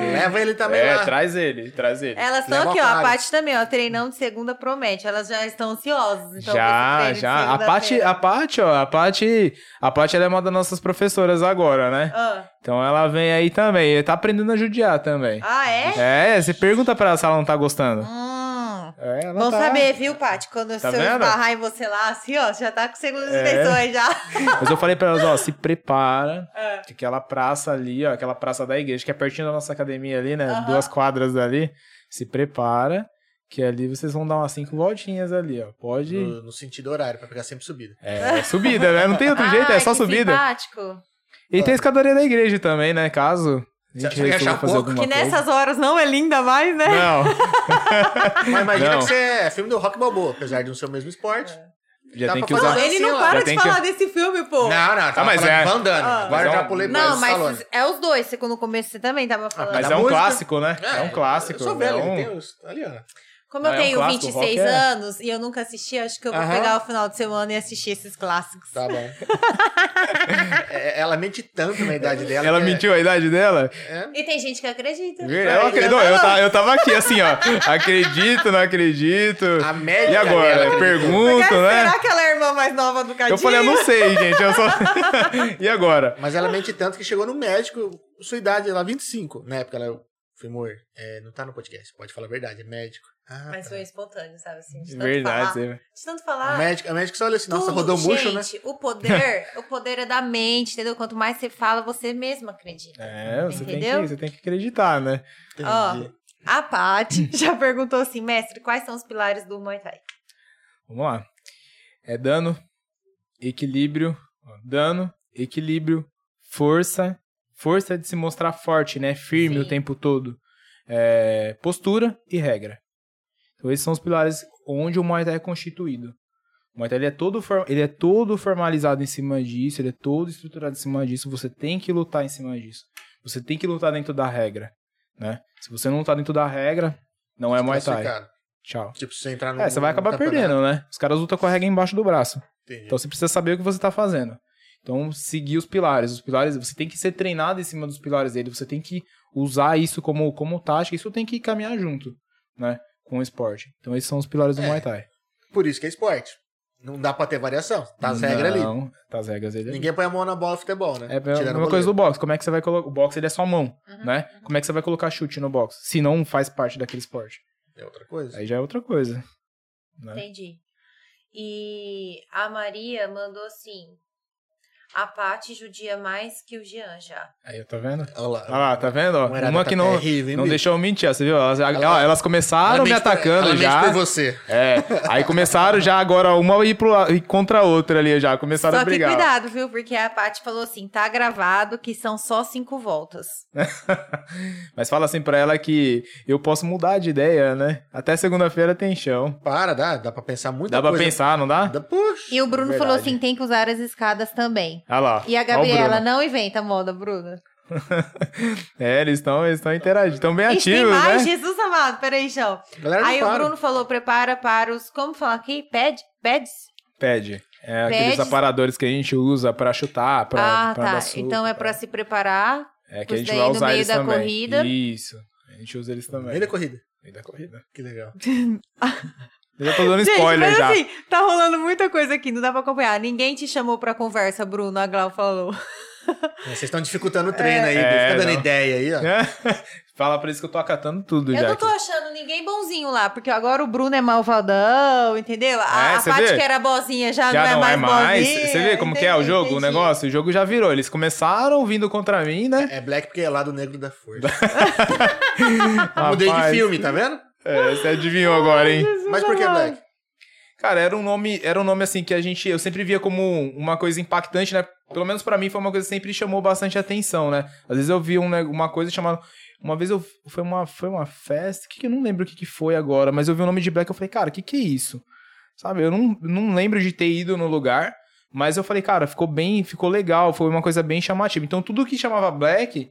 Leva ele também É, lá. traz ele, traz ele. Elas estão Leva aqui, ó. a. Paty também, ó. Treinão de segunda promete. Elas já estão ansiosas. Então, já, já. A Paty, a Paty, ó, a Paty, a Paty ela é uma das nossas professoras agora, né? Ah, Então ela vem aí também, e tá aprendendo a judiar também. Ah, é? É, você pergunta pra ela se ela não tá gostando. Hum. É, ela Bom tá... saber, viu, Paty? Quando Tá se eu vendo? esbarrar em você lá, assim, ó, você já tá com segundas É. intenções já. Mas eu falei pra elas, ó, se prepara, É. que aquela praça ali, ó, aquela praça da igreja, que é pertinho da nossa academia ali, né? Duas quadras dali. Se prepara, que ali vocês vão dar umas cinco voltinhas ali, ó. Pode... No, no sentido horário, pra pegar sempre subida. É, subida, né? Não tem outro jeito, é Ai, só que subida. simpático. E tem a escadaria da igreja também, né? Caso a gente achar fazer pouco? Que coisa. nessas horas não é linda mais, né? Não, Mas imagina Não. que você é filme do Rock Balboa, apesar de não ser o mesmo esporte. já Dá tem pra que fazer usar... uma- Ele não para já de tem que- falar desse filme, pô. Não, não, tá mas mas é- é... Van Damme. Ah. Agora Mas é já um- pulei pra Não, mas é os dois. Você, no começo você também tava falando. Mas da é um música- clássico, né? É, um clássico. Eu sou velho, é um... tem os... Ali, ó. Como eu Ah, é um tenho clássico, 26 rock é- anos e eu nunca assisti, acho que eu vou Aham. pegar o final de semana e assistir esses clássicos. Tá bom. É, ela mente tanto na idade dela. Ela é- mentiu a idade dela? É, E tem gente que acredita. Eu, acredito, não, eu, ta- eu tava aqui assim, ó. Acredito, não acredito. A médica E agora? Pergunto, Porque né? Será que ela é a irmã mais nova do Cadinho? Eu falei, eu não sei, gente. Eu só... e agora? Mas ela mente tanto que chegou no médico, sua idade, ela 25. Na época, ela foi amor, é, não tá no podcast, pode falar a verdade, é médico. Ah, Mas tá. foi espontâneo, sabe assim? De tanto Verdade. falar. você- De tanto A falar. médica, a médica só olha assim, nossa, rodou murcho, né? gente, o poder, o poder é da mente, entendeu? Quanto mais você fala, você mesmo acredita. É, você tem, que, Entendeu? você tem que acreditar, né? Ó, Entendi. a Paty já perguntou assim, mestre, quais são os pilares do Muay Thai? Vamos lá. É dano, equilíbrio, ó, dano, equilíbrio, força, força de se mostrar forte, né? Firme Sim. o tempo todo. É, postura e regra. Então esses são os pilares onde o Muay Thai é constituído. O Muay Thai ele é, todo ele é todo formalizado em cima disso, ele é todo estruturado em cima disso. Você tem que lutar em cima disso. Você tem que lutar dentro da regra, né? Se você não lutar dentro da regra, não é Muay Thai. Tchau. Tipo, se você entrar no É, você vai acabar perdendo, né? Os caras lutam com a regra embaixo do braço. entendi. Então você precisa saber o que você tá fazendo. Então, seguir os pilares. Os pilares, você tem que ser treinado em cima dos pilares dele. Você tem que usar isso como, como tática. Isso tem que caminhar junto, né? Com o esporte. Então, esses são os pilares do É. Muay Thai. Por isso que é esporte. Não dá pra ter variação. Tá as regras ali. Não, tá as regras ali. Ninguém põe a mão na bola futebol, né? É a Tirando mesma o coisa do boxe. Como é que você vai colocar. O boxe ele é só mão, né? Como é que você vai colocar chute no boxe? Se não faz parte daquele esporte. É outra coisa. Aí já é outra coisa. né? Entendi. E a Maria mandou assim: a Paty judia mais que o Jean já. Aí, tá vendo? Olha lá. Olha lá, tá vendo? Uma tá que não, terrível, hein, não bicho? deixou eu mentir, você viu? Elas, ó, Ela- elas começaram Ela me por- atacando ela mente já. por você. É, aí começaram já agora uma ir pro, ir contra a outra ali já, começaram Só a que brigar. cuidado, viu? Porque a Paty falou assim: tá gravado que são só cinco voltas. Mas fala assim pra ela que eu posso mudar de ideia, né? Até segunda-feira tem chão. Para, dá, dá pra pensar muito Dá pra pensar, não dá? Dá, puxa. E o Bruno Verdade. falou assim: tem que usar as escadas também. Olha lá. E a o Gabriela, não inventa moda, Bruna. É, eles estão eles estão interagindo, estão bem Ixi, tem ativos, mais? né? Jesus amado, peraí, João. Aí o para. Bruno falou: prepara para os. Como falar aqui? Pad? Pads? Pede. É Pede. aqueles aparadores que a gente usa pra chutar, pra, ah, pra tá. soco, Então é pra se preparar. É que a gente vai no usar meio eles da também. corrida. Isso. A gente usa eles também. Meio da corrida. Meio da corrida. Que legal. Eu já tô dando spoiler mas já. assim, tá rolando muita coisa aqui, não dá pra acompanhar. Ninguém te chamou pra conversa, Bruno, a Glau falou. Vocês estão dificultando o treino aí, É. Fica dando não. ideia aí, ó. Fala pra eles que eu tô acatando tudo Eu já. não tô aqui. achando ninguém bonzinho lá, porque agora o Bruno é malvadão, entendeu? A, É, a cê Paty vê? que era bozinha já, Já não é mais bozinha. Você vê como que é o Entendi, jogo, o entendi. negócio? O jogo já virou. Eles começaram vindo contra mim, né? É black porque é lado negro da força. Mudei de Rapaz, filme, tá vendo? É, você adivinhou agora, hein? Mas por que black? Cara, era um nome, era um nome assim que a gente, eu sempre via como uma coisa impactante, né? Pelo menos pra mim foi uma coisa que sempre chamou bastante atenção, né? Às vezes eu via um ne- uma coisa chamada uma vez eu foi uma foi uma festa, que, que eu não lembro o que, que foi agora, mas eu vi o nome de Black, eu falei, cara, o que que é isso? Sabe? Eu não, não lembro de ter ido no lugar, mas eu falei, cara, ficou bem, ficou legal, foi uma coisa bem chamativa. Então tudo que chamava Black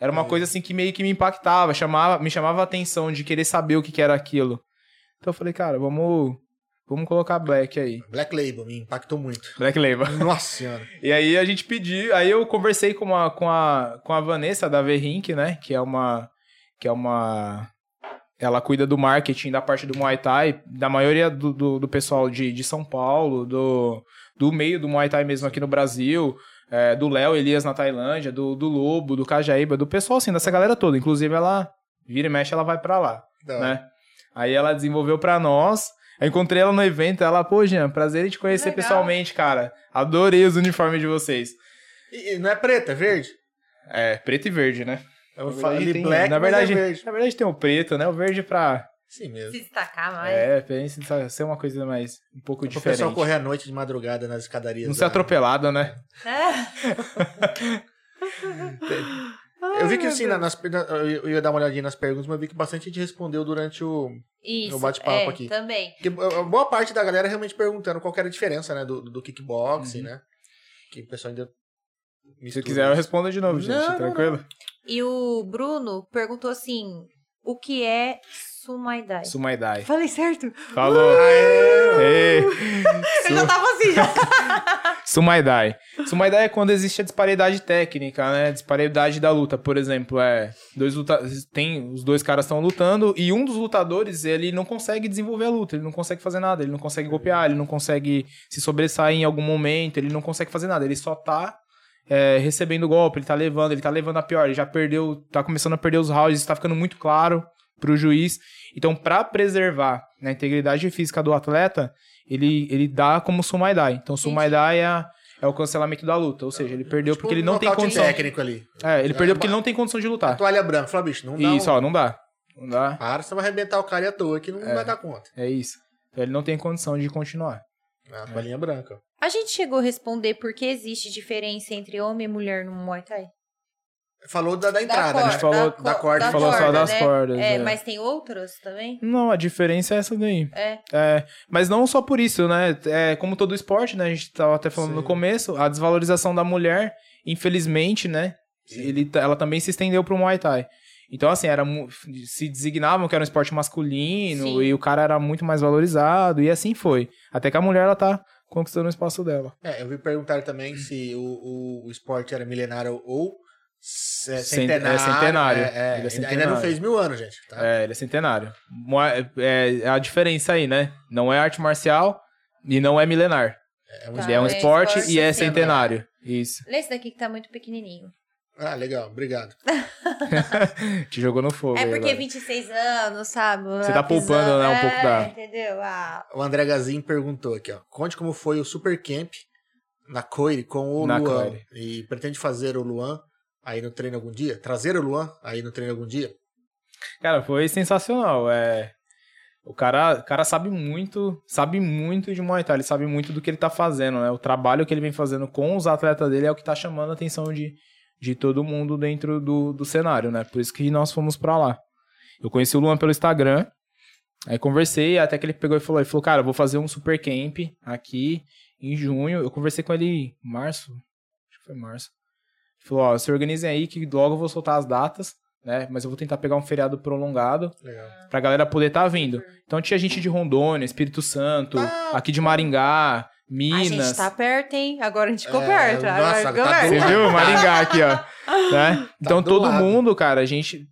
era uma É. coisa assim que meio que me impactava, chamava, me chamava a atenção de querer saber o que, que era aquilo. Então eu falei, cara, vamos vamos colocar Black aí. Black Label me impactou muito. Black Label. Nossa senhora. E aí a gente pediu, aí eu conversei com a, com a, com a Vanessa da Verrink, né? Que é uma. Que é uma. Ela cuida do marketing da parte do Muay Thai, da maioria do, do, do pessoal de, de São Paulo, do, do meio do Muay Thai mesmo aqui no Brasil, é, do Léo Elias na Tailândia, do, do Lobo, do Cajaíba, do pessoal assim, dessa galera toda. Inclusive ela vira e mexe, ela vai pra lá hora. né? Aí ela desenvolveu pra nós. Eu encontrei ela no evento, ela, pô, Jean, prazer em te conhecer Legal. pessoalmente, cara. Adorei os uniformes de vocês. E, e não é preta, é verde? É, preto e verde, né? Eu Na falei verdade, tem- black, na mas verdade, é verde. na verdade tem o preto, né? O verde pra. Sim mesmo. Se destacar mais. É, pra gente ser uma coisa mais. um pouco Pro diferente. pessoal correr à noite de madrugada nas escadarias. Não da- ser atropelado, né? É. Eu vi que assim, na- nas, na- eu ia dar uma olhadinha nas perguntas, mas eu vi que bastante gente respondeu durante o. Isso. No bate-papo é, aqui. Também. Que boa parte da galera realmente perguntando qual que era a diferença, né? Do, do kickboxing, né? Que o pessoal ainda. Uhum. Se quiser, eu respondo de novo, gente. Não, não, tranquilo? E o Bruno perguntou assim: o que é Sumaidai? Sumaidai. Falei certo? Falou. Aê! Ei. Eu já tava assim já. Sumaidai. Sumaidai é quando existe a disparidade técnica, né? Disparidade da luta, por exemplo, é dois luta... tem os dois caras estão lutando e um dos lutadores, ele não consegue desenvolver a luta, ele não consegue fazer nada, ele não consegue golpear, ele não consegue se sobressair em algum momento, ele não consegue fazer nada, ele só tá é, recebendo golpe, ele tá levando, ele tá levando a pior, ele já perdeu, tá começando a perder os rounds, isso tá ficando muito claro pro juiz. Então, pra preservar né, a integridade física do atleta, ele, ele dá como Sumaidai. Então, Sumaidai é, é o cancelamento da luta. Ou seja, ele perdeu Tipo, porque ele não tem condição. técnico ali. É, ele perdeu porque ele não tem condição de lutar. Toalha branca. Fala, bicho, não dá. Isso, um... ó, não dá. Não dá. Para, você vai arrebentar o cara à toa que não vai dar conta. É isso. Então, ele não tem condição de continuar. A toalhinha branca. A gente chegou a responder por que existe diferença entre homem e mulher no Muay Thai? Falou da, da entrada, corda, né? gente falou da corda, da falou só corda, das né? cordas, É, é. mas tem outras também? Não, a diferença é essa daí. É. É, mas não só por isso, né? É, como todo esporte, né? A gente tava até falando Sim. no começo, a desvalorização da mulher, infelizmente, né? Sim. Ele, ela também se estendeu pro Muay Thai. Então, assim, era, se designavam que era um esporte masculino Sim. e o cara era muito mais valorizado, e assim foi. Até que a mulher, ela tá conquistando o espaço dela. É, eu vi perguntar também se o, o, o esporte era milenário ou centenário. é centenário. É, é, Ele é ainda- Ainda centenário. não fez mil anos, gente. Tá? É, ele é centenário. É, é a diferença aí, né? Não é arte marcial, E não é milenar. É um Tá. Ele é um é esporte esporte e é centenário. centenário. Isso. Lê esse daqui que tá muito pequenininho. Ah, legal, obrigado. Te jogou no fogo. É porque agora. 26 anos, sabe? Você tá poupando, né, um pouco da- É, entendeu? Ah, O André Gazin perguntou aqui, ó. Conte como foi o Super Camp na Coire com o Na Luan. Coire. E pretende fazer o Luan aí no treino algum dia? Trazer o Luan aí no treino algum dia? Cara, foi sensacional. É... O cara, o cara sabe muito, sabe muito de Muay Thai, ele sabe muito do que ele tá fazendo, né? O trabalho que ele vem fazendo com os atletas dele é o que tá chamando a atenção de, de todo mundo dentro do, do cenário, né? Por isso que nós fomos pra lá. Eu conheci o Luan pelo Instagram, aí conversei, até que ele pegou e falou, ele falou, cara, vou fazer um super camp aqui em junho. Eu conversei com ele em março, acho que foi março. Falou, ó, se organizem aí que logo eu vou soltar as datas, né? Mas eu vou tentar pegar um feriado prolongado Legal. pra galera poder estar vindo. Então tinha gente de Rondônia, Espírito Santo, Ah, aqui de Maringá, a Minas. gente tá perto, hein? Agora a gente ficou É, perto. nossa, agora ficou tá perto. Você viu? Maringá aqui, ó. Né? Então do todo lado. mundo, cara, a gente.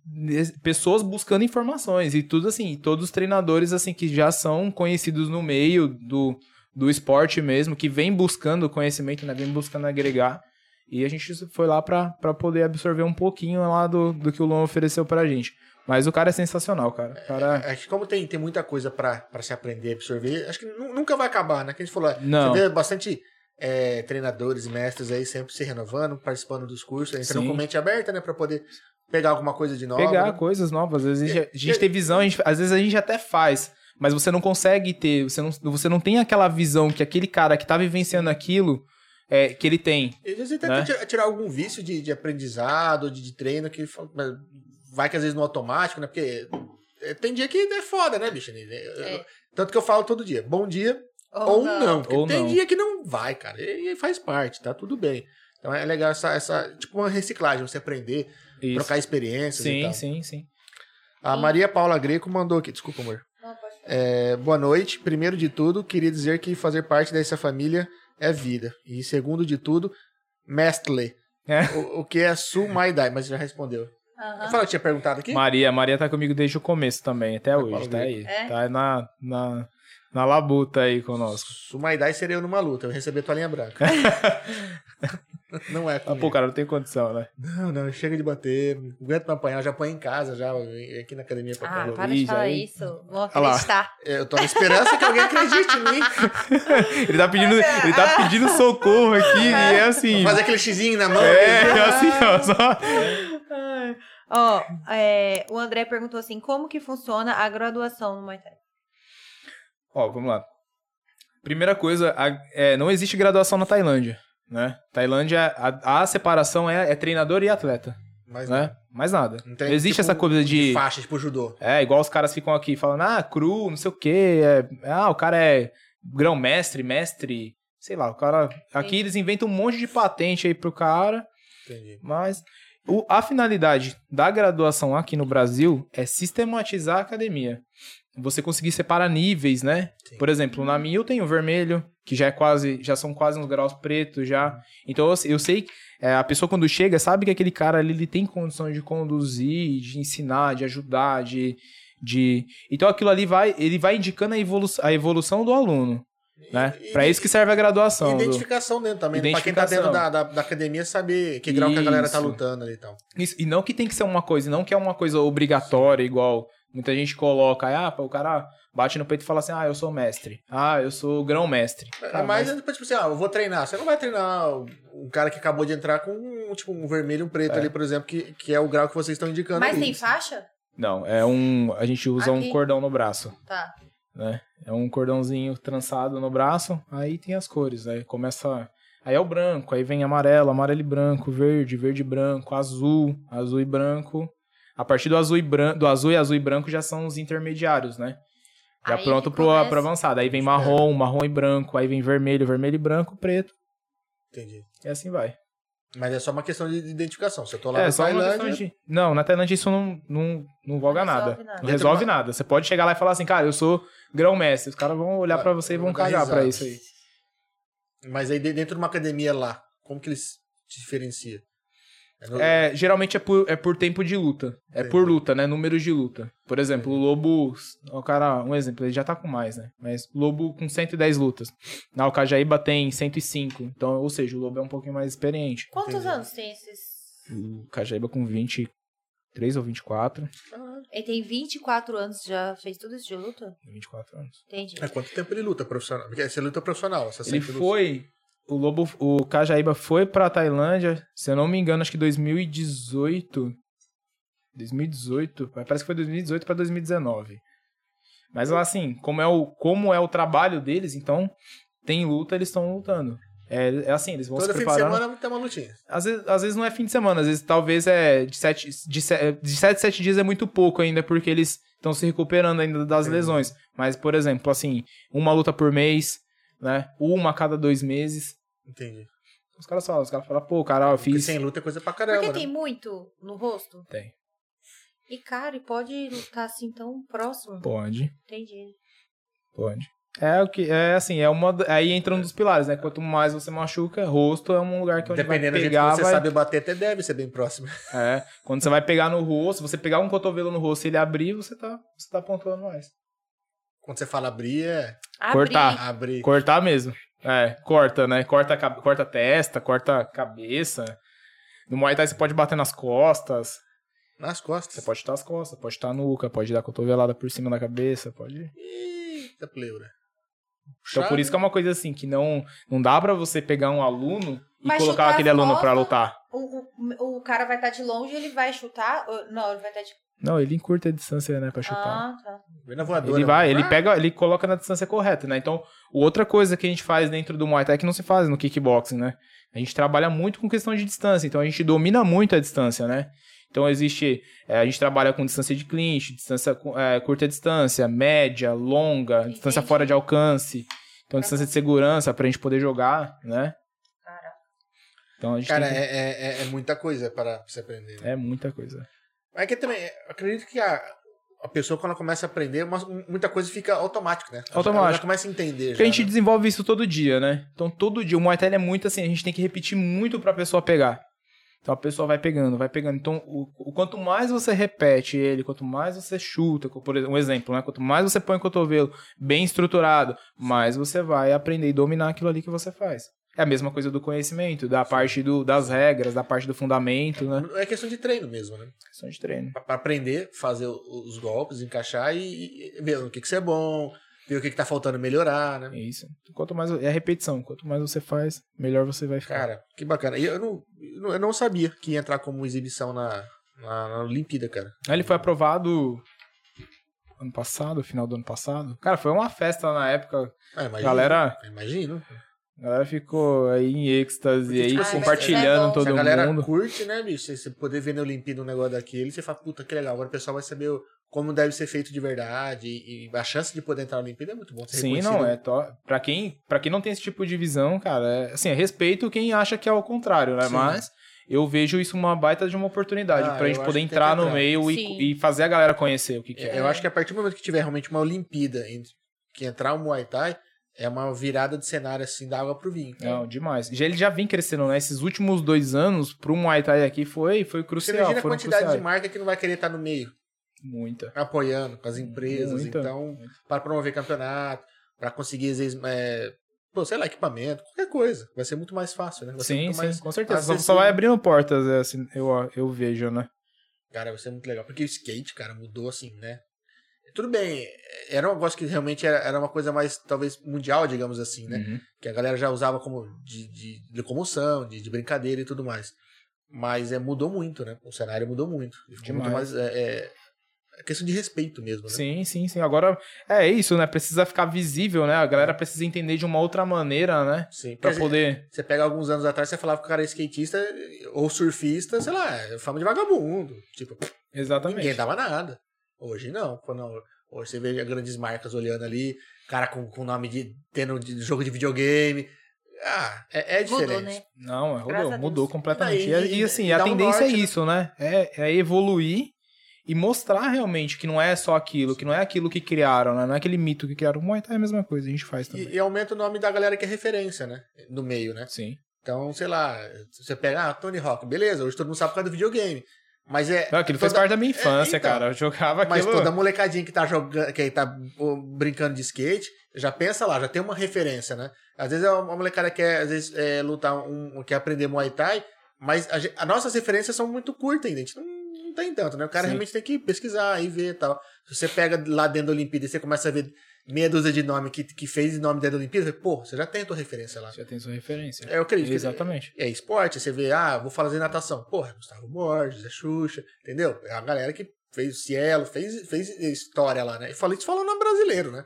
Pessoas buscando informações e tudo assim. Todos os treinadores, assim, que já são conhecidos no meio do, do esporte mesmo, que vem buscando conhecimento, né? Vem buscando agregar. E a gente foi lá pra poder absorver um pouquinho lá do, do que o Luan ofereceu pra gente. Mas o cara é sensacional, cara. O cara. Acho que como tem, tem muita coisa pra se aprender, absorver, acho que nu- nunca vai acabar, né? Que a gente falou, Não. você vê bastante é, treinadores e mestres aí sempre se renovando, participando dos cursos, entrando com mente aberta, né? Pra poder pegar alguma coisa de nova. pegar né? coisas novas. Às vezes a gente, a gente tem visão, a gente- às vezes a gente até faz, mas você não consegue ter, você não, você não tem aquela visão que aquele cara que tá vivenciando aquilo, é, que ele tem. E às vezes até Né? tirar- tirar algum vício de, de aprendizado, de, de treino, que vai que às vezes no automático, né? Porque é, tem dia que é foda, né, bicho? É. Tanto que eu falo todo dia, bom dia ou, não. Porque Ou tem não. dia que não vai, cara. E, faz parte, tá tudo bem. Então é legal essa, essa tipo uma reciclagem, você aprender, Isso. trocar experiências e Sim, tal. sim, sim. A Maria Paula Greco mandou aqui, desculpa, amor. Não. É, boa noite. Primeiro de tudo, queria dizer que fazer parte dessa família é vida. E segundo de tudo, mestle. É. O, o que é Su Mai Dai, mas já respondeu. Eu falei que tinha perguntado aqui? Maria, Maria tá comigo desde o começo também, até Paulo hoje, tá aí. É? Tá na, na, na labuta aí conosco. Su Mai Dai seria eu numa luta, eu receber toalhinha branca. não é Ah, comigo. pô, cara, não tem condição, né? Não, não, chega de bater. Não aguento apanhar, eu já apanho em casa, já aqui na academia pra Ah, para de falar já- isso. Vou acreditar. É, Eu tô na esperança que alguém acredite em mim. Ele tá pedindo, ele tá pedindo socorro aqui e é assim. Fazer aquele xizinho na mão. É, assim, ó, só. Ó, é, o André perguntou assim, como que funciona a graduação no Muay Thai? Ó, vamos lá. Primeira coisa, a- é, não existe graduação na Tailândia, né? Tailândia, a, a separação é, é treinador e atleta, Mas né? Mais nada. não Não, tem, existe tipo, essa coisa de... faixa, tipo judô. É, igual os caras ficam aqui falando, ah, cru, não sei o quê, é, ah, o cara é grão-mestre, mestre, sei lá, o cara... Aqui Sim. eles inventam um monte de patente aí pro cara, Entendi. mas o- a finalidade da graduação aqui no Brasil é sistematizar a academia. Você conseguir separar níveis, né? Sim. Por exemplo, na minha eu tenho vermelho, que já é quase, já são quase uns graus pretos já. Então eu, eu sei, é, a pessoa quando chega sabe que aquele cara ali ele tem condições de conduzir, de ensinar, de ajudar, de, de... então aquilo ali vai, ele vai indicando a, evolu a evolução do aluno, né? Para isso que serve a graduação. do- Identificação dentro também. né? Pra quem tá Identificação. dentro da, da, da academia saber que grau que a galera tá Isso. lutando ali e tal. Isso, e não que tem que ser uma coisa, não que é uma coisa obrigatória, igual muita gente coloca, ah, o cara bate no peito e fala assim, ah, eu sou mestre, ah, eu sou grão-mestre. É mas- tipo assim, ah, eu vou treinar. Você não vai treinar um cara que acabou de entrar com um, tipo, um vermelho e um preto É. ali, por exemplo, que, que é o grau que vocês estão indicando. Mas ali. tem faixa? Não, é um, a gente usa Aqui. um cordão no braço, Tá. né? É um cordãozinho trançado no braço, aí tem as cores, aí começa... Aí é o branco, aí vem amarelo, amarelo e branco, verde, verde e branco, azul, azul e branco. A partir do azul e branco, do azul e azul e branco já são os intermediários, né? Já Aí pronto pro, começa- pro avançado. Aí vem marrom, marrom e branco, aí vem vermelho, vermelho e branco, preto, Entendi. e assim vai. Mas é só uma questão de identificação. Se eu tô lá É, na Tailândia, de... Não, na Tailândia isso não, não, não voga Não nada. nada. Não resolve nada. Você pode chegar lá e falar assim, cara, eu sou grão-mestre. Os caras vão olhar pra você e vão cagar pra risada. isso aí. Mas aí de- dentro de uma academia lá, como que eles se diferenciam? É no- É, geralmente é por, é por tempo de luta. É Entendi. por luta, né? Números de luta. Por exemplo, o Lobo, o cara, um exemplo, ele já tá com mais, né? Mas o Lobo com 110 lutas. Na Alcajaíba tem 105. Então, ou seja, o Lobo é um pouquinho mais experiente. Quantos Entendi. anos tem esses? O Cajaíba com 23 ou 24. Ele tem 24 anos, já fez tudo isso de luta? 24 anos. Entendi. É quanto tempo ele luta profissional? Porque você luta profissional, essa Ele foi. O Lobo, o Cajaíba foi pra Tailândia, se eu não me engano, acho que 2018. 2018, parece que foi 2018 pra 2019. Mas assim, como é o como é o trabalho deles, então tem luta, eles estão lutando. É, é assim, eles vão Todo se fim de preparando. semana tem uma lutinha. Às vezes, às vezes não é fim de semana, às vezes talvez é de sete, de, se- de sete, sete dias é muito pouco ainda, porque eles estão se recuperando ainda das Entendi. lesões. Mas, por exemplo, assim, uma luta por mês, né? Uma a cada dois meses. Entendi. Os caras falam, os caras falam, pô, cara, eu Porque fiz. sem luta é coisa pra caramba, Porque né? tem muito no rosto? Tem. E, cara, e pode lutar assim tão próximo? Pode, Entendi. pode. É o que. É assim, é uma. Aí entra um dos pilares, né? Quanto mais você machuca, rosto é um lugar que onde Dependendo vai pegar, que você vai... sabe bater, até deve ser bem próximo. É. Quando você vai pegar no rosto, você pegar um cotovelo no rosto e ele abrir, você tá, você tá pontuando mais. Quando você fala abrir, é Abrir. Cortar. abrir. Cortar mesmo. É, corta, né? Corta, corta a testa, corta a cabeça. No Muay Thai você pode bater nas costas, Nas costas. você pode chutar as costas, pode chutar a nuca, pode dar cotovelada por cima da cabeça, pode... Eita, pleura. Então por isso que é uma coisa assim, que não, não dá pra você pegar um aluno e Mas colocar aquele aluno pra costas- lutar. O, o, o cara vai estar de longe, ele vai chutar? Ou- Não, ele vai estar de. Não, ele encurta a distância, né, pra chutar. Ah, tá. Vem na voadora. Ele vai, ele Ah, pega, ele coloca na distância correta, né? Então, outra coisa que a gente faz dentro do Muay Thai que não se faz no kickboxing, né? A gente trabalha muito com questão de distância, então a gente domina muito a distância, né? Então existe, é, a gente trabalha com distância de clinch, distância com- é, curta distância, média, longa, distância Entendi. fora de alcance. Então distância de segurança pra gente poder jogar, né? Cara. Então a gente Cara, tem é, é, é- é muita coisa para você aprender. que... né? é muita coisa. É que também, eu acredito que a, a pessoa, quando ela começa a aprender, uma- muita coisa fica automática, né? Automático. Ela já começa a entender. Porque a já, gente né? desenvolve isso todo dia, né? Então todo dia o Muay Thai é muito assim, a gente tem que repetir muito pra pessoa pegar. Então a pessoa vai pegando, vai pegando. Então o, o quanto mais você repete ele, quanto mais você chuta, por exemplo, um exemplo, né? Quanto mais você põe o cotovelo bem estruturado, mais você vai aprender e dominar aquilo ali que você faz. É a mesma coisa do conhecimento, da parte do, das regras, da parte do fundamento, né? É questão de treino mesmo, né? Questão de treino. Pra, pra aprender, fazer os golpes, encaixar e, e ver o que, que você é bom, ver o que, que tá faltando melhorar, né? É isso. Quanto mais é a repetição, quanto mais você faz, melhor você vai ficar. Cara, que bacana. E eu não, eu não- sabia que ia entrar como exibição na, na, na Olimpíada, cara. Aí Ele foi aprovado ano passado, final do ano passado. Cara, foi uma festa na época. Ah, imagino. Galera- Imagino. A galera ficou aí em êxtase, Porque, aí tipo assim, compartilhando é todo Se a galera mundo. curte, né, bicho? Você- Você poder ver na Olimpíada um negócio daquele, você fala, puta, que legal. Agora o pessoal vai saber o- como deve ser feito de verdade. E, e a chance de poder entrar na Olimpíada é muito bom. ser Sim, não, é to... pra, quem, pra quem não tem esse tipo de visão, cara, é, assim, é respeito quem acha que é o contrário, né? Sim. Mas eu vejo isso uma baita de uma oportunidade Ah, pra gente poder entrar no meio e, e fazer a galera conhecer o que, que é. Eu acho que a partir do momento que tiver realmente uma Olimpíada, entre- que entrar o Muay Thai, é uma virada de cenário assim, da água pro vinho. Não, demais. Já, ele já vem crescendo, né? Esses últimos dois anos pro Muay Thai aqui foi, foi Você crucial. imagina a quantidade cruciais. de marca que não vai querer estar no meio, Muita. apoiando com as empresas. Muita. Então, para promover campeonato, para conseguir, às vezes, é, pô, sei lá, equipamento, qualquer coisa. Vai ser muito mais fácil, né? Vai Sim, sim, mais com certeza. Só, só vai abrindo portas, é, assim, eu, eu vejo, né? Cara, vai ser muito legal. Porque o skate, cara, mudou assim, né? Tudo bem, era um negócio que realmente era, era uma coisa mais, talvez, mundial, digamos assim, né? Uhum. Que a galera já usava como de, de locomoção, de, de brincadeira e tudo mais. Mas é, mudou muito, né? O cenário mudou muito. Ficou muito mais. É, é, é questão de respeito mesmo, né? Sim, sim, sim. Agora é isso, né? Precisa ficar visível, né? A galera precisa entender de uma outra maneira, né? Sim. Pra poder. Você pega alguns anos atrás, você falava que o cara é skatista ou surfista, sei lá, é fama de vagabundo. Tipo, Exatamente. ninguém dava nada. Hoje não. Não. Hoje você vê grandes marcas olhando ali, cara com, com nome de. tendo de jogo de videogame. Ah, é, é diferente. Mudou, né? Não, é, mudou, mudou completamente. Daí- e, assim, e a dá um tendência norte, é né? isso, né? É, é evoluir e mostrar realmente que não é só aquilo, que não é aquilo que criaram, né? Não é aquele mito que criaram. O Muay Thai é a mesma coisa, a gente faz também. E, e aumenta o nome da galera que é referência, né? No meio, né? Sim. Então, sei lá, você pega, ah, Tony Hawk, beleza, hoje todo mundo sabe por causa do videogame. Mas é. Não, aquilo toda- parte da minha infância, É, então. cara. Eu jogava Mas aquilo. toda molecadinha que tá jogando, que tá brincando de skate, já pensa lá, já tem uma referência, né? Às vezes uma molecada quer, às vezes, é, lutar, um, quer aprender Muay Thai, mas a nossas referências são muito curtas ainda. A gente não tem tanto, né? O cara Sim. realmente tem que pesquisar e ver e tal. Se você pega lá dentro da Olimpíada e você começa a ver meia dúzia de nome que, que fez nome dentro da Olimpíada, pô, você já tem a tua referência lá. Já tem sua referência. É, eu acredito. que- Exatamente. É esporte, você vê, ah, vou fazer natação. Porra, Gustavo Borges, é Xuxa, entendeu? É a galera que fez o Cielo, fez, fez história lá, né? E falei isso falando brasileiro, né?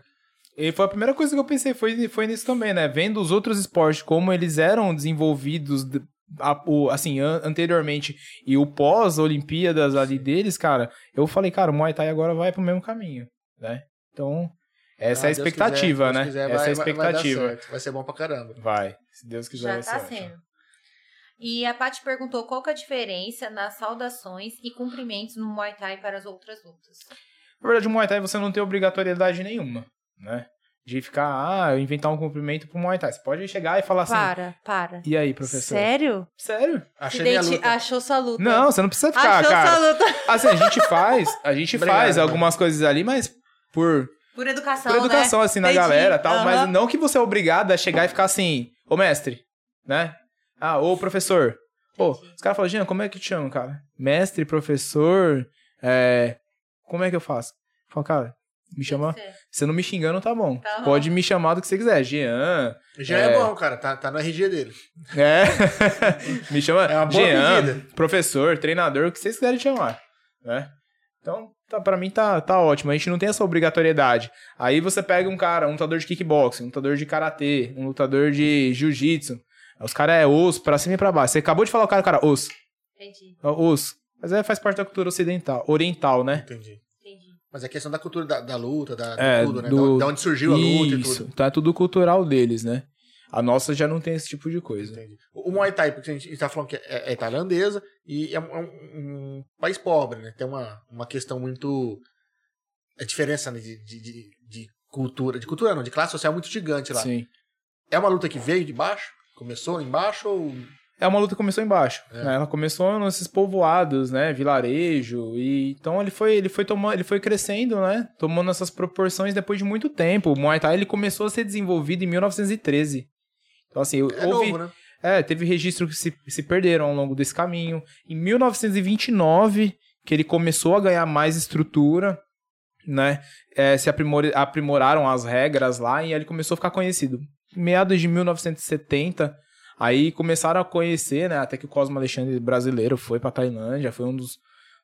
E foi a primeira coisa que eu pensei, foi, foi nisso também, né? Vendo os outros esportes, como eles eram desenvolvidos, de- a- o- assim, an- anteriormente, e o pós-Olimpíadas ali deles, cara, eu falei, cara, o Muay Thai agora vai pro mesmo caminho, né? Então, essa é Ah, a Deus expectativa, quiser, né? Deus quiser, essa vai- é a vai- vai expectativa. certo, Vai ser bom pra caramba. Vai, se Deus quiser Já vai tá ser ótimo. sendo. E a Paty perguntou qual que é a diferença nas saudações e cumprimentos no Muay Thai para as outras lutas. Na verdade, o Muay Thai você não tem obrigatoriedade nenhuma, né? De ficar, ah, inventar um cumprimento pro Muay Thai. Você pode chegar e falar assim, Para, para. e aí, professor? Sério? Sério? Achei Se minha luta. Achou sua luta. Não, você não precisa ficar, Achou cara. sua luta. Assim, a gente faz, a gente Obrigado, faz mano. algumas coisas ali, mas por, Por educação, por educação, né? assim, na Entendi. galera e tal. Aham. Mas não que você é obrigado a chegar e ficar assim, ô mestre, né? Ah, ô professor. Pô, os caras falam, Jean, como é que te chama, cara? Mestre, professor, é... Como é que eu faço? Eu falo, cara, me chama... Você não me xingando, tá bom. Tá bom. Pode me chamar do que você quiser. Jean, Já É. é, bom, cara. Tá, tá no RG dele. é. me chama É uma boa Jean, professor, treinador, o que vocês quiserem chamar, né? Então, tá, pra mim tá, tá ótimo. A gente não tem essa obrigatoriedade. Aí você pega um cara, um lutador de kickboxing, um lutador de karatê, um lutador de jiu-jitsu. Os caras é osso pra cima e pra baixo. Você acabou de falar o cara, cara, osso. Entendi, Osso. Mas é, faz parte da cultura ocidental, oriental, né? Entendi. Mas é questão da cultura da, da luta, da, É, tudo, né? do- Da, onde surgiu a luta e tudo. Então é tudo cultural deles, né? A nossa já não tem esse tipo de coisa. Entendi. O Muay Thai, porque a gente tá falando que é, é tailandesa e é um, é um- um país pobre, né? Tem uma, uma questão muito. A diferença né, de, de, de, de cultura. De cultura não, de classe social muito gigante lá. Sim. É uma luta que veio de baixo? Começou embaixo ou. É uma luta que começou embaixo. É. né? Ela começou nesses povoados, né? Vilarejo. E então ele foi, ele foi tomando, ele foi crescendo, né? Tomando essas proporções depois de muito tempo. O Muay Thai ele começou a ser desenvolvido em 1913. Então, assim, É houve. novo, né? É, teve registros que se, se perderam ao longo desse caminho. Em 1929, que ele começou a ganhar mais estrutura, né? É, se aprimor- aprimoraram as regras lá e ele começou a ficar conhecido. Em meados de 1970, aí começaram a conhecer, né? Até que o Cosmo Alexandre brasileiro foi pra Tailândia, foi um dos,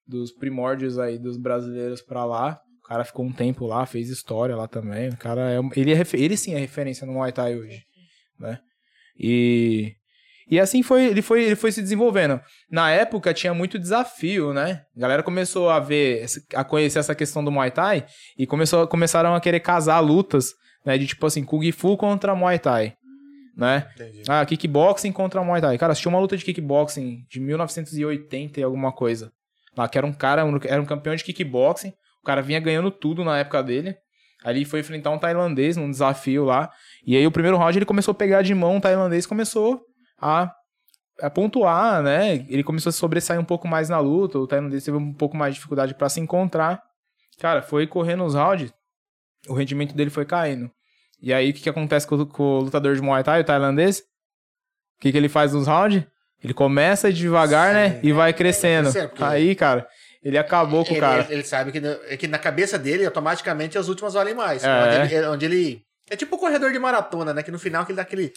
dos primórdios aí dos brasileiros pra lá. O cara ficou um tempo lá, fez história lá também. O cara é, ele, é, ele sim é referência no Muay Thai hoje, né? E e assim foi, ele foi, ele foi se desenvolvendo. Na época tinha muito desafio, né? A galera começou a ver, a conhecer essa questão do Muay Thai e começou, começaram a querer casar lutas, né? De tipo assim, Kung Fu contra Muay Thai, né? Entendi. Ah, kickboxing contra Muay Thai. Cara, assistiu uma luta de kickboxing de 1980 e alguma coisa. Lá que era um cara, era um campeão de kickboxing. O cara vinha ganhando tudo na época dele. Ali foi enfrentar um tailandês num desafio lá. E aí o primeiro round ele começou a pegar de mão o tailandês começou a, a pontuar, né? Ele começou a sobressair um pouco mais na luta. O tailandês teve um pouco mais de dificuldade pra se encontrar. Cara, foi correndo os rounds. O rendimento dele foi caindo. E aí o que, que acontece com, o- com o lutador de Muay Thai, o tailandês? O que, que ele faz nos rounds? Ele começa devagar, né? Sim. E vai crescendo. Porque- Aí, cara, ele acabou com o cara. ele- ele sabe que, na- é que na cabeça dele, automaticamente, as últimas valem mais. É. Onde, ele, onde ele- É tipo o corredor de maratona, né? Que no final que ele dá aquele.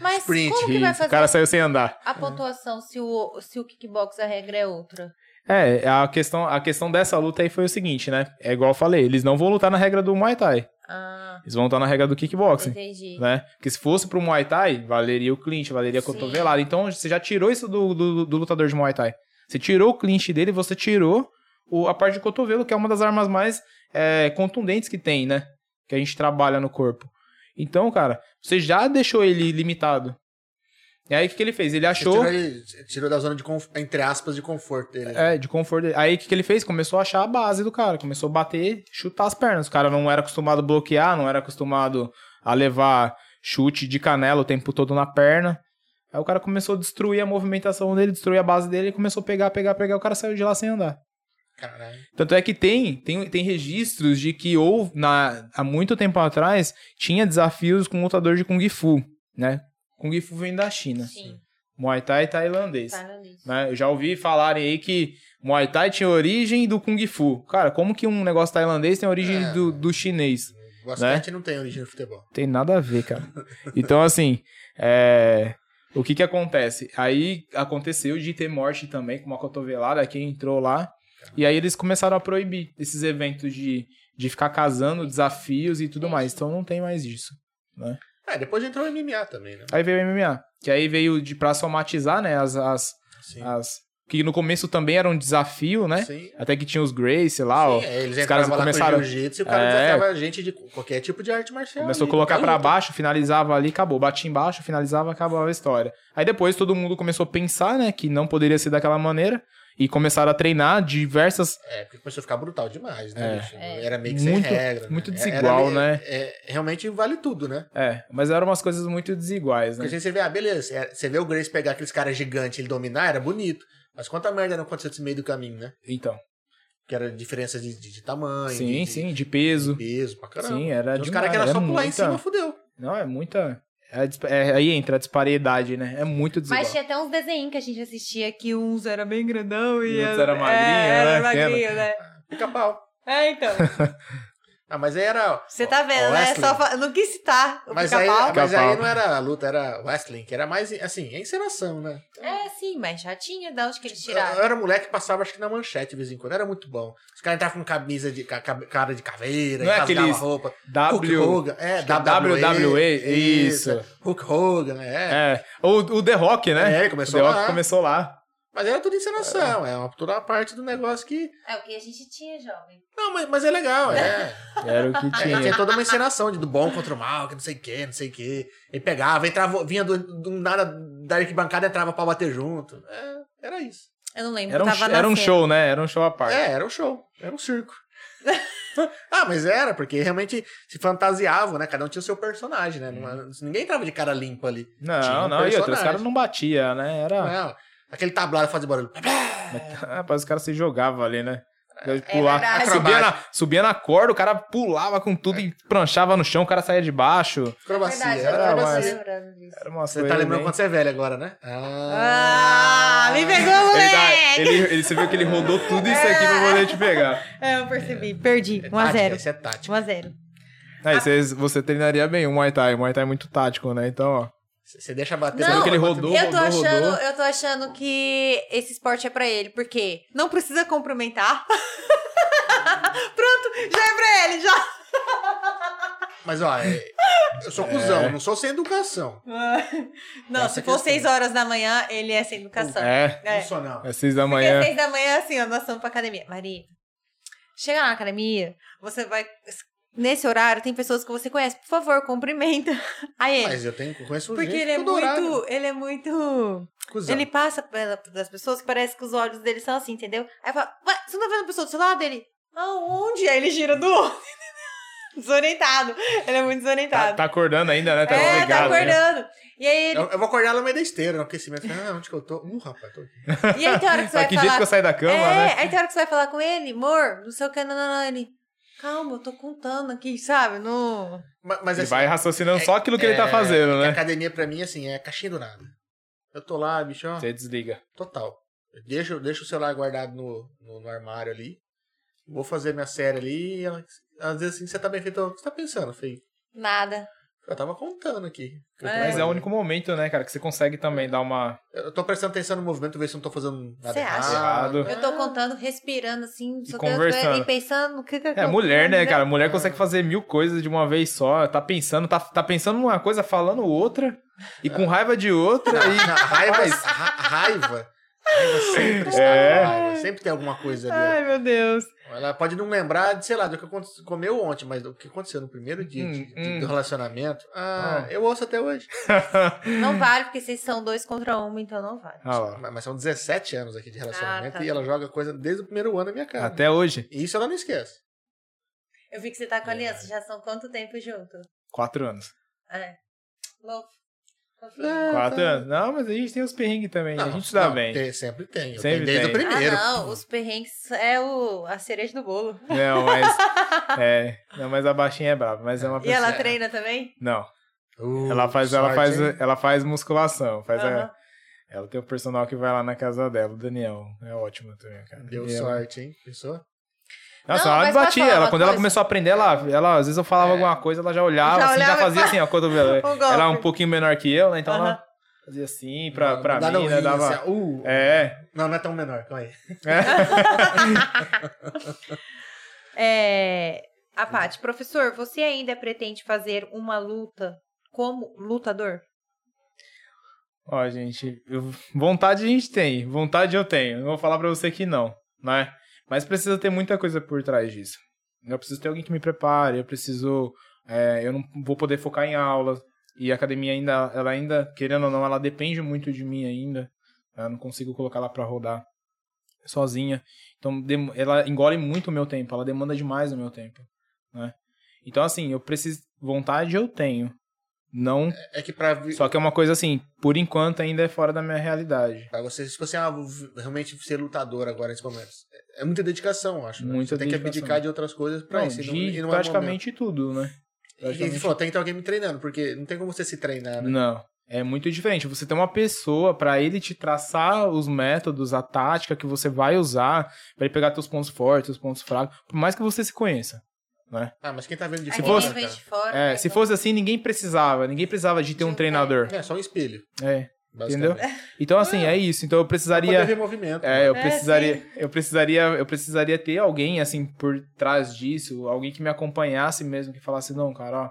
Mas Sprint, como que vai fazer o cara saiu sem andar. a pontuação se o, se o kickbox a regra é outra? É, a questão, a questão dessa luta aí foi o seguinte, né? É igual eu falei, eles não vão lutar na regra do Muay Thai. Ah, Eles vão lutar na regra do kickboxing. entendi. Né? Porque se fosse pro Muay Thai, valeria o clinch, valeria a Sim. cotovelada. Então você já tirou isso do, do, do lutador de Muay Thai. Você tirou o clinch dele, você tirou o- a parte de cotovelo, que é uma das armas mais é, contundentes que tem, né? Que a gente trabalha no corpo. Então, cara, você já deixou ele limitado. E aí o que, que ele fez? Ele achou. Tirou, ele- tirou da zona de conforto, entre aspas, de conforto dele. É, de conforto. dele. Aí o que, que ele fez? Começou a achar a base do cara. Começou a bater, chutar as pernas. O cara não era acostumado a bloquear, não era acostumado a levar chute de canela o tempo todo na perna. Aí o cara começou a destruir a movimentação dele, destruir a base dele, e começou a pegar, pegar, pegar, o cara saiu de lá sem andar. Caralho. Tanto é que tem, tem, tem registros de que houve, na, há muito tempo atrás, tinha desafios com lutador de Kung Fu, né? Kung Fu vem da China. Sim, Muay Thai tailandês. tailandês. Né? Eu já ouvi falarem aí que Muay Thai tinha origem do Kung Fu. Cara, como que um negócio tailandês tem origem É. do, do chinês? O basquete não tem origem no futebol. Tem nada a ver, cara. Então, assim, é... o que que acontece? Aí aconteceu de ter morte também, com uma cotovelada, quem entrou lá. E aí eles começaram a proibir esses eventos de, de ficar casando, desafios e tudo mais. Então não tem mais disso, né? É, depois entrou o MMA também, né? Aí veio o MMA, que aí veio de pra somatizar, né, as... as, as que no começo também era um desafio, né? Sim. Até que tinha os Grace lá, ó. Sim, é, eles os caras entravam lá começaram- com jiu-jitsu e o cara É. desafiava a gente de qualquer tipo de arte marcial. Começou a colocar luta. baixo, finalizava ali, acabou. Batia embaixo, finalizava, acabava a história. Aí depois todo mundo começou a pensar, né, que não poderia ser daquela maneira e começaram a treinar diversas. É, porque começou a ficar brutal demais, né? É. É. Era meio que Muito- sem regra. muito né? desigual, Era meio- né? é, realmente vale tudo, né? É, mas eram umas coisas muito desiguais, né? Porque você vê, ah, beleza, é, você vê o Grace pegar aqueles caras gigantes e ele dominar, era bonito. Mas quanta merda não aconteceu nesse meio do caminho, né? Então, Que era diferença de, de, de tamanho, sim, de, de sim, de peso. peso pra caramba. Sim, era uns demais. caras que era é só pular em muita- cima, fudeu. Não, é muita. É é- aí entra a disparidade, né? É muito desigual. Mas tinha até uns desenhos que a gente assistia que uns era bem grandão e E outros era magrinho, é, era né? magrinho, né? Fica pau. É, então. Ah, mas aí era. Você tá vendo, né? Só fa... Eu não quis citar o Mas aí, mas aí não era luta, era wrestling, que era mais, assim, é encenação, né? É, sim, mas já tinha. Da onde que eles Eu, tiraram? eu era moleque que passava, acho que na manchete de vez em quando. Era muito bom. Os caras entravam com camisa de ca- ca- cara de caveira, Não é aqueles a roupa. Hulk W. Hogan, é, é WWE. WWE, isso. Hulk Hogan, é. É. O, o The Rock, né? É, começou o The Rock começou lá. Mas era tudo encenação, é, uma, toda uma parte do negócio que. É o que a gente tinha, jovem. Não, mas, mas é legal, é. Era o que É, tinha. tinha toda uma encenação de do bom contra o mal, que não sei o que, não sei o que. Ele pegava, entrava, vinha do, do nada da arquibancada entrava pra bater junto. É, era isso. Eu não lembro. Era um, tava era um show, né? Era um show à parte. É, era um show, era um circo. ah, mas era, porque realmente se fantasiavam, né? Cada um tinha o seu personagem, né? Era- ninguém entrava de cara limpa ali. Tinha Não, um não, e outros, os personagem. caras não batiam, né? Era. Não, aquele tablado fazia barulho. Rapaz, os caras se jogavam ali, né? Pular. verdade. subia, na, subia na corda, o cara pulava com tudo e pranchava no chão, o cara saía de baixo. Acrobacia, Verdade, era lembrando disso. Era uma Você tá lembrando bem- quando você é velho agora, né? Ah, me pegou, Ele, moleque! ele, ele, você viu que ele rodou tudo isso aqui pra poder te pegar. É, eu percebi. Perdi. É 1x0. tática, Esse é tática. 1x0. Aí você, você treinaria bem o Muay Thai. O Muay Thai é muito tático, né? Então, ó. Você deixa bater. Não, que ele rodou? Eu tô, rodou, achando, rodou. eu tô achando que esse esporte é pra ele, porque não precisa cumprimentar. Pronto, já é pra ele, já. Mas, ó, é- eu sou cuzão, não sou sem educação. Não, Essa se é for. 6 horas da manhã, ele é sem educação. É. É. Não sou, não. É seis da Porque manhã. 6 da manhã, assim, ó, nós estamos pra academia. Maria, chega lá na academia, você vai. Nesse horário, tem pessoas que você conhece. Por favor, cumprimenta. Aí ele. Mas eu tenho, conheço Porque gente ele é horário. muito. Ele é muito. Cuzão. Ele passa pela, das pessoas que parece que os olhos dele são assim, entendeu? Aí fala, Ué, você não tá vendo a pessoa do seu lado? Ele, aonde? Aí ele gira do outro. desorientado. Ele é muito Tá, desorientado. tá acordando ainda, né? Tá é, ligado, tá né? acordando. E aí ele. Eu, eu vou acordar no meio da esteira, no aquecimento. Ah, onde que eu tô? Uh, rapaz, tô aqui. E aí tem hora que você vai que falar. jeito que eu saio da cama, é, né? aí tem hora que você vai falar com ele, amor, não sei o que, não, não, não. Ele. Calma, eu tô contando aqui, sabe? No... Ma- Mas, Ele assim, vai raciocinando só aquilo que ele tá é, fazendo, que né? A academia pra mim, assim, é caixinha do nada. Eu tô lá, bicho, ó, Você desliga. total. Eu deixo, deixo o celular guardado no, no, no armário ali. Vou fazer minha série ali. E ela- às vezes assim, você tá bem feito. O que você tá pensando, Fei? Nada. Eu tava contando aqui. É. Mas é o único momento, né, cara, que você consegue também dar uma. Eu tô prestando atenção no movimento, ver se eu não tô fazendo nada Você errado. acha? Errado. Eu tô contando, respirando assim, só eu conversando. e pensando no que que É, mulher, né, cara? Mulher É. consegue fazer mil coisas de uma vez só. Tá pensando, tá, tá pensando numa coisa, falando outra. E com raiva de outra. Não, E... não, raiva, raiva. Raiva sempre está É. Sempre tem alguma coisa ali. Ai, meu Deus. Ela pode não lembrar, de, sei lá, do que comeu ontem, mas do que aconteceu no primeiro dia Hum, de- de- hum. do relacionamento. Ah, Ah. eu ouço até hoje. Não vale, porque vocês são dois contra um, então não vale. Ah. Mas mas são 17 anos aqui de relacionamento Ah, tá. e ela joga coisa desde o primeiro ano na minha cara. Até hoje, E isso ela não esquece. Eu vi que você tá com a aliança, já são quanto tempo junto? quatro anos. É. Louco. Quatro tá. anos. Não, mas a gente tem os perrengues também. a Não, gente se dá não, bem. tem- sempre tem. Eu Sempre tenho desde tem. o primeiro. Ah, não, os perrengues é o, a cereja do bolo. Não, mas. é. Não, mas a baixinha é brava. Mas é uma E pessoa. ela treina também? Não. Uh, Ela faz, ela faz, hein? ela faz musculação. Faz a- Aham. Ela tem o personal que vai lá na casa dela, o Daniel. É ótimo também, cara. Deu E ela- sorte, hein? Pensou? Nossa, Não, ela mas me pode batia. Ela, quando ela começou a aprender, ela, ela, às vezes eu falava É. alguma coisa, ela já olhava, Já assim, já olhava e fazia assim, ó, cotovelo. O golpe. Ela é um pouquinho menor que eu, né? Então Aham. ela fazia assim pra, pra Dá mim, né? rim, Dava. assim, uh. É. Não, não é tão menor, calma aí. É, a Paty, professor, você ainda pretende fazer uma luta como lutador? Ó, gente, eu- vontade a gente tem, vontade eu tenho. Não vou falar pra você que não, né? Mas precisa ter muita coisa por trás disso. Eu preciso ter alguém que me prepare, eu preciso. é, eu não vou poder focar em aula. E a academia ainda, ela ainda, querendo ou não, ela depende muito de mim ainda. Eu não consigo colocar ela pra rodar sozinha. Então, ela engole muito o meu tempo, ela demanda demais o meu tempo, né? Então, assim, eu preciso. Vontade eu tenho. Não É que pra, vi- só que é uma coisa assim, por enquanto ainda é fora da minha realidade. pra você, se você ah, realmente ser lutador agora nesse momento, é muita dedicação, eu acho. né? Muita Você tem que dedicação. abdicar de outras coisas pra Não, isso. e não- e não é praticamente tudo, né? momento. E praticamente- falou, tem que ter alguém me treinando, porque não tem como você se treinar, né? Não, é muito diferente. Você tem uma pessoa pra ele te traçar os métodos, a tática que você vai usar, pra ele pegar teus pontos fortes, os pontos fracos, por mais que você se conheça, né? Ah, mas quem tá vendo de fosse- de fora. É, né, se fosse assim, ninguém precisava, ninguém precisava de ter um De um treinador. é só um espelho, É, entendeu? Então assim, é isso. Então eu precisaria ver movimento. É, eu É, precisaria, eu precisaria, eu precisaria ter alguém assim por trás disso, alguém que me acompanhasse mesmo, que falasse não, cara, ó,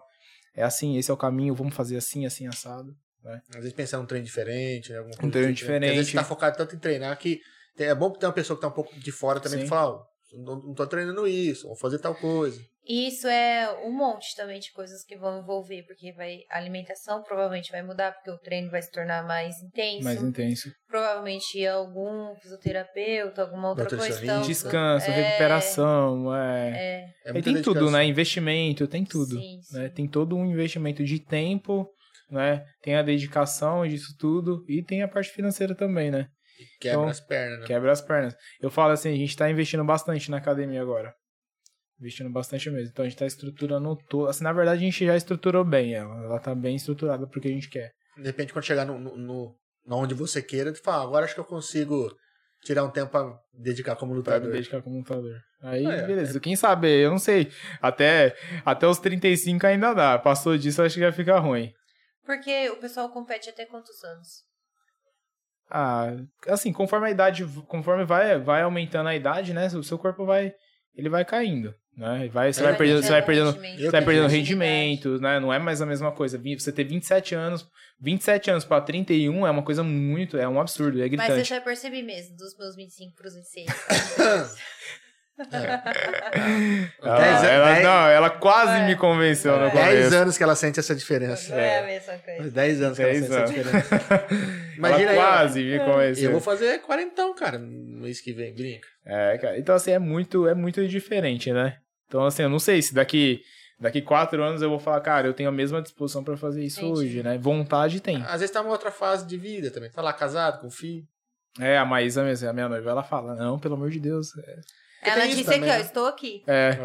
é assim, esse é o caminho, vamos fazer assim, assim assado. Às vezes pensar num treino diferente, né? Alguma coisa Um treino do tipo, né? Às vezes diferente. tá focado tanto em treinar que é bom ter uma pessoa que tá um pouco de fora também Sim. falar, ó, não, não tô treinando isso, vou fazer tal coisa. Isso é um monte também de coisas que vão envolver, porque vai a alimentação provavelmente vai mudar, porque o treino vai se tornar mais intenso. Mais intenso. Provavelmente algum fisioterapeuta, alguma outra questão. Descanso, É, recuperação, é. É, É E tem tudo, dedicação. né? Investimento, tem tudo. Sim, Né? sim. Tem todo um investimento de tempo, né? Tem a dedicação disso tudo e tem a parte financeira também, né? Quebra Então, as pernas, né? Quebra as pernas. Eu falo assim, a gente tá investindo bastante na academia agora. Investindo bastante mesmo. Então a gente tá estruturando todo. Assim, na verdade, a gente já estruturou bem ela. Ela tá bem estruturada porque a gente quer. De repente, quando chegar no, no, no- onde você queira, tu fala, "Ah, agora acho que eu consigo tirar um tempo pra dedicar como Pra lutador. dedicar como lutador. Aí, Ah, é. beleza. Quem sabe, eu não sei. Até, até os 35 ainda dá. Passou disso, acho que já fica ruim. Porque o pessoal compete até quantos anos? Ah, assim, conforme a idade, conforme vai, vai aumentando a idade, né? O seu corpo vai. Ele vai caindo. Né? Vai, você vai, perdendo, você vai perdendo, rendimento. Você vai perdendo rendimento, né? Não é mais a mesma coisa. Você ter 27 anos, 27 anos pra 31 é uma coisa muito, é um absurdo, é Mas gritante. eu já percebi mesmo, dos meus 25 pros 26. Ela, Dez an- ela- dez- não, ela quase É. me convenceu no É. 10 começo. anos que ela sente essa diferença. Não é a mesma coisa. 10 anos que ela sente essa diferença. Imagina ela quase me convenceu. Eu vou fazer quarentão, cara, no mês que vem, brinca. É, cara. Então, assim, é muito, é muito diferente, né? Então, assim, eu não sei se daqui, daqui quatro anos eu vou falar, cara, eu tenho a mesma disposição pra fazer isso Entendi. hoje, né? Vontade tem. Às vezes tá numa outra fase de vida também. Tá lá casado, com filho. É, a Maísa mesmo, a minha noiva, ela fala, não, pelo amor de Deus. Ela disse também, aqui, ó, né? estou aqui. É,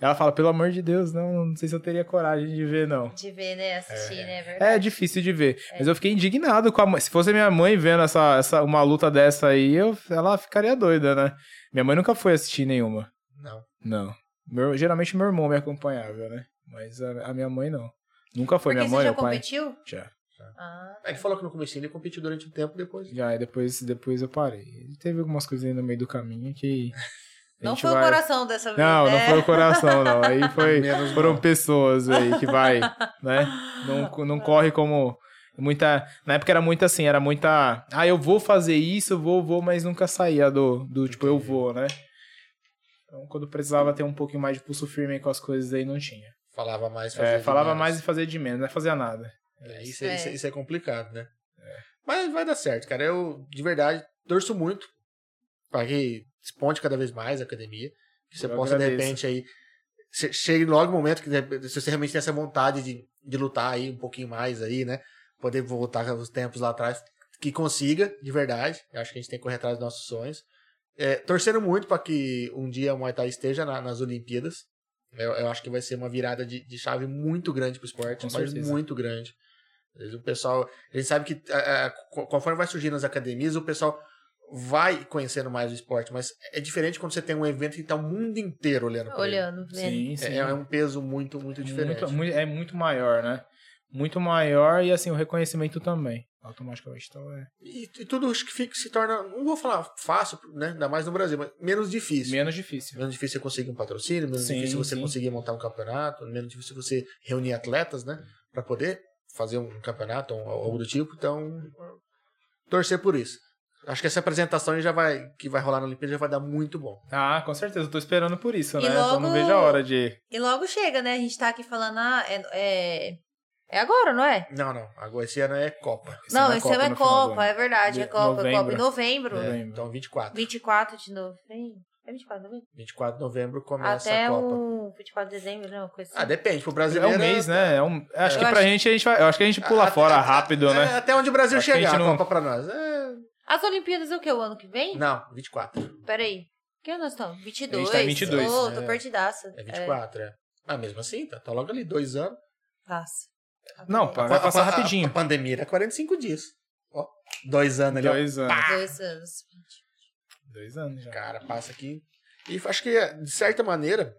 ela fala, pelo amor de Deus, não, não sei se eu teria coragem de ver, não. De ver, né? Assistir, né? É Verdade. difícil de ver. Mas eu fiquei indignado com a mãe. Se fosse minha mãe vendo essa, essa, uma luta dessa aí, eu, ela ficaria doida, né? Minha mãe nunca foi assistir nenhuma. Não. Não. Meu- geralmente meu irmão me acompanhava, né? Mas a, a minha mãe não. Nunca foi. Porque minha mãe, você já pai. competiu? Já. Ah, Ele falou que no começo ele competiu durante um tempo depois. Já, e depois, depois eu parei. Teve algumas coisas aí no meio do caminho que. não foi o vai- coração dessa vez, Não, né? não foi o coração, não. Aí foi, Menos foram mal. pessoas aí que vai, né? Não, não corre como muita. Na época era muito assim, era muita. Ah, eu vou fazer isso, eu vou, vou, mas nunca saía do, do tipo, eu vou, né? Então, quando precisava ter um pouquinho mais de pulso firme aí com as coisas aí, não tinha. Falava mais, É, fazia de falava menos. mais e fazia de menos, não fazia nada. É, isso, é, É. Isso, é, isso é complicado, né? Mas vai dar certo, cara. Eu, de verdade, torço muito para que desponte cada vez mais a academia. Que você Eu possa, de agradeço. repente, aí. che- Chegue logo o momento que de se você realmente tem essa vontade de, de lutar aí um pouquinho mais aí, né? poder voltar aos tempos lá atrás, que consiga, de verdade. Eu acho que a gente tem que correr atrás dos nossos sonhos. É, torcendo muito para que um dia o Muay Thai esteja na- nas Olimpíadas. Eu, eu acho que vai ser uma virada de, de chave muito grande pro esporte, Com mas certeza. muito grande. O pessoal, a gente sabe que ah, co- conforme vai surgindo as academias, o pessoal vai conhecendo mais o esporte, mas é diferente quando você tem um evento que tá o mundo inteiro olhando ele. Olhando, vendo. Sim, sim. É, é um peso muito, muito diferente. Muito- é muito maior, né? Muito maior e assim, o reconhecimento também. Automaticamente. Então é E, e tudo acho que fica, se torna, não vou falar fácil, né? Ainda mais no Brasil, mas menos difícil. menos difícil. Menos difícil você conseguir um patrocínio, menos Sim, difícil você sim. conseguir montar um campeonato, menos difícil você reunir atletas, né? Pra poder fazer um campeonato ou algo do tipo. Então, torcer por isso. Acho que essa apresentação já vai, que vai rolar na Olimpíada já vai dar muito bom. Ah, com certeza. Eu tô esperando por isso, E né? Então não logo- vejo a hora de. E logo chega, né? A gente tá aqui falando, ah, é, é, é agora, não é? Não, não. Agora esse ano é Copa. Esse não, ano é esse Copa ano é Copa, é verdade, é Copa, é Copa. Em novembro. novembro. É. É, Novembro. então 24. 24 de novembro. É 24 de novembro? 24 de novembro começa Até a Copa. o 24 de dezembro, não? Coisa assim. Ah, depende. Pro É brasileiro. um mês, né? É um... Acho que Eu pra acho- gente, a gente vai... eu acho que a gente pula Até- fora rápido, é, né? Até onde o Brasil Acho que a chegar, a não- Copa pra nós. É... As Olimpíadas é o que? O ano que vem? Não, 24. Peraí. Que ano nós estamos? 22. tá em 22, Ô, tô é. perdidaça. É 24, é. Ah, mesmo assim, tá, tá logo ali, dois anos. Passa. Não, pá, vai A- passar a- a- rapidinho. A, pandemia era 45 dias. Ó, dois anos ali, ó. Dois anos. Dois anos. Dois anos já. Cara, passa aqui. E acho que, de certa maneira,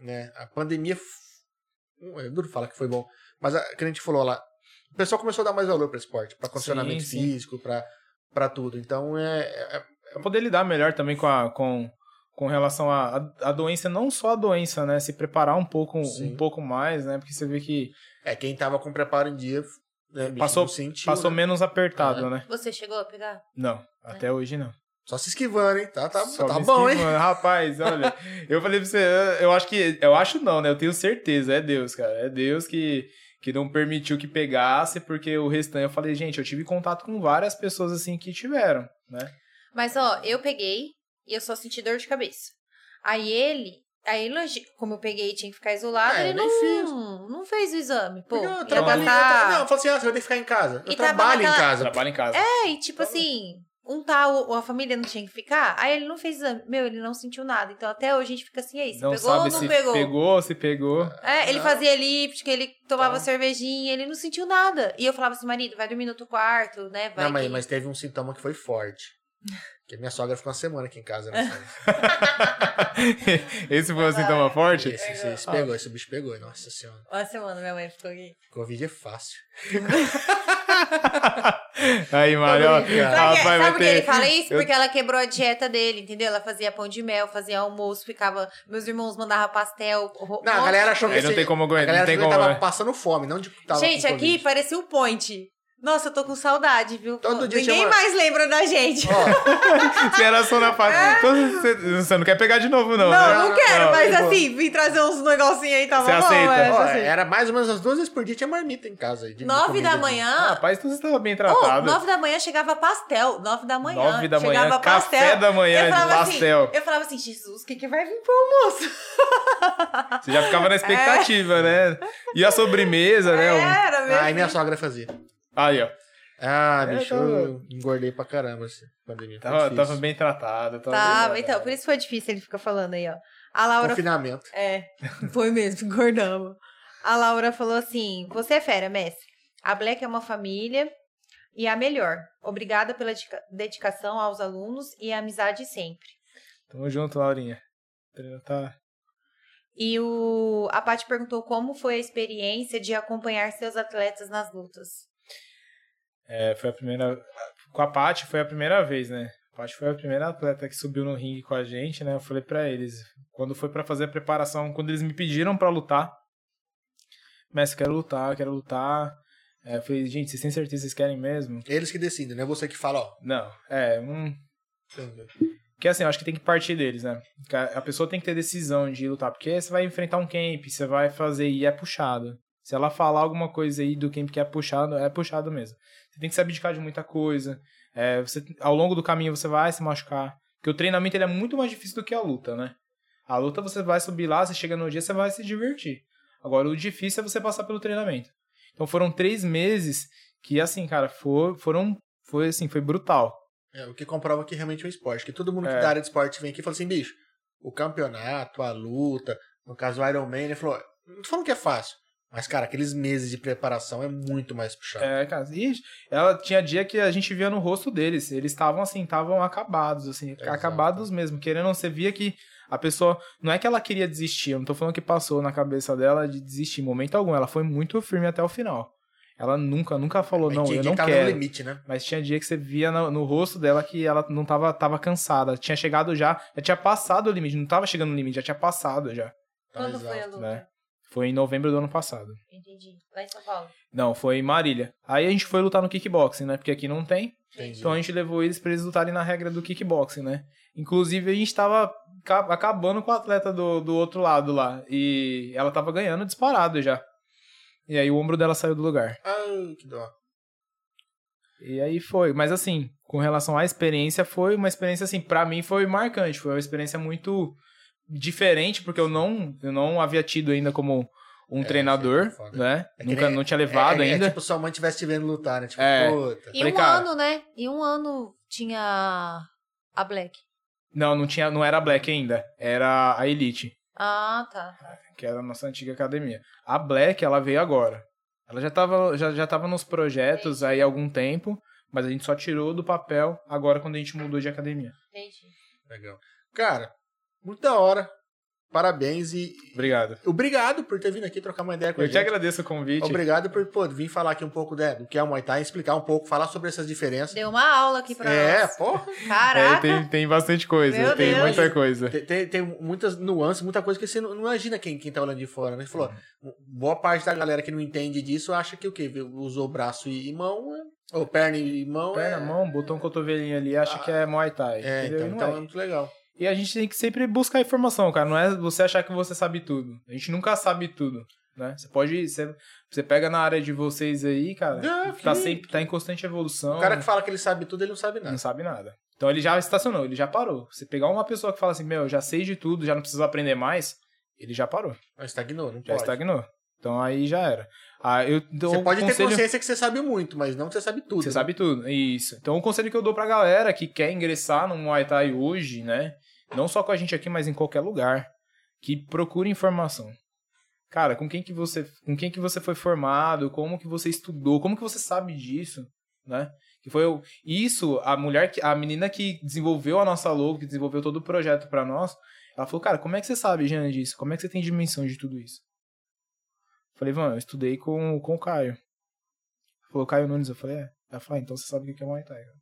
né, a pandemia. f- hum, É duro falar que foi bom. Mas a, que a gente falou lá, o pessoal começou a dar mais valor para esporte, para condicionamento sim. físico, para para tudo. Então é, é- Pra poder lidar melhor também com a... Com... Com relação à à- à doença, não só a doença, né? Se preparar um pouco, Sim. um pouco mais, né? Porque você vê que é quem tava com preparo em dia, né, Passou- sentiu, passou né? menos apertado, É. né? Você chegou a pegar? Não, até hoje não. Só se esquivando, hein? Tá, tá, Só tá bom, hein? Rapaz, olha, eu falei pra você, eu- eu acho que. Eu acho não, né? Eu tenho certeza, é Deus, cara. É Deus que, que não permitiu que pegasse, porque o restante eu falei, gente, eu tive contato com várias pessoas assim que tiveram, né? Mas, ó, eu peguei e eu só senti dor de cabeça. Aí ele, aí como eu peguei e tinha que ficar isolado, É, ele não, não fez o exame. Pô, eu trabalho, gastar- eu tra- Não, eu falo assim, ah, você vai ter que ficar em casa. Eu E trabalho em casa. Trabalho em casa. É, e tipo assim, um tal, a família não tinha que ficar, aí ele não fez exame. Meu, ele não sentiu nada. Então até hoje a gente fica assim, aí, se não pegou ou não se pegou? pegou, se pegou. É, ele Não. fazia elíptica, ele tomava Então. cervejinha, ele não sentiu nada. E eu falava assim, marido, vai dormir no teu quarto, né? Vai Não, mas, que- mas teve um sintoma que foi forte. Porque minha sogra ficou uma semana aqui em casa, né? Esse foi um sintoma forte? Esse, esse, esse pegou, esse bicho pegou. Nossa senhora. Uma semana minha mãe ficou aqui. Covid é fácil. Aí, Mário, rapaz, que, vai por que ter- ele fala isso? eu- Porque ela quebrou a dieta dele, entendeu? Ela fazia pão de mel, fazia almoço, ficava. Meus irmãos mandavam pastel. ro- Não, a galera achou que Aí não tem como A aguentar, galera não tem como. tava né? passando fome, não de tava Gente, aqui parecia o Ponte. Nossa, eu tô com saudade, viu? Todo dia Ninguém chama- mais lembra da gente. Se era só na fase. Então, você, você não quer pegar de novo, não, não, né? não, não, quero, não, mas vou- assim, vim trazer uns negocinhos aí, tava Você bom. aceita? mas, ó, assim, era mais ou menos as duas vezes por dia tinha marmita em casa. Nove da manhã. Rapaz, então você estava bem Oh, tratado. nove da manhã chegava pastel. Nove da manhã. Nove da manhã, chegava café pastel. da manhã eu de falava pastel. Assim, eu falava assim, Jesus, o que, que vai vir pro almoço? Você já ficava na expectativa, né? E a sobremesa, né? Um- Era mesmo. Aí minha sogra fazia. Aí, ó. Ah, É, bicho, tava- eu engordei pra caramba essa pandemia. Tava, tava bem tratado. Tava Tá, bem então, por isso foi difícil, ele fica falando aí, ó. A Laura. Confinamento. É, foi mesmo, engordamos. A Laura falou assim: Você é fera, mestre. A Black é uma família e a melhor. Obrigada pela dedica- dedicação aos alunos e a amizade sempre. Tamo junto, Laurinha. Tá. E o, a Paty perguntou como foi a experiência de acompanhar seus atletas nas lutas. É, foi a primeira. Com a Paty foi a primeira vez, né? A Paty foi a primeira atleta que subiu no ringue com a gente, né? Eu falei pra eles, quando foi pra fazer a preparação, quando eles me pediram pra lutar, mestre, quero lutar, quero lutar. É, eu falei, gente, vocês têm certeza que vocês querem mesmo? Eles que decidem, não é você que fala, ó. Não, é, um. Que assim, eu acho que tem que partir deles, né? A pessoa tem que ter decisão de lutar, porque você vai enfrentar um camp, você vai fazer e é puxado. Se ela falar alguma coisa aí do camp que é puxado, é puxado mesmo. Você tem que se abdicar de muita coisa. É, você, ao longo do caminho você vai se machucar. Porque o treinamento ele é muito mais difícil do que a luta, né? A luta você vai subir lá, você chega no dia, você vai se divertir. Agora, o difícil é você passar pelo treinamento. Então foram três meses Que assim, cara, for, foram. Foi assim, foi brutal. É, o que comprova que realmente é um esporte. Que todo mundo que É. da área de esporte vem aqui e fala assim, bicho, o campeonato, a luta, no caso o Iron Man, ele falou, não tô falando que é fácil, mas, cara, aqueles meses de preparação é muito mais puxado. É, cara, e ela tinha dia que a gente via no rosto deles. Eles estavam assim, estavam acabados, assim, Exato. acabados mesmo. Querendo, você via que a pessoa. Não é que ela queria desistir, eu não tô falando que passou na cabeça dela de desistir em momento algum. Ela foi muito firme até o final. Ela nunca, nunca falou, Mas não, eu não que quero. limite, né? Mas tinha dia que você via no, no rosto dela que ela não tava, tava cansada. Tinha chegado já, já tinha passado o limite, não tava chegando no limite, já tinha passado já. Quando foi a luta? né? Foi em novembro do ano passado. Entendi. Lá em São Paulo. Não, foi em Marília. Aí a gente foi lutar no kickboxing, né? Porque aqui não tem. Entendi. Então a gente levou eles pra eles lutarem na regra do kickboxing, né? Inclusive a gente tava ca- acabando com o atleta do, do outro lado lá. E ela tava ganhando disparado já. E aí o ombro dela saiu do lugar. Ai, que dó. E aí foi. Mas assim, com relação à experiência, foi uma experiência assim, pra mim foi marcante. Foi uma experiência muito diferente, porque eu não, eu não havia tido ainda como um É, treinador, é né? É Nunca nem- não tinha levado é, é, ainda. É tipo sua mãe estivesse te vendo lutar, né? Tipo, É. puta. E Falei, um cara- ano, né? E um ano tinha a Black. Não, não tinha, não era a Black ainda. Era a Elite. Ah, tá. que era a nossa antiga academia. A Black, ela veio agora. Ela já tava, já, já tava nos projetos aí há algum tempo, mas a gente só tirou do papel agora quando a gente mudou de academia. Entendi. Legal. Cara, muito da hora. Parabéns e Obrigado. obrigado por ter vindo aqui trocar uma ideia com a Eu te gente. agradeço o convite. Obrigado por pô, vir falar aqui um pouco né, do que é o Muay Thai, explicar um pouco, falar sobre essas diferenças. Deu uma aula aqui pra É, nós. porra. É, Caraca. tem, tem bastante coisa, Meu tem Deus. muita coisa. Tem, tem, tem muitas nuances, muita coisa que você não, não imagina quem, quem tá olhando de fora, né? Você falou, boa parte da galera que não entende disso acha que o quê? Usou braço e, mão, é- ou perna e mão. Perna, é... mão, botou um cotovelinho ali, acha que é Muay Thai. É, entendeu? então, então é é. muito legal. E a gente tem que sempre buscar informação, cara. Não é você achar que você sabe tudo. A gente nunca sabe tudo, né? Você pode... Você, você pega na área de vocês aí, cara, Ah, tá sempre tá em constante evolução. O cara que fala que ele sabe tudo, ele não sabe nada. Não sabe nada. Então ele já estacionou, ele já parou. Você pegar uma pessoa que fala assim, meu, eu já sei de tudo, já não preciso aprender mais, ele já parou, Mas estagnou, não já pode. estagnou. Então aí já era. Ah, eu dou Você pode ter conselho... consciência que você sabe muito, mas não que você sabe tudo. Você né? sabe tudo, isso. Então o conselho que eu dou pra galera que quer ingressar no Muay Thai hoje, né? Não só com a gente aqui, mas em qualquer lugar, que procure informação. Cara, com quem que você, com quem que você foi formado, como que você estudou, como que você sabe disso, né? Que foi isso, a mulher, que, a menina que desenvolveu a nossa logo, que desenvolveu todo o projeto pra nós, ela falou, cara, como é que você sabe, Jean, disso? Como é que você tem dimensão de tudo isso? Falei, mano, eu estudei com, com o Caio. Falou, Caio Nunes, eu falei, é. Ela falou, ah, então você sabe o que é Muay Thai. cara.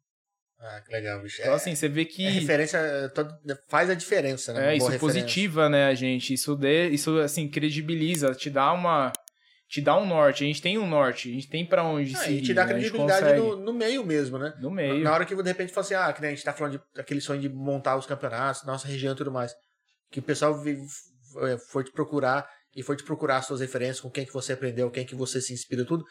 Ah, que legal, bicho. Então, É- assim, você vê que... é referência, é, todo- faz a diferença, né? É, isso referência. positiva, né, a gente? Isso, de, isso assim, credibiliza, te dá uma. Te dá um norte. A gente tem um norte, a gente tem pra onde Ah, seguir. e te dá né? A credibilidade no, no meio mesmo, né? No meio. Na hora que de repente fala assim, ah, que nem a gente tá falando de, daquele sonho de montar os campeonatos, nossa região e tudo mais. Que o pessoal é, foi te procurar e foi te procurar as suas referências, com quem que você aprendeu, quem que você se inspira, tudo.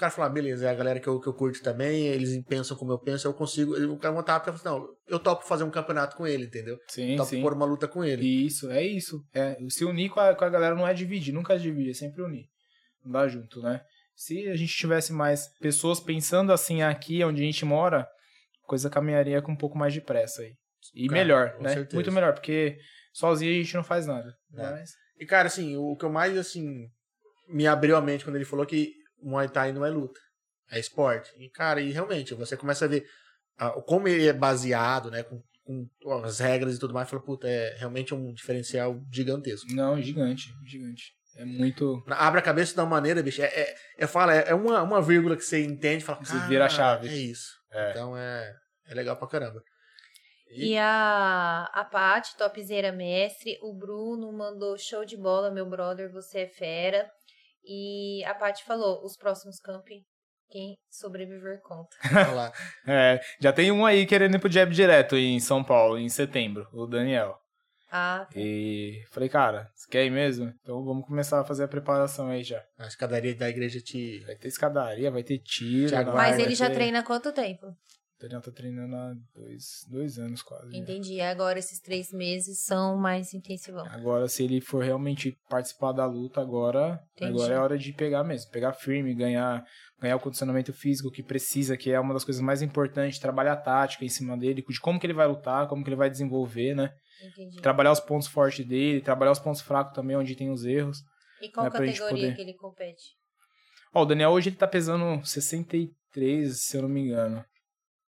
O cara fala, ah, beleza, é a galera que eu, que eu curto também, eles pensam como eu penso, eu consigo. O cara montar e fala assim, não, eu topo fazer um campeonato com ele, entendeu? Sim, topo sim. pôr uma luta com ele. Isso, é isso. É, se unir com a, com a galera não é dividir, nunca é dividir, é sempre unir. Andar junto, né? Se a gente tivesse mais pessoas pensando assim aqui onde a gente mora, a coisa caminharia com um pouco mais de pressa aí. E Cara, melhor, com né? certeza. Muito melhor, porque sozinho a gente não faz nada. É. Mas E, cara, assim, o que eu mais, assim, me abriu a mente quando ele falou que Muay Thai não é luta, é esporte. E, cara, e realmente, você começa a ver ah, como ele é baseado, né, com, com as regras e tudo mais, fala, puta, é realmente um diferencial gigantesco. não, gigante, gigante. É muito. Abre a cabeça de uma maneira, bicho, é, é, eu falo, é, é uma, uma vírgula que você entende, fala, Você vira a chave. É isso. É. Então, é, é legal pra caramba. E a, a Paty, topzeira mestre, o Bruno mandou show de bola, meu brother, você é fera. E a Paty falou, os próximos campi, quem sobreviver conta. Olha lá. É, já tem um aí querendo ir pro jab direto em São Paulo, em setembro, o Daniel. Ah, E falei, cara, você quer ir mesmo? Então vamos começar a fazer a preparação aí já. A escadaria da igreja te... Vai ter escadaria, vai ter tiro. Te aguarda, mas ele já ter- treina há quanto tempo? O Daniel tá treinando há dois, dois anos quase. já. Entendi. Agora esses três meses são mais intensivão. Agora, se ele for realmente participar da luta, agora, Entendi. agora é hora de pegar mesmo. Pegar firme, ganhar, ganhar o condicionamento físico que precisa, que é uma das coisas mais importantes. Trabalhar a tática em cima dele, de como que ele vai lutar, como que ele vai desenvolver, né? Entendi. Trabalhar os pontos fortes dele, trabalhar os pontos fracos também, onde tem os erros. E qual né, categoria poder- que ele compete? Ó, o Daniel hoje ele tá pesando 63, se eu não me engano.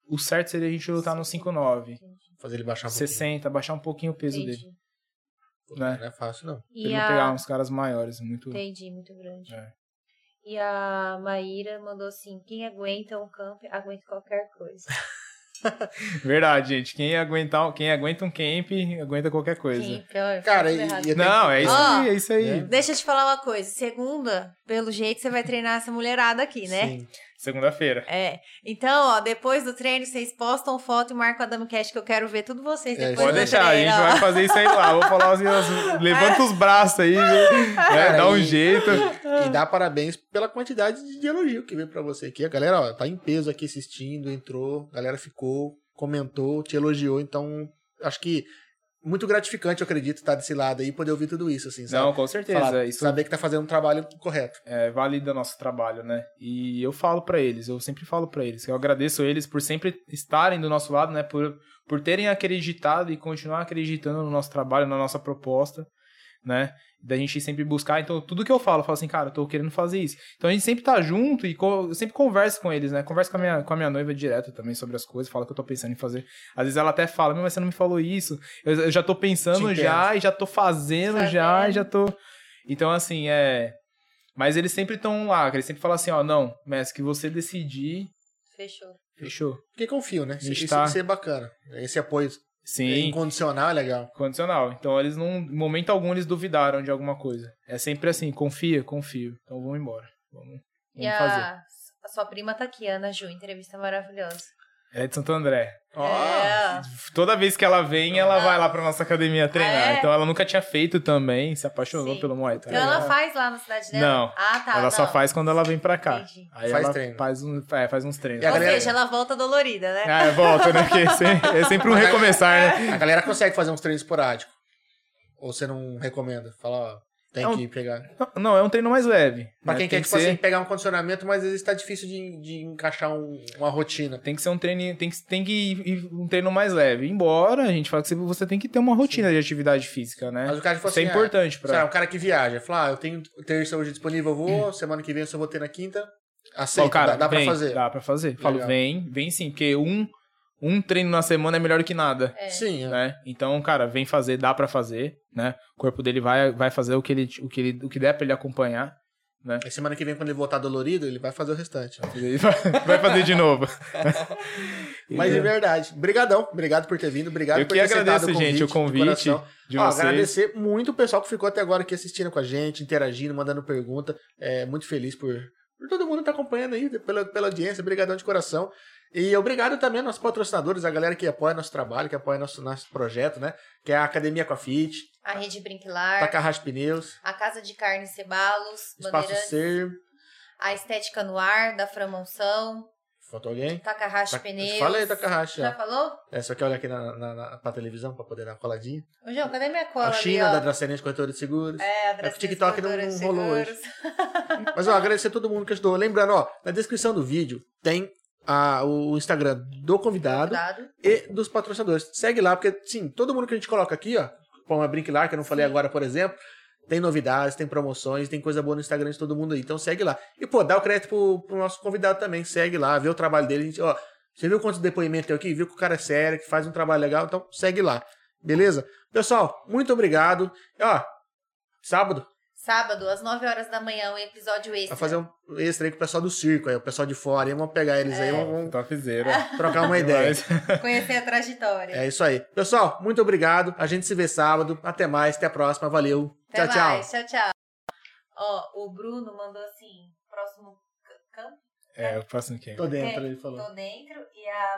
O certo seria a gente lutar no 5'9". Entendi. Fazer ele baixar um pouquinho. 60, baixar um pouquinho o peso dele. Entendi. né? Não é fácil, não. Pra E ele não pegar a... uns caras maiores, muito... Entendi, muito grande. É. E a Maíra mandou assim: quem aguenta um camp, aguenta qualquer coisa. Verdade, gente. Quem aguentar, quem aguenta um camp, aguenta qualquer coisa. Quem, pior, Cara, e- e- Não, é isso aí, é isso aí. né? Deixa eu te falar uma coisa. Segunda, pelo jeito, você vai treinar essa mulherada aqui, né? Sim. Segunda-feira. É. Então, ó, depois do treino, vocês postam foto e marcam a Dama Cash que eu quero ver tudo vocês É, depois Pode do deixar, a treino. gente ó. vai fazer isso aí lá. Vou falar assim, as- levanta os braços aí, né? Cara, dá um e- jeito. E dá parabéns pela quantidade de elogio que veio pra você aqui. A galera, ó, tá em peso aqui assistindo, entrou, a galera ficou, comentou, te elogiou. Então, acho que muito gratificante, eu acredito, estar desse lado aí e poder ouvir tudo isso, assim, sabe? Não, com certeza. Falar- isso Saber que tá fazendo um trabalho correto. é, valida nosso trabalho, né? E eu falo pra eles, eu sempre falo pra eles, que eu agradeço eles por sempre estarem do nosso lado, né? Por, por terem acreditado e continuar acreditando no nosso trabalho, na nossa proposta, né? Da gente sempre buscar. Então, tudo que eu falo, eu falo assim, cara, eu tô querendo fazer isso. Então, a gente sempre tá junto e co- eu sempre converso com eles, né? Converso com a minha, com a minha noiva direto também sobre as coisas, falo que eu tô pensando em fazer. Às vezes ela até fala, "Meu, mas você não me falou isso. Eu, eu já tô pensando já, e já tô fazendo Tá já, e já tô. Então, assim, é. Mas eles sempre estão lá, eles sempre falam assim, ó, não, mestre, que você decidir, Fechou. fechou. Porque confio, né? Isso, tá- isso é bacana. Esse apoio Sim, incondicional é legal. condicional. Então eles não, em momento algum, eles duvidaram de alguma coisa. É sempre assim, confia, confio. Então vamos embora. Vamos, E vamos fazer. a, a sua prima tá aqui, Ana Ju, entrevista maravilhosa. Ela é de Santo André. Ó, É. Toda vez que ela vem, ela vai lá pra nossa academia treinar. Ah, é? Então ela nunca tinha feito também, se apaixonou Sim. pelo Muay Thai. Então ela faz lá na cidade dela? Não. Ah, tá. ela só não. faz quando ela vem pra cá. Entendi. Aí Faz ela treino. Faz, um, é, faz uns treinos. E a Ou galera- seja, ela volta dolorida, né? Ah, volta, né? Porque é sempre, é sempre um recomeçar, né? a galera consegue fazer uns treinos esporádicos. Ou você não recomenda? Fala, ó, tem Não. que pegar. Não, é um treino mais leve. Pra né? quem Tem quer, que tipo ser- assim, pegar um condicionamento, mas às vezes tá difícil de, de encaixar um- uma rotina. Tem que ser um treino, tem que, tem que ir, um treino mais leve. Embora a gente fala que você- tem que ter uma rotina de atividade física, né? Mas o cara, tipo Isso é assim, importante Sei lá, pra. um cara que viaja, fala, ah, eu tenho terça hoje disponível, eu vou, semana que vem eu só vou ter na quinta. Aceita, Ó, cara, dá, dá pra vem, fazer. Dá pra fazer. Falo, Legal. vem, vem sim, porque um, um treino na semana é melhor que nada. É. Sim, é. Né? Então, cara, vem fazer, dá pra fazer, né? O corpo dele vai, vai fazer o que, ele, o, que ele, o que der pra ele acompanhar. Aí semana que vem, quando ele voltar dolorido, ele vai fazer o restante. Ele vai, vai fazer de novo. Mas de verdade. Brigadão. Obrigado por ter vindo. Obrigado Eu por que ter aceitado agradeço, gente, o de convite coração. de Ó, vocês. agradecer muito o pessoal que ficou até agora aqui assistindo com a gente, interagindo, mandando pergunta. É, muito feliz por, por todo mundo estar acompanhando aí, pela, pela audiência. Obrigadão de coração. E obrigado também aos nossos patrocinadores, a galera que apoia nosso trabalho, que apoia nosso, nosso projeto, né? Que é a Academia com a Fit, A Rede Brinquilar, Takahashi Pneus, a Casa de Carne Cebalos, Espaço Ser. a Estética no Ar, da Framonção, Faltou alguém? Takahashi Ta- Pneus. Falei, Takahashi. Já falou? É, só quer olhar aqui na, na, na, pra televisão pra poder dar uma coladinha. Ô, João, cadê minha cola a China, ali, da ó? Dracenente Corretora de Seguros. É, a É que o TikTok não- Dracenense não rolou Seguros. Mas, ó, agradecer a todo mundo que ajudou. Lembrando, ó, na descrição do vídeo tem a, o Instagram do convidado e dos patrocinadores. Segue lá, porque, sim, todo mundo que a gente coloca aqui, ó, como a Brinklar, que eu não falei Sim. agora, por exemplo, tem novidades, tem promoções, tem coisa boa no Instagram de todo mundo aí. Então segue lá. E, pô, dá o crédito pro, pro nosso convidado também. Segue lá, vê o trabalho dele. A gente, ó, você viu quantos depoimentos tem aqui? Viu que o cara é sério, que faz um trabalho legal? Então segue lá. Beleza? Pessoal, muito obrigado. Ó, sábado, Sábado, às 9 horas da manhã, um episódio extra. Vai fazer um extra aí com o pessoal do circo, aí, o pessoal de fora. Aí vamos pegar eles É. aí, vamos, trocar uma ideia. Conhecer a trajetória. É isso aí. Pessoal, muito obrigado. A gente se vê sábado. Até mais, até a próxima. Valeu. Até tchau, tchau. mais. Tchau, tchau. Ó, o Bruno mandou assim, próximo campo, É, o próximo que Tô dentro, ele falou. tô dentro, e a